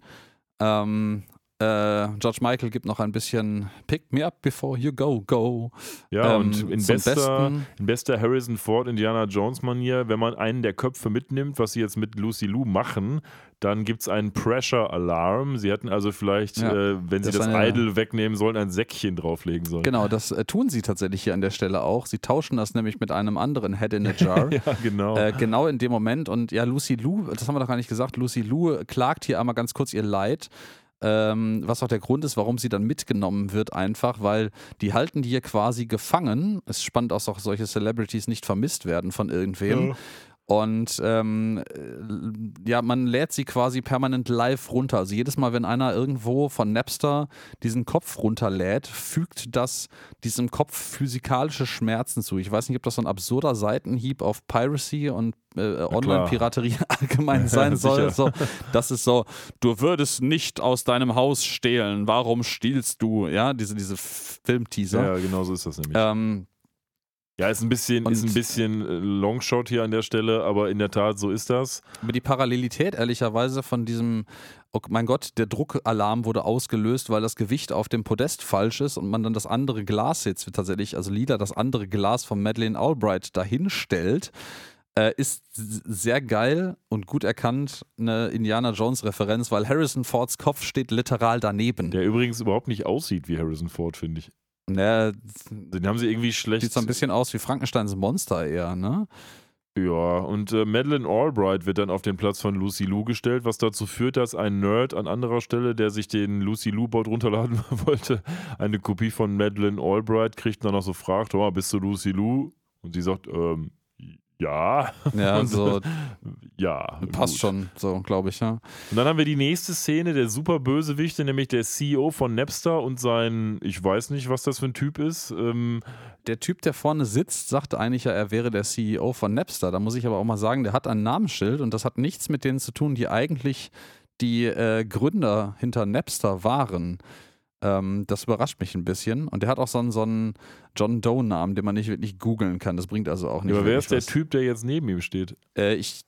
Ähm, äh, George Michael gibt noch ein bisschen Pick me up before you go, go. ja, Ähm, und in bester, in bester Harrison Ford Indiana Jones Manier, wenn man einen der Köpfe mitnimmt, was sie jetzt mit Lucy Lou machen, dann gibt es einen Pressure Alarm. Sie hätten also vielleicht, Ja, äh, wenn sie das eine- Idol wegnehmen sollen, ein Säckchen drauflegen sollen. genau, das äh, tun sie tatsächlich hier an der Stelle auch. Sie tauschen das nämlich mit einem anderen Head in a Jar. Ja, genau. Äh, genau in dem Moment. Und ja, Lucy Lou, das haben wir doch gar nicht gesagt, Lucy Lou klagt hier einmal ganz kurz ihr Leid. Ähm, was auch der Grund ist, warum sie dann mitgenommen wird, einfach, weil die halten die hier quasi gefangen. Es ist spannend, dass auch solche Celebrities nicht vermisst werden von irgendwem. Ja. Und ähm, äh, ja, man lädt sie quasi permanent live runter. Also jedes Mal, wenn einer irgendwo von Napster diesen Kopf runterlädt, fügt das diesem Kopf physikalische Schmerzen zu. Ich weiß nicht, ob das so ein absurder Seitenhieb auf Piracy und äh, Online-Piraterie allgemein sein soll. So, das ist so, du würdest nicht aus deinem Haus stehlen, warum stiehlst du? Ja, diese, diese Filmteaser. ja, genau so ist das nämlich. Ähm, Ja, ist ein bisschen, ist ein Und- bisschen äh, Longshot hier an der Stelle, aber in der Tat, so ist das. Aber die Parallelität, ehrlicherweise, von diesem, oh mein Gott, der Druckalarm wurde ausgelöst, weil das Gewicht auf dem Podest falsch ist und man dann das andere Glas jetzt tatsächlich, also Lila, das andere Glas von Madeleine Albright dahinstellt, äh, ist sehr geil und gut erkannt eine Indiana Jones-Referenz, weil Harrison Fords Kopf steht literal daneben. Der übrigens überhaupt nicht aussieht wie Harrison Ford, finde ich. Ne, Den haben sie irgendwie schlecht. sieht so ein bisschen aus wie Frankensteins Monster eher, ne? Ja, und äh, Madeleine Albright wird dann auf den Platz von Lucy Lou gestellt, was dazu führt, dass ein Nerd an anderer Stelle, der sich den Lucy Lou-Bot runterladen wollte, eine Kopie von Madeleine Albright kriegt und dann noch so fragt, oh, bist du Lucy Lou? Und sie sagt, ähm, ja. Ja, so Ja. passt gut. schon, so glaube ich, ja. Und dann haben wir die nächste Szene, der super Bösewichte, nämlich der CEO von Napster und sein, ich weiß nicht, was das für ein Typ ist. Ähm, der Typ, der vorne sitzt, sagt eigentlich ja, er wäre der CEO von Napster. Da muss ich aber auch mal sagen, der hat ein Namensschild und das hat nichts mit denen zu tun, die eigentlich die äh, Gründer hinter Napster waren. Ähm, das überrascht mich ein bisschen. Und der hat auch so einen, so einen John Doe-Namen, den man nicht wirklich googeln kann. Das bringt also auch nicht. aber wer ist der was. Typ, der jetzt neben ihm steht? Äh, ich,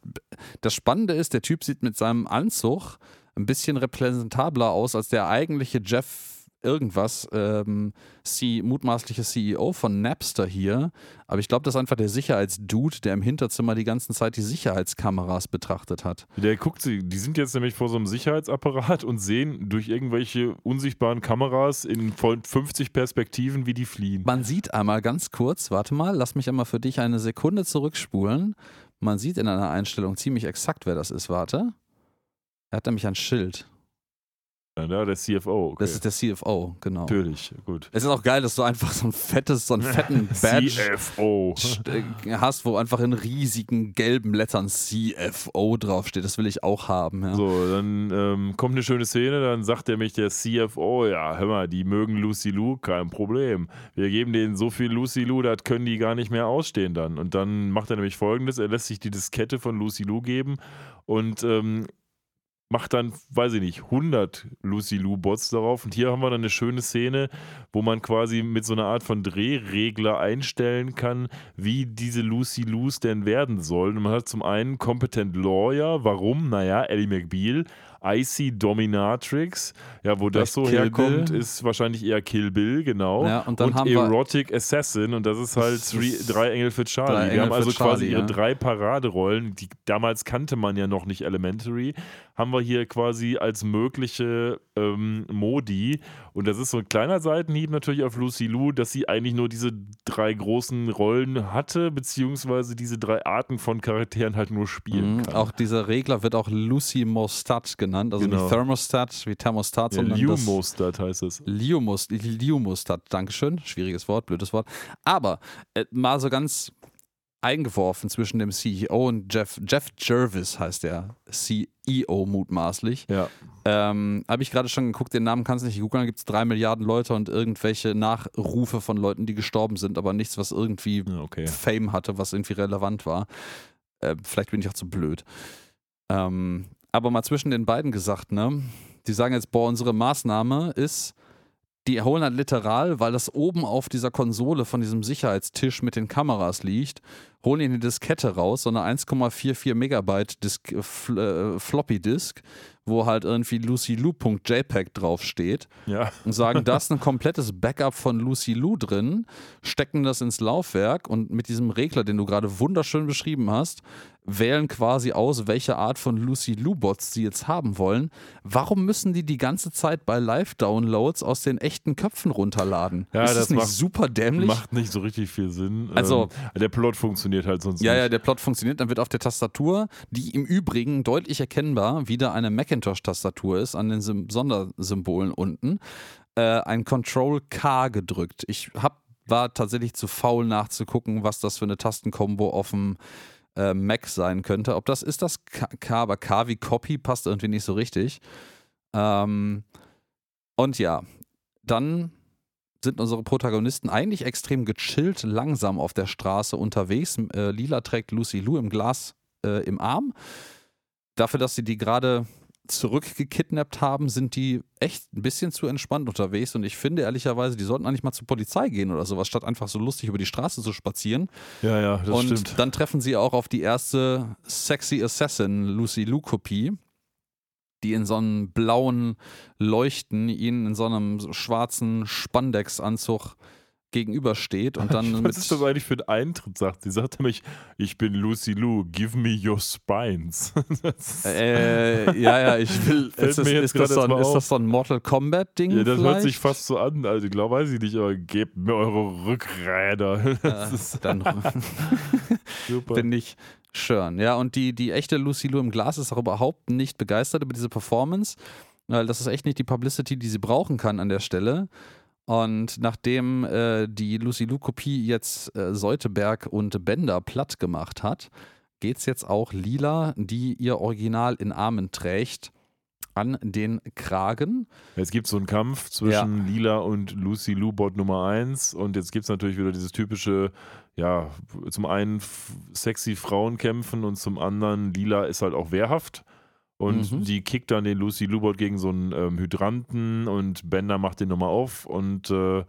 das Spannende ist, der Typ sieht mit seinem Anzug ein bisschen repräsentabler aus als der eigentliche Jeff irgendwas, ähm, C, mutmaßliche CEO von Napster hier. Aber ich glaube, das ist einfach der Sicherheitsdude, der im Hinterzimmer die ganze Zeit die Sicherheitskameras betrachtet hat. Der guckt sie, die sind jetzt nämlich vor so einem Sicherheitsapparat und sehen durch irgendwelche unsichtbaren Kameras in voll 50 Perspektiven, wie die fliehen. Man sieht einmal ganz kurz, warte mal, lass mich einmal für dich eine Sekunde zurückspulen. Man sieht in einer Einstellung ziemlich exakt, wer das ist. Warte. Er hat nämlich ein Schild. Ja, der CFO. Okay. Das ist der CFO, genau. Natürlich, gut. Es ist auch geil, dass du einfach so ein fettes, so einen fetten Badge CFO. äh, hast, wo einfach in riesigen gelben Lettern CFO draufsteht. Das will ich auch haben. Ja. So, dann ähm, kommt eine schöne Szene, dann sagt er mich der CFO, ja, hör mal, die mögen Lucy Lou, kein Problem. Wir geben denen so viel Lucy Lou, das können die gar nicht mehr ausstehen dann. Und dann macht er nämlich folgendes, er lässt sich die Diskette von Lucy Lou geben und ähm, macht dann, weiß ich nicht, 100 Lucy Lou Bots darauf. Und hier haben wir dann eine schöne Szene, wo man quasi mit so einer Art von Drehregler einstellen kann, wie diese Lucy Lous denn werden sollen. Und man hat zum einen Competent Lawyer, warum? Naja, Ellie McBeal, Icy Dominatrix. Ja, wo das so Kill herkommt, Bill. ist wahrscheinlich eher Kill Bill, genau. Ja, und dann haben wir- Erotic Assassin und das ist halt three, drei Engel für Charlie. Drei Wir Engel haben also für quasi Charlie, ihre ja. drei Paraderollen, die damals kannte man ja noch nicht Elementary, haben wir hier quasi als mögliche ähm, Modi. Und das ist so ein kleiner Seitenhieb natürlich auf Lucy Lou, dass sie eigentlich nur diese drei großen Rollen hatte, beziehungsweise diese drei Arten von Charakteren halt nur spielen Mhm. kann. Auch dieser Regler wird auch Lucy Mostat genannt, also Genau. nicht Thermostat wie Thermostat, ja, sondern das Liumostat heißt es. Liumus, Liumustat, Dankeschön. Schwieriges Wort, blödes Wort. Aber äh, mal so ganz eingeworfen zwischen dem CEO und Jeff, Jeff Jervis heißt der CEO mutmaßlich. Ja. Ähm, Habe ich gerade schon geguckt, den Namen kannst du nicht googeln, da gibt es drei Milliarden Leute und irgendwelche Nachrufe von Leuten, die gestorben sind, aber nichts, was irgendwie Ja, Okay. Fame hatte, was irgendwie relevant war. Äh, vielleicht bin ich auch zu blöd. Ähm, aber mal zwischen den beiden gesagt, ne? Die sagen jetzt, boah, unsere Maßnahme ist, die holen halt literal, weil das oben auf dieser Konsole von diesem Sicherheitstisch mit den Kameras liegt, holen die eine Diskette raus, so eine 1,44 Megabyte Disk, äh, äh, Floppy Disk, wo halt irgendwie lucyloo.jpg draufsteht Ja. und sagen, da ist ein komplettes Backup von Lucy Lou drin, stecken das ins Laufwerk und mit diesem Regler, den du gerade wunderschön beschrieben hast, wählen quasi aus, welche Art von Lucy Lou Bots sie jetzt haben wollen. Warum müssen die die ganze Zeit bei Live-Downloads aus den echten Köpfen runterladen? Ja, ist das das nicht macht- super dämlich? Macht nicht so richtig viel Sinn. Also- ähm, der Plot funktioniert halt sonst Ja, nicht. ja, der Plot funktioniert. Dann wird auf der Tastatur, die im Übrigen deutlich erkennbar wieder eine Macintosh-Tastatur ist, an den Sym Sondersymbolen unten, äh, ein Control-K gedrückt. Ich hab, war tatsächlich zu faul nachzugucken, was das für eine Tastenkombo auf dem äh, Mac sein könnte. Ob das ist das K, K aber K wie Copy passt irgendwie nicht so richtig. Ähm, und ja, dann sind unsere Protagonisten eigentlich extrem gechillt, langsam auf der Straße unterwegs. Äh, Lila trägt Lucy Lou im Glas äh, im Arm. Dafür, dass sie die gerade zurückgekidnappt haben, sind die echt ein bisschen zu entspannt unterwegs. Und ich finde ehrlicherweise, die sollten eigentlich mal zur Polizei gehen oder sowas, statt einfach so lustig über die Straße zu spazieren. ja, ja, das und stimmt. dann treffen sie auch auf die erste Sexy Assassin Lucy Lou Kopie, die in so einem blauen Leuchten ihnen in so einem schwarzen Spandex-Anzug gegenübersteht und dann Was ist das eigentlich für ein Eintritt, sagt sie? Sagt nämlich, ich bin Lucy Lou, give me your spines. das, äh, ja, ja, ich will. Ist das, ist, das so ein, ist das so ein Mortal Kombat-Ding? ja, das vielleicht? hört sich fast so an. Also, ich glaube, weiß ich nicht, aber gebt mir eure Rückräder. Das Äh, ist dann super. finde ich schön. Ja, und die, die echte Lucy Lou im Glas ist auch überhaupt nicht begeistert über diese Performance, weil das ist echt nicht die Publicity, die sie brauchen kann an der Stelle. Und nachdem äh, die Lucy Lou-Kopie jetzt äh, Seuteberg und Bender platt gemacht hat, geht es jetzt auch Lila, die ihr Original in Armen trägt, an den Kragen. Es gibt so einen Kampf zwischen Lila und Lucy Lubot Nummer 1 und jetzt gibt es natürlich wieder dieses typische, ja, zum einen sexy Frauen kämpfen und zum anderen Lila ist halt auch wehrhaft und Mhm. die kickt dann den Lucy Lubot gegen so einen ähm, Hydranten und Bender macht den nochmal auf und äh,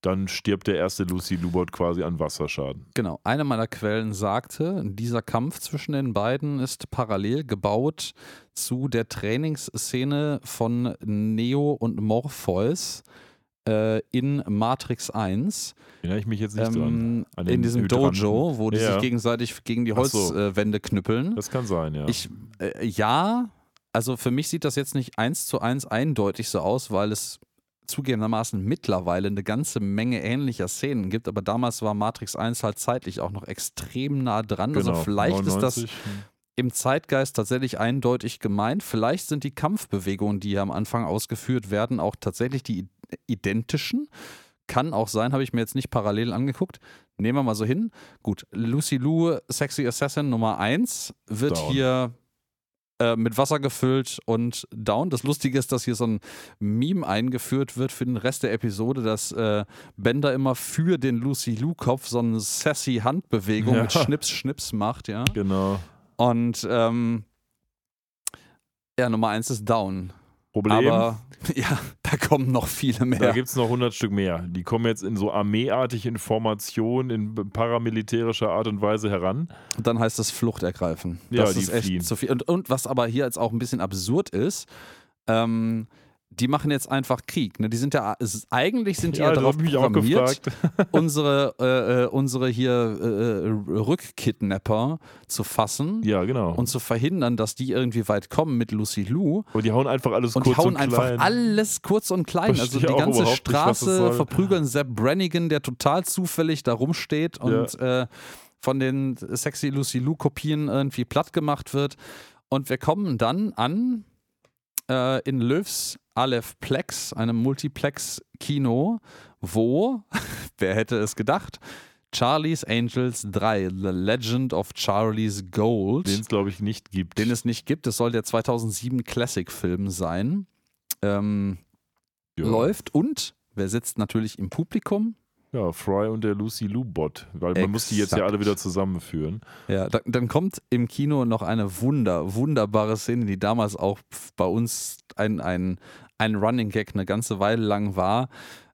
dann stirbt der erste Lucy Lubot quasi an Wasserschaden. Genau, eine meiner Quellen sagte, dieser Kampf zwischen den beiden ist parallel gebaut zu der Trainingsszene von Neo und Morpheus äh, in Matrix 1. Erinnere ich mich jetzt nicht dran. Ähm, An den in diesem Hydranten. Dojo, wo die Ja. sich gegenseitig gegen die Ach so. Holzwände knüppeln. Das kann sein, ja. Ich, äh, ja, also für mich sieht das jetzt nicht eins zu eins eindeutig so aus, weil es zugegebenermaßen mittlerweile eine ganze Menge ähnlicher Szenen gibt, aber damals war Matrix 1 halt zeitlich auch noch extrem nah dran. genau, Also vielleicht ist das 99. im Zeitgeist tatsächlich eindeutig gemeint. Vielleicht sind die Kampfbewegungen, die hier am Anfang ausgeführt werden, auch tatsächlich die identischen. Kann auch sein, habe ich mir jetzt nicht parallel angeguckt. Nehmen wir mal so hin. Gut, Lucy Lou, Sexy Assassin Nummer 1, wird Down. hier äh, mit Wasser gefüllt und down. Das Lustige ist, dass hier so ein Meme eingeführt wird für den Rest der Episode, dass äh, Bender immer für den Lucy Lou-Kopf so eine sassy Handbewegung Ja. mit Schnips, Schnips macht, ja. Genau. Und ähm, ja, Nummer eins ist down. Problem, Aber ja, da kommen noch viele da mehr. gibt es noch 100 Stück mehr. Die kommen jetzt in so armeeartige Informationen in paramilitärischer Art und Weise heran. Und dann heißt es Flucht ergreifen. Ja, das die ist echt fliehen. zu viel. Und, und was aber hier jetzt auch ein bisschen absurd ist, ähm, die machen jetzt einfach Krieg. Ne? Die sind ja, ist, eigentlich sind die ja, das darauf programmiert, unsere, äh, äh, unsere hier äh, äh, Rückkidnapper zu fassen Ja, genau. und zu verhindern, dass die irgendwie weit kommen mit Lucy Lou. Und die hauen einfach alles Und kurz die hauen und einfach klein. alles kurz und klein. Verstehe also die ganze nicht, Straße soll. verprügeln Sepp Brannigan, der total zufällig da rumsteht und äh, von den sexy Lucy Lou Kopien irgendwie platt gemacht wird. Und wir kommen dann an in Löws Aleph Plex, einem Multiplex-Kino, wo, wer hätte es gedacht, Charlie's Angels 3, The Legend of Charlie's Gold Den es, glaube ich, nicht gibt. den es nicht gibt. Es soll der 2007 Classic-Film sein. Ähm, ja. Läuft und wer sitzt natürlich im Publikum? Ja, Fry und der Lucy Lou Bot. Weil man muss die jetzt ja Exakt. alle wieder zusammenführen. Ja, da, dann kommt im Kino noch eine wunder, wunderbare Szene, die damals auch bei uns ein, ein, ein Running Gag eine ganze Weile lang war.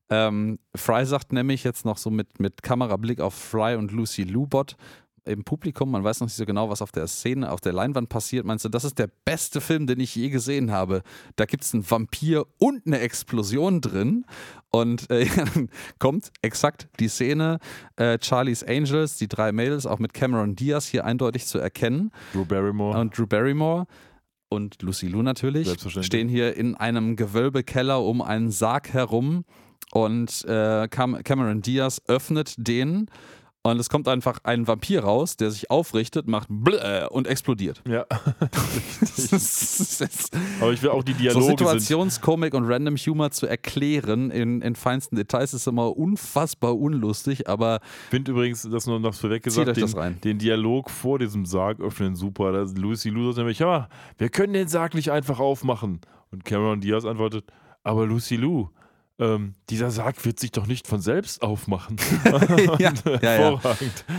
Ähm, Fry sagt nämlich jetzt noch so mit, mit Kamerablick auf Fry und Lucy Lubot im Publikum, man weiß noch nicht so genau, was auf der Szene, auf der Leinwand passiert. Meinst du, das ist der beste Film, den ich je gesehen habe? Da gibt es einen Vampir und eine Explosion drin. Und äh, dann kommt exakt die Szene, äh, Charlie's Angels, die drei Mädels, auch mit Cameron Diaz hier eindeutig zu erkennen. Drew Barrymore. Und Drew Barrymore und Lucy Lou natürlich stehen hier in einem Gewölbekeller um einen Sarg herum und äh, Cam Cameron Diaz öffnet den und es kommt einfach ein Vampir raus, der sich aufrichtet, macht und explodiert. ja. Das ist- das ist- Aber ich will auch die so Dialoge sind. Situationskomik und Random Humor zu erklären in, in feinsten Details ist immer unfassbar unlustig, aber Ich finde übrigens, das nur noch vorweg Zieht gesagt, euch den, das rein. den Dialog vor diesem Sarg öffnen super. Da ist Lucy Lou sagt nämlich, ja, wir können den Sarg nicht einfach aufmachen. Und Cameron Diaz antwortet, aber Lucy Lou, ähm, dieser Sarg wird sich doch nicht von selbst aufmachen. Ja, ja, ja.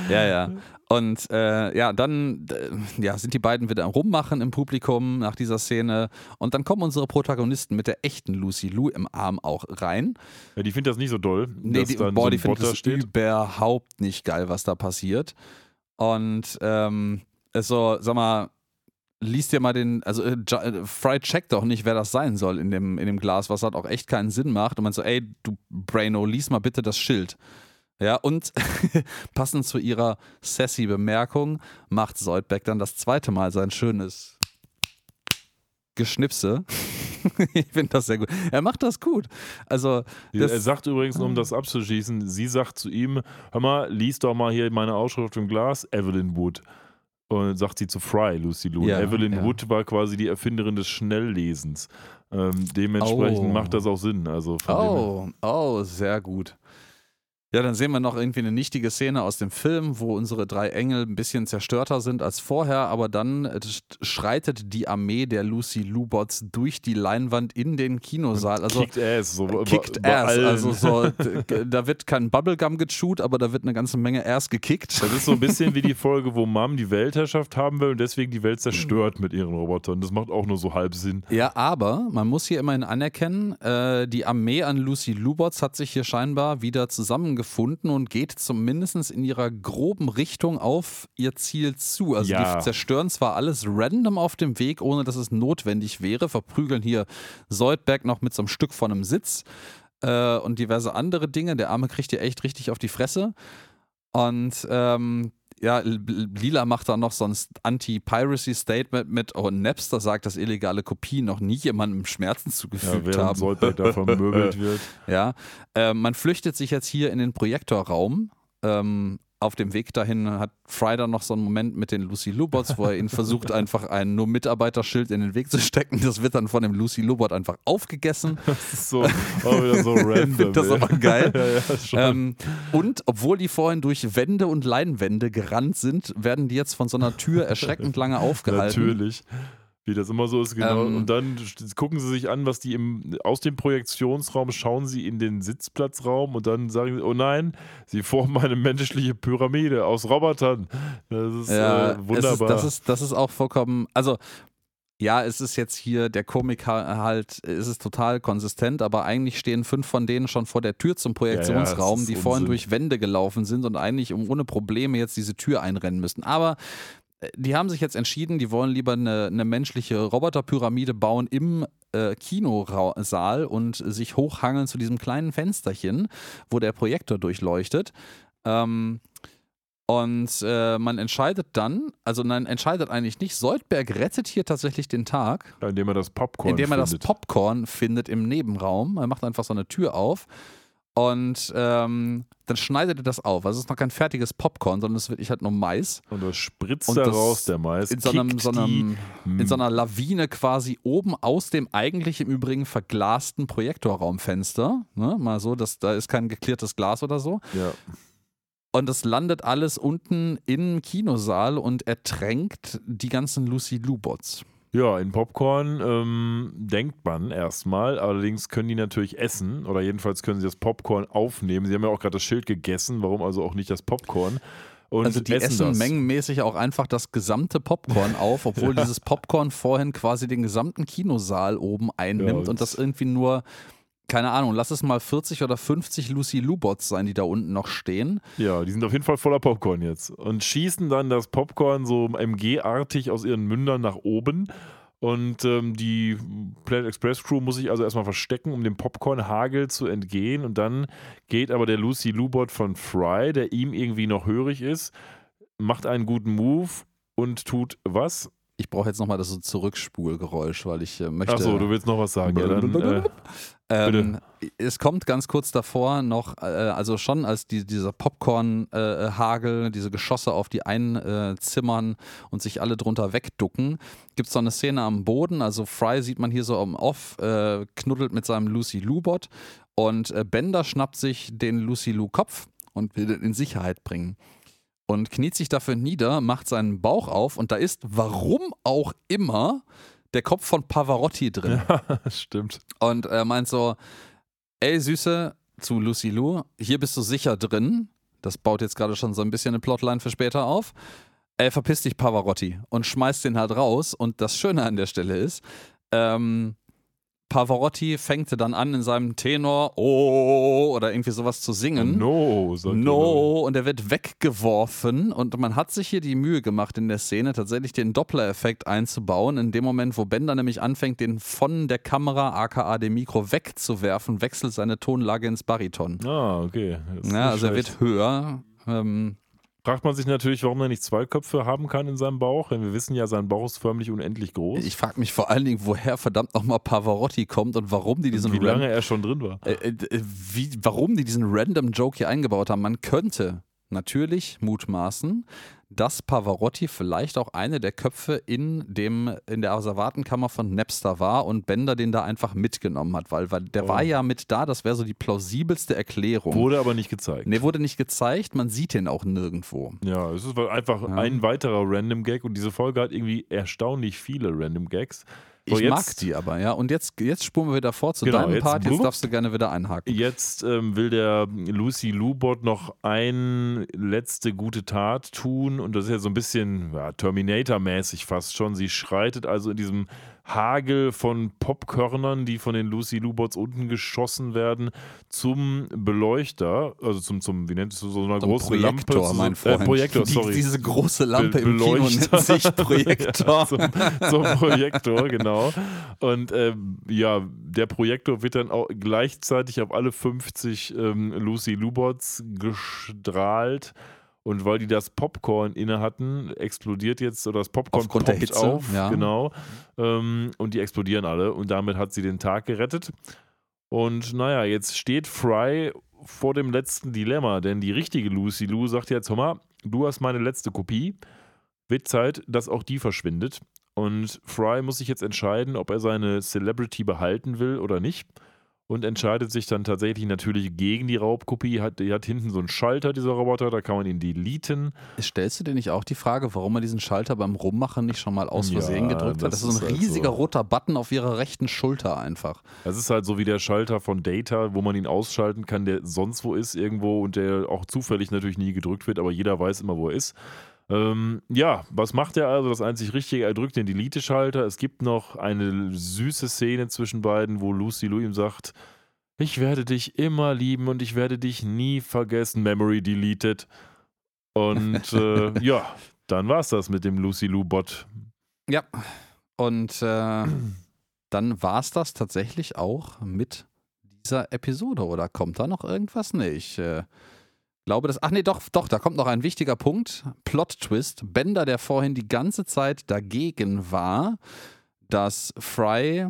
Ja, ja. Und äh, ja, dann äh, ja, sind die beiden wieder am Rummachen im Publikum nach dieser Szene. Und dann kommen unsere Protagonisten mit der echten Lucy Lou im Arm auch rein. Ja, die findet das nicht so doll, Nee, die, boah, so die finden das steht. überhaupt nicht geil, was da passiert. Und ähm, so, sag mal, liest dir mal den, also äh, äh, Fry checkt doch nicht, wer das sein soll in dem, in dem Glas, was halt auch echt keinen Sinn macht. Und man so, ey, du Braino, lies mal bitte das Schild. Ja, und passend zu ihrer sassy Bemerkung macht Soldbeck dann das zweite Mal sein schönes Geschnipse. ich finde das sehr gut. Er macht das gut. Also, das, er sagt übrigens, um das abzuschließen, sie sagt zu ihm, hör mal, lies doch mal hier meine Ausschrift im Glas, Evelyn Wood. Und sagt sie zu Fry, Lucy Lou. Ja, Evelyn ja. Wood war quasi die Erfinderin des Schnelllesens. Ähm, dementsprechend Oh. macht das auch Sinn. Also Oh, oh, sehr gut. Ja, dann sehen wir noch irgendwie eine nichtige Szene aus dem Film, wo unsere drei Engel ein bisschen zerstörter sind als vorher, aber dann äh, schreitet die Armee der Lucy Lubots durch die Leinwand in den Kinosaal. Also Kickt Ass. So bei- kickt bei Ass. allen. Also so, da wird kein Bubblegum gechewt, aber da wird eine ganze Menge Ass gekickt. Das ist so ein bisschen wie die Folge, wo Mom die Weltherrschaft haben will und deswegen die Welt zerstört mit ihren Robotern. Das macht auch nur so halb Sinn. Ja, aber man muss hier immerhin anerkennen, äh, die Armee an Lucy Lubots hat sich hier scheinbar wieder zusammengefunden und geht zumindest in ihrer groben Richtung auf ihr Ziel zu. Also Ja. die zerstören zwar alles random auf dem Weg, ohne dass es notwendig wäre, verprügeln hier Soldberg noch mit so einem Stück von einem Sitz äh, und diverse andere Dinge. Der Arme kriegt hier echt richtig auf die Fresse. Und ähm, ja, Lila macht dann noch so ein Anti-Piracy-Statement mit, oh, Napster sagt, dass illegale Kopien noch nie jemandem Schmerzen Ja, zugefügt während haben. Soldberg da vermöbelt wird. Ja, äh, man flüchtet sich jetzt hier in den Projektorraum. Ähm, auf dem Weg dahin hat Fry dann noch so einen Moment mit den Lucy Lubots, wo er ihn versucht, einfach ein nur Mitarbeiterschild in den Weg zu stecken. Das wird dann von dem Lucy Lubot einfach aufgegessen. Das ist so, wieder so random. das ey. aber geil. ja, ja. Ähm, und obwohl die vorhin durch Wände und Leinwände gerannt sind, werden die jetzt von so einer Tür erschreckend lange aufgehalten. Natürlich. Wie das immer so ist, genau. Ähm, und dann gucken sie sich an, was die im, aus dem Projektionsraum schauen sie in den Sitzplatzraum und dann sagen sie, oh nein, sie formen eine menschliche Pyramide aus Robotern. Das ist Ja, äh, wunderbar. Es ist, das, ist, das ist auch vollkommen. Also, ja, es ist jetzt hier, der Komik ha- halt, es ist total konsistent, aber eigentlich stehen fünf von denen schon vor der Tür zum Projektionsraum, das ist die vorhin Unsinn. durch Wände gelaufen sind und eigentlich um ohne Probleme jetzt diese Tür einrennen müssten. Aber die haben sich jetzt entschieden, die wollen lieber eine, eine menschliche Roboterpyramide bauen im äh, Kinosaal und sich hochhangeln zu diesem kleinen Fensterchen, wo der Projektor durchleuchtet. Ähm, und äh, man entscheidet dann, also nein, entscheidet eigentlich nicht, Soldberg rettet hier tatsächlich den Tag, Indem er das Popcorn indem er das findet. Popcorn findet im Nebenraum. Er macht einfach so eine Tür auf und ähm, dann schneidet er das auf. Also es ist noch kein fertiges Popcorn, sondern es ist wirklich halt nur Mais. und das spritzt Und da das raus, der Mais. In so, einem, so einem, in so einer Lawine quasi oben aus dem eigentlich im Übrigen verglasten Projektorraumfenster. Ne? Mal so, dass, da ist kein geklärtes Glas oder so. Ja. Und das landet alles unten im Kinosaal und ertränkt die ganzen Lucy Lou-Bots. Ja, in Popcorn ähm, denkt man erstmal, allerdings können die natürlich essen oder jedenfalls können sie das Popcorn aufnehmen. Sie haben ja auch gerade das Schild gegessen, warum also auch nicht das Popcorn? Und also die essen, das. mengenmäßig auch einfach das gesamte Popcorn auf, obwohl dieses Popcorn vorhin quasi den gesamten Kinosaal oben einnimmt Ja, und, und- das irgendwie nur, keine Ahnung, lass es mal 40 oder 50 Lucy Lou-Bots sein, die da unten noch stehen. Ja, die sind auf jeden Fall voller Popcorn jetzt und schießen dann das Popcorn so MG-artig aus ihren Mündern nach oben. Und ähm, die Planet Express Crew muss sich also erstmal verstecken, um dem Popcorn-Hagel zu entgehen. Und dann geht aber der Lucy Lubot von Fry, der ihm irgendwie noch hörig ist, macht einen guten Move und tut was? Ich brauche jetzt nochmal das so Zurückspulgeräusch, weil ich äh, möchte. Achso, du willst noch was sagen. Ja, dann, äh, Ähm, es kommt ganz kurz davor noch, äh, also schon als die, dieser Popcorn-Hagel, diese Geschosse auf die einzimmern und sich alle drunter wegducken, gibt es so eine Szene am Boden. Also Fry sieht man hier so am Off, äh, knuddelt mit seinem Lucy Lou-Bot und äh, Bender schnappt sich den Lucy Lou-Kopf und will den in Sicherheit bringen. Und kniet sich dafür nieder, macht seinen Bauch auf und da ist, warum auch immer, der Kopf von Pavarotti drin. Stimmt. Und er meint so, ey Süße, zu Lucy Lou, hier bist du sicher drin. Das baut jetzt gerade schon so ein bisschen eine Plotline für später auf. Ey, verpiss dich Pavarotti und schmeißt den halt raus. Und das Schöne an der Stelle ist, ähm, Pavarotti fängte dann an in seinem Tenor oh oder irgendwie sowas zu singen. No, er. No, und er wird weggeworfen und man hat sich hier die Mühe gemacht in der Szene tatsächlich den Doppler-Effekt einzubauen. In dem Moment, wo Bender nämlich anfängt, den von der Kamera, aka dem Mikro, wegzuwerfen, wechselt seine Tonlage ins Bariton. Ah, okay. Ja, also er schlecht. wird höher. Ähm, Fragt man sich natürlich, warum er nicht zwei Köpfe haben kann in seinem Bauch, denn wir wissen ja, sein Bauch ist förmlich unendlich groß. ich frage mich vor allen Dingen, woher verdammt nochmal Pavarotti kommt und warum die diesen wie Ran- lange er schon drin war. äh, äh, wie, warum die diesen random Joke hier eingebaut haben. Man könnte natürlich mutmaßen, dass Pavarotti vielleicht auch eine der Köpfe in, dem, in der Asservatenkammer von Napster war und Bender den da einfach mitgenommen hat, weil, weil der Oh. war ja mit da, das wäre so die plausibelste Erklärung. Wurde aber nicht gezeigt. Nee, wurde nicht gezeigt, man sieht den auch nirgendwo. Ja, es ist einfach Ja. ein weiterer Random Gag und diese Folge hat irgendwie erstaunlich viele Random Gags. So, Ich jetzt, mag die aber, ja. Und jetzt, jetzt spulen wir wieder vor zu Genau, deinem jetzt Part, jetzt blub. darfst du gerne wieder einhaken. Jetzt ähm, will der Lucy Lubot noch eine letzte gute Tat tun und das ist ja so ein bisschen ja, Terminator-mäßig fast schon. Sie schreitet also in diesem Hagel von Popkörnern, die von den Lucy Lubots unten geschossen werden, zum Beleuchter, also zum, zum wie nennt es so, so einer Zum großen Projektor, Lampe. mein Freund. Äh, Projektor, Die- sorry. Diese große Lampe Be- im Kino nennt sich Projektor. Zum, zum Projektor, genau. Und ähm, ja, der Projektor wird dann auch gleichzeitig auf alle 50 ähm, Lucy Lubots gestrahlt. Und weil die das Popcorn inne hatten, explodiert jetzt, oder das Popcorn Aufgrund der poppt Hitze, auf, ja. genau. Ähm, und die explodieren alle. Und damit hat sie den Tag gerettet. Und naja, jetzt steht Fry vor dem letzten Dilemma, denn die richtige Lucy Lou sagt jetzt, hör mal, du hast meine letzte Kopie, wird Zeit, dass auch die verschwindet. Und Fry muss sich jetzt entscheiden, ob er seine Celebrity behalten will oder nicht. Und entscheidet sich dann tatsächlich natürlich gegen die Raubkopie. Hat, die hat hinten so einen Schalter, dieser Roboter, da kann man ihn deleten. Stellst du dir nicht auch die Frage, warum er diesen Schalter beim Rummachen nicht schon mal aus Ja, Versehen gedrückt hat? das Das ist so ein halt riesiger so. roter Button auf ihrer rechten Schulter einfach. Das ist halt so wie der Schalter von Data, wo man ihn ausschalten kann, der sonst wo ist irgendwo und der auch zufällig natürlich nie gedrückt wird, aber jeder weiß immer, wo er ist. Ähm, ja, was macht er also? Das einzig Richtige, er drückt den Delete-Schalter. Es gibt noch eine süße Szene zwischen beiden, wo Lucy Lou ihm sagt, ich werde dich immer lieben und ich werde dich nie vergessen. Memory deleted. Und äh, ja, dann war es das mit dem Lucy Lou-Bot. Ja, und äh, dann war es das tatsächlich auch mit dieser Episode. Oder kommt da noch irgendwas? Nee, ich äh, glaube, dass. Ach nee, doch, doch, da kommt noch ein wichtiger Punkt. Plot-Twist. Bender, der vorhin die ganze Zeit dagegen war, dass Fry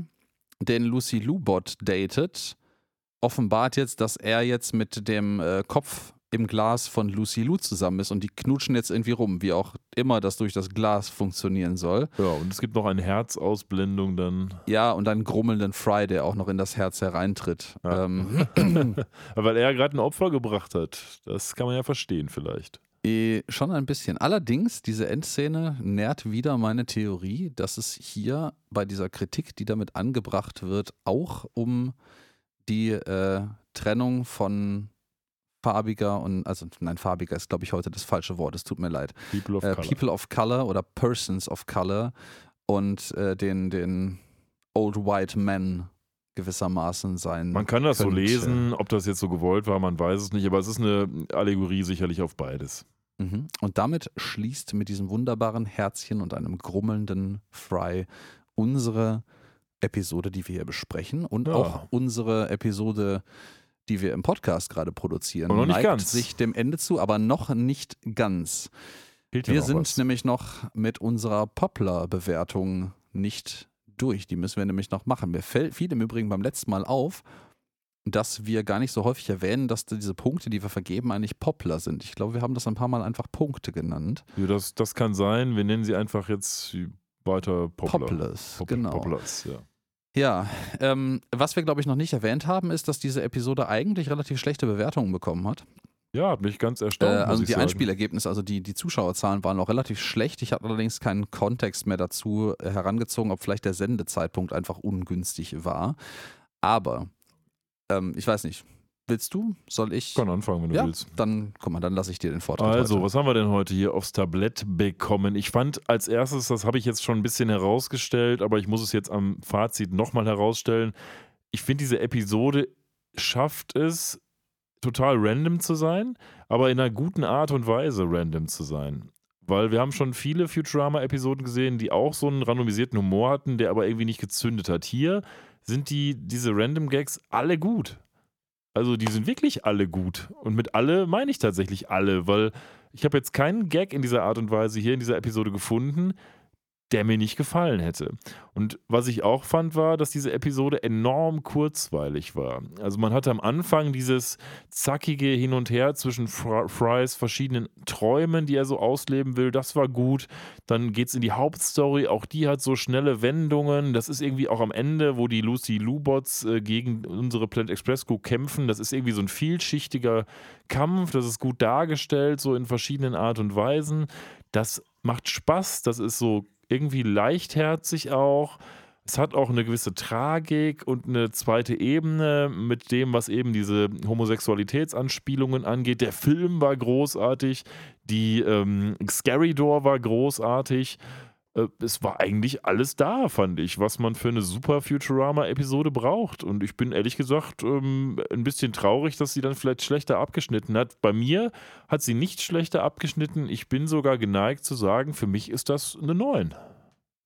den Lucy Lou-Bot datet, offenbart jetzt, dass er jetzt mit dem äh, Kopf im Glas von Lucy Lou zusammen ist und die knutschen jetzt irgendwie rum, wie auch immer das durch das Glas funktionieren soll. Ja, und es gibt noch eine Herzausblendung dann. Ja, und einen grummelnden Fry, der auch noch in das Herz hereintritt. Ja. Ähm, Weil er gerade ein Opfer gebracht hat. Das kann man ja verstehen vielleicht. eh, schon ein bisschen. Allerdings, diese Endszene nährt wieder meine Theorie, dass es hier bei dieser Kritik, die damit angebracht wird, auch um die äh, Trennung von farbiger und, also nein, farbiger ist, glaube ich, heute das falsche Wort, es tut mir leid. People of äh, Color. People of Color oder Persons of Color und äh, den, den Old White Men gewissermaßen sein. Man kann das so könnte. lesen, ob das jetzt so gewollt war, man weiß es nicht, aber es ist eine Allegorie sicherlich auf beides. Mhm. Und damit schließt mit diesem wunderbaren Herzchen und einem grummelnden Fry unsere Episode, die wir hier besprechen und Ja. auch unsere Episode, die wir im Podcast gerade produzieren, noch nicht neigt ganz. sich dem Ende zu, aber noch nicht ganz. Ja Wir sind was. nämlich noch mit unserer Poplar-Bewertung nicht durch. Die müssen wir nämlich noch machen. Mir fällt fiel im Übrigen beim letzten Mal auf, dass wir gar nicht so häufig erwähnen, dass diese Punkte, die wir vergeben, eigentlich Poplar sind. Ich glaube, wir haben das ein paar Mal einfach Punkte genannt. Ja, das, das kann sein. Wir nennen sie einfach jetzt weiter Poplar. Poplars, Pop- genau. Poplars, ja. Ja, ähm, was wir, glaube ich, noch nicht erwähnt haben, ist, dass diese Episode eigentlich relativ schlechte Bewertungen bekommen hat. Ja, hat mich ganz Äh, erstaunt. muss also die sagen. Einspielergebnisse, also die, die Zuschauerzahlen waren noch relativ schlecht. Ich hatte allerdings keinen Kontext mehr dazu äh, herangezogen, ob vielleicht der Sendezeitpunkt einfach ungünstig war. Aber ähm, ich weiß nicht. Willst du? Soll ich? Kann anfangen, wenn du ja, willst. dann guck mal, dann lasse ich dir den Vortrag. Also, heute. was haben wir denn heute hier aufs Tablett bekommen? Ich fand als erstes, das habe ich jetzt schon ein bisschen herausgestellt, aber ich muss es jetzt am Fazit nochmal herausstellen. Ich finde, diese Episode schafft es, total random zu sein, aber in einer guten Art und Weise random zu sein. Weil wir haben schon viele Futurama-Episoden gesehen, die auch so einen randomisierten Humor hatten, der aber irgendwie nicht gezündet hat. Hier sind die, diese Random Gags alle gut. Also die sind wirklich alle gut. Und mit alle meine ich tatsächlich alle, weil ich habe jetzt keinen Gag in dieser Art und Weise hier in dieser Episode gefunden, der mir nicht gefallen hätte. Und was ich auch fand, war, dass diese Episode enorm kurzweilig war. Also man hatte am Anfang dieses zackige Hin und Her zwischen Fr Frys verschiedenen Träumen, die er so ausleben will. Das war gut. Dann geht es in die Hauptstory. Auch die hat so schnelle Wendungen. Das ist irgendwie auch am Ende, wo die Lucy Lubots äh, gegen unsere Planet Express Crew kämpfen. Das ist irgendwie so ein vielschichtiger Kampf. Das ist gut dargestellt, so in verschiedenen Art und Weisen. Das macht Spaß. Das ist so irgendwie leichtherzig auch. Es hat auch eine gewisse Tragik und eine zweite Ebene mit dem, was eben diese Homosexualitätsanspielungen angeht. Der Film war großartig, die ähm, Scary Door war großartig. Äh, Es war eigentlich alles da, fand ich, was man für eine super Futurama-Episode braucht. Und ich bin ehrlich gesagt ähm, ein bisschen traurig, dass sie dann vielleicht schlechter abgeschnitten hat. Bei mir hat sie nicht schlechter abgeschnitten. Ich bin sogar geneigt zu sagen, für mich ist das eine 9.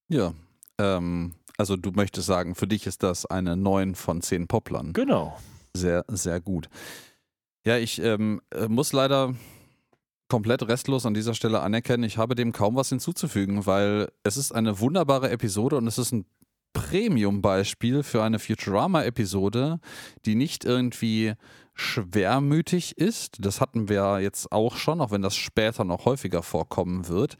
ja, ähm, also du möchtest sagen, für dich ist das eine 9 von 10 Poplern. Genau. Sehr, sehr gut. Ja, ich ähm, äh, muss leider komplett restlos an dieser Stelle anerkennen, ich habe dem kaum was hinzuzufügen, weil es ist eine wunderbare Episode und es ist ein Premium-Beispiel für eine Futurama-Episode, die nicht irgendwie schwermütig ist. Das hatten wir jetzt auch schon, auch wenn das später noch häufiger vorkommen wird.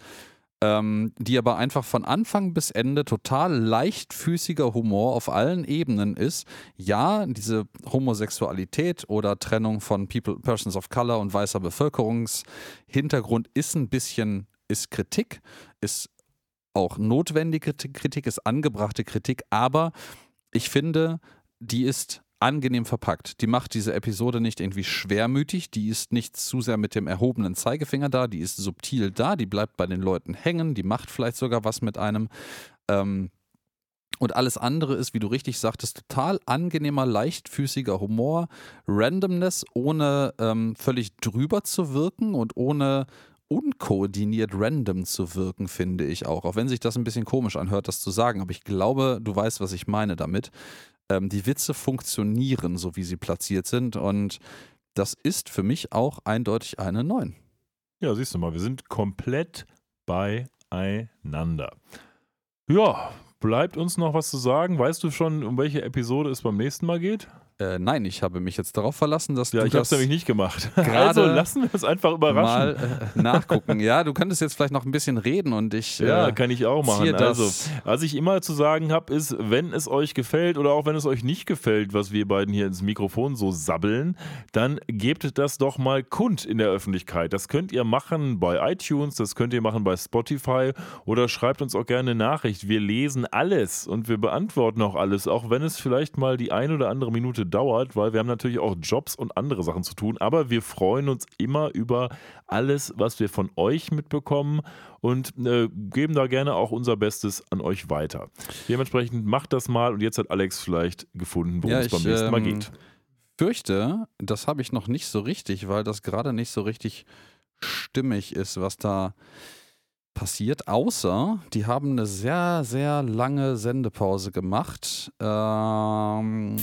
Ähm, die aber einfach von Anfang bis Ende total leichtfüßiger Humor auf allen Ebenen ist. Ja, diese Homosexualität oder Trennung von People, Persons of Color und weißer Bevölkerungshintergrund ist ein bisschen, ist Kritik, ist auch notwendige Kritik, ist angebrachte Kritik, aber ich finde, die ist angenehm verpackt. Die macht diese Episode nicht irgendwie schwermütig, die ist nicht zu sehr mit dem erhobenen Zeigefinger da, die ist subtil da, die bleibt bei den Leuten hängen, die macht vielleicht sogar was mit einem. Ähm, und alles andere ist, wie du richtig sagtest, total angenehmer, leichtfüßiger Humor, Randomness, ohne ähm, völlig drüber zu wirken und ohne unkoordiniert random zu wirken, finde ich auch. Auch wenn sich das ein bisschen komisch anhört, das zu sagen. Aber ich glaube, du weißt, was ich meine damit. Ähm, die Witze funktionieren, so wie sie platziert sind. Und das ist für mich auch eindeutig eine 9. Ja, siehst du mal, wir sind komplett beieinander. Ja, bleibt uns noch was zu sagen? Weißt du schon, um welche Episode es beim nächsten Mal geht? Äh, nein, ich habe mich jetzt darauf verlassen, dass ja, du ich habe es nämlich nicht gemacht. gerade also lassen wir uns einfach überraschen. mal äh, nachgucken. ja, du könntest jetzt vielleicht noch ein bisschen reden und ich. Ja, äh, kann ich auch machen. Also, was ich immer zu sagen habe, ist, wenn es euch gefällt oder auch wenn es euch nicht gefällt, was wir beiden hier ins Mikrofon so sabbeln, dann gebt das doch mal kund in der Öffentlichkeit. Das könnt ihr machen bei iTunes, das könnt ihr machen bei Spotify oder schreibt uns auch gerne eine Nachricht. Wir lesen alles und wir beantworten auch alles, auch wenn es vielleicht mal die ein oder andere Minute dauert, weil wir haben natürlich auch Jobs und andere Sachen zu tun, aber wir freuen uns immer über alles, was wir von euch mitbekommen und äh, geben da gerne auch unser Bestes an euch weiter. Dementsprechend macht das mal und jetzt hat Alex vielleicht gefunden, worum Ja, es beim nächsten Mal ähm, geht. fürchte, das habe ich noch nicht so richtig, weil das gerade nicht so richtig stimmig ist, was da passiert. Außer, die haben eine sehr, sehr lange Sendepause gemacht. Ähm,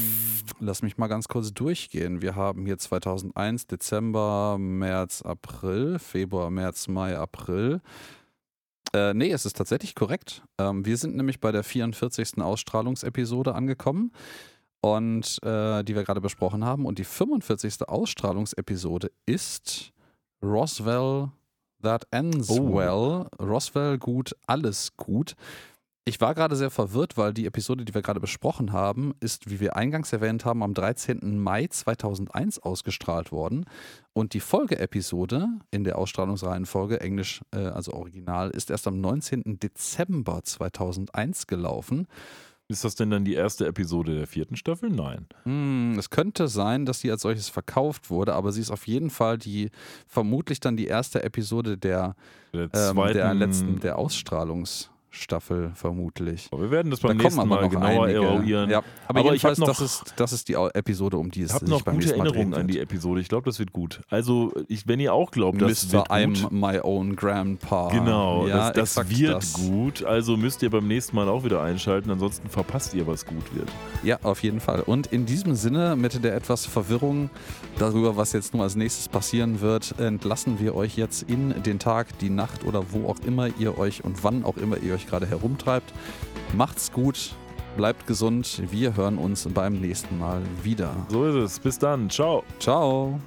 lass mich mal ganz kurz durchgehen. Wir haben hier 2001, Dezember, März, April, Februar, März, Mai, April. Äh, nee, es ist tatsächlich korrekt. Ähm, wir sind nämlich bei der 44. Ausstrahlungsepisode angekommen und äh, die wir gerade besprochen haben. Und die 45. Ausstrahlungsepisode ist Roswell That Ends Oh. Well. Roswell gut, alles gut. Ich war gerade sehr verwirrt, weil die Episode, die wir gerade besprochen haben, ist, wie wir eingangs erwähnt haben, am 13. Mai 2001 ausgestrahlt worden. Und die Folgeepisode in der Ausstrahlungsreihenfolge, Englisch, äh, also Original, ist erst am 19. Dezember 2001 gelaufen. Ist das denn dann die erste Episode der vierten Staffel? Nein. Hm, es könnte sein, dass die als solches verkauft wurde, aber sie ist auf jeden Fall die, vermutlich dann die erste Episode der, Der ähm, zweiten. der letzten, der Ausstrahlungsstaffel vermutlich. Aber wir werden das Da beim kommen nächsten Mal genauer einige. eruieren. Ja, aber, Aber ich hab jedenfalls, noch- das, ist, das ist die Episode, um die es Ich habe sich noch beim gute nächsten Mal Erinnerungen an die wird. Episode. Ich glaube, das wird gut. Also, ich, wenn ihr auch glaubt, das wird Mr. I'm gut. my own grandpa. Genau, ja, das, das wird das. gut. Also müsst ihr beim nächsten Mal auch wieder einschalten, ansonsten verpasst ihr, was gut wird. Ja, auf jeden Fall. Und in diesem Sinne, mit der etwas Verwirrung darüber, was jetzt nun als nächstes passieren wird, entlassen wir euch jetzt in den Tag, die Nacht oder wo auch immer ihr euch und wann auch immer ihr euch gerade herumtreibt. Macht's gut, bleibt gesund. Wir hören uns beim nächsten Mal wieder. So ist es. Bis dann. Ciao. Ciao.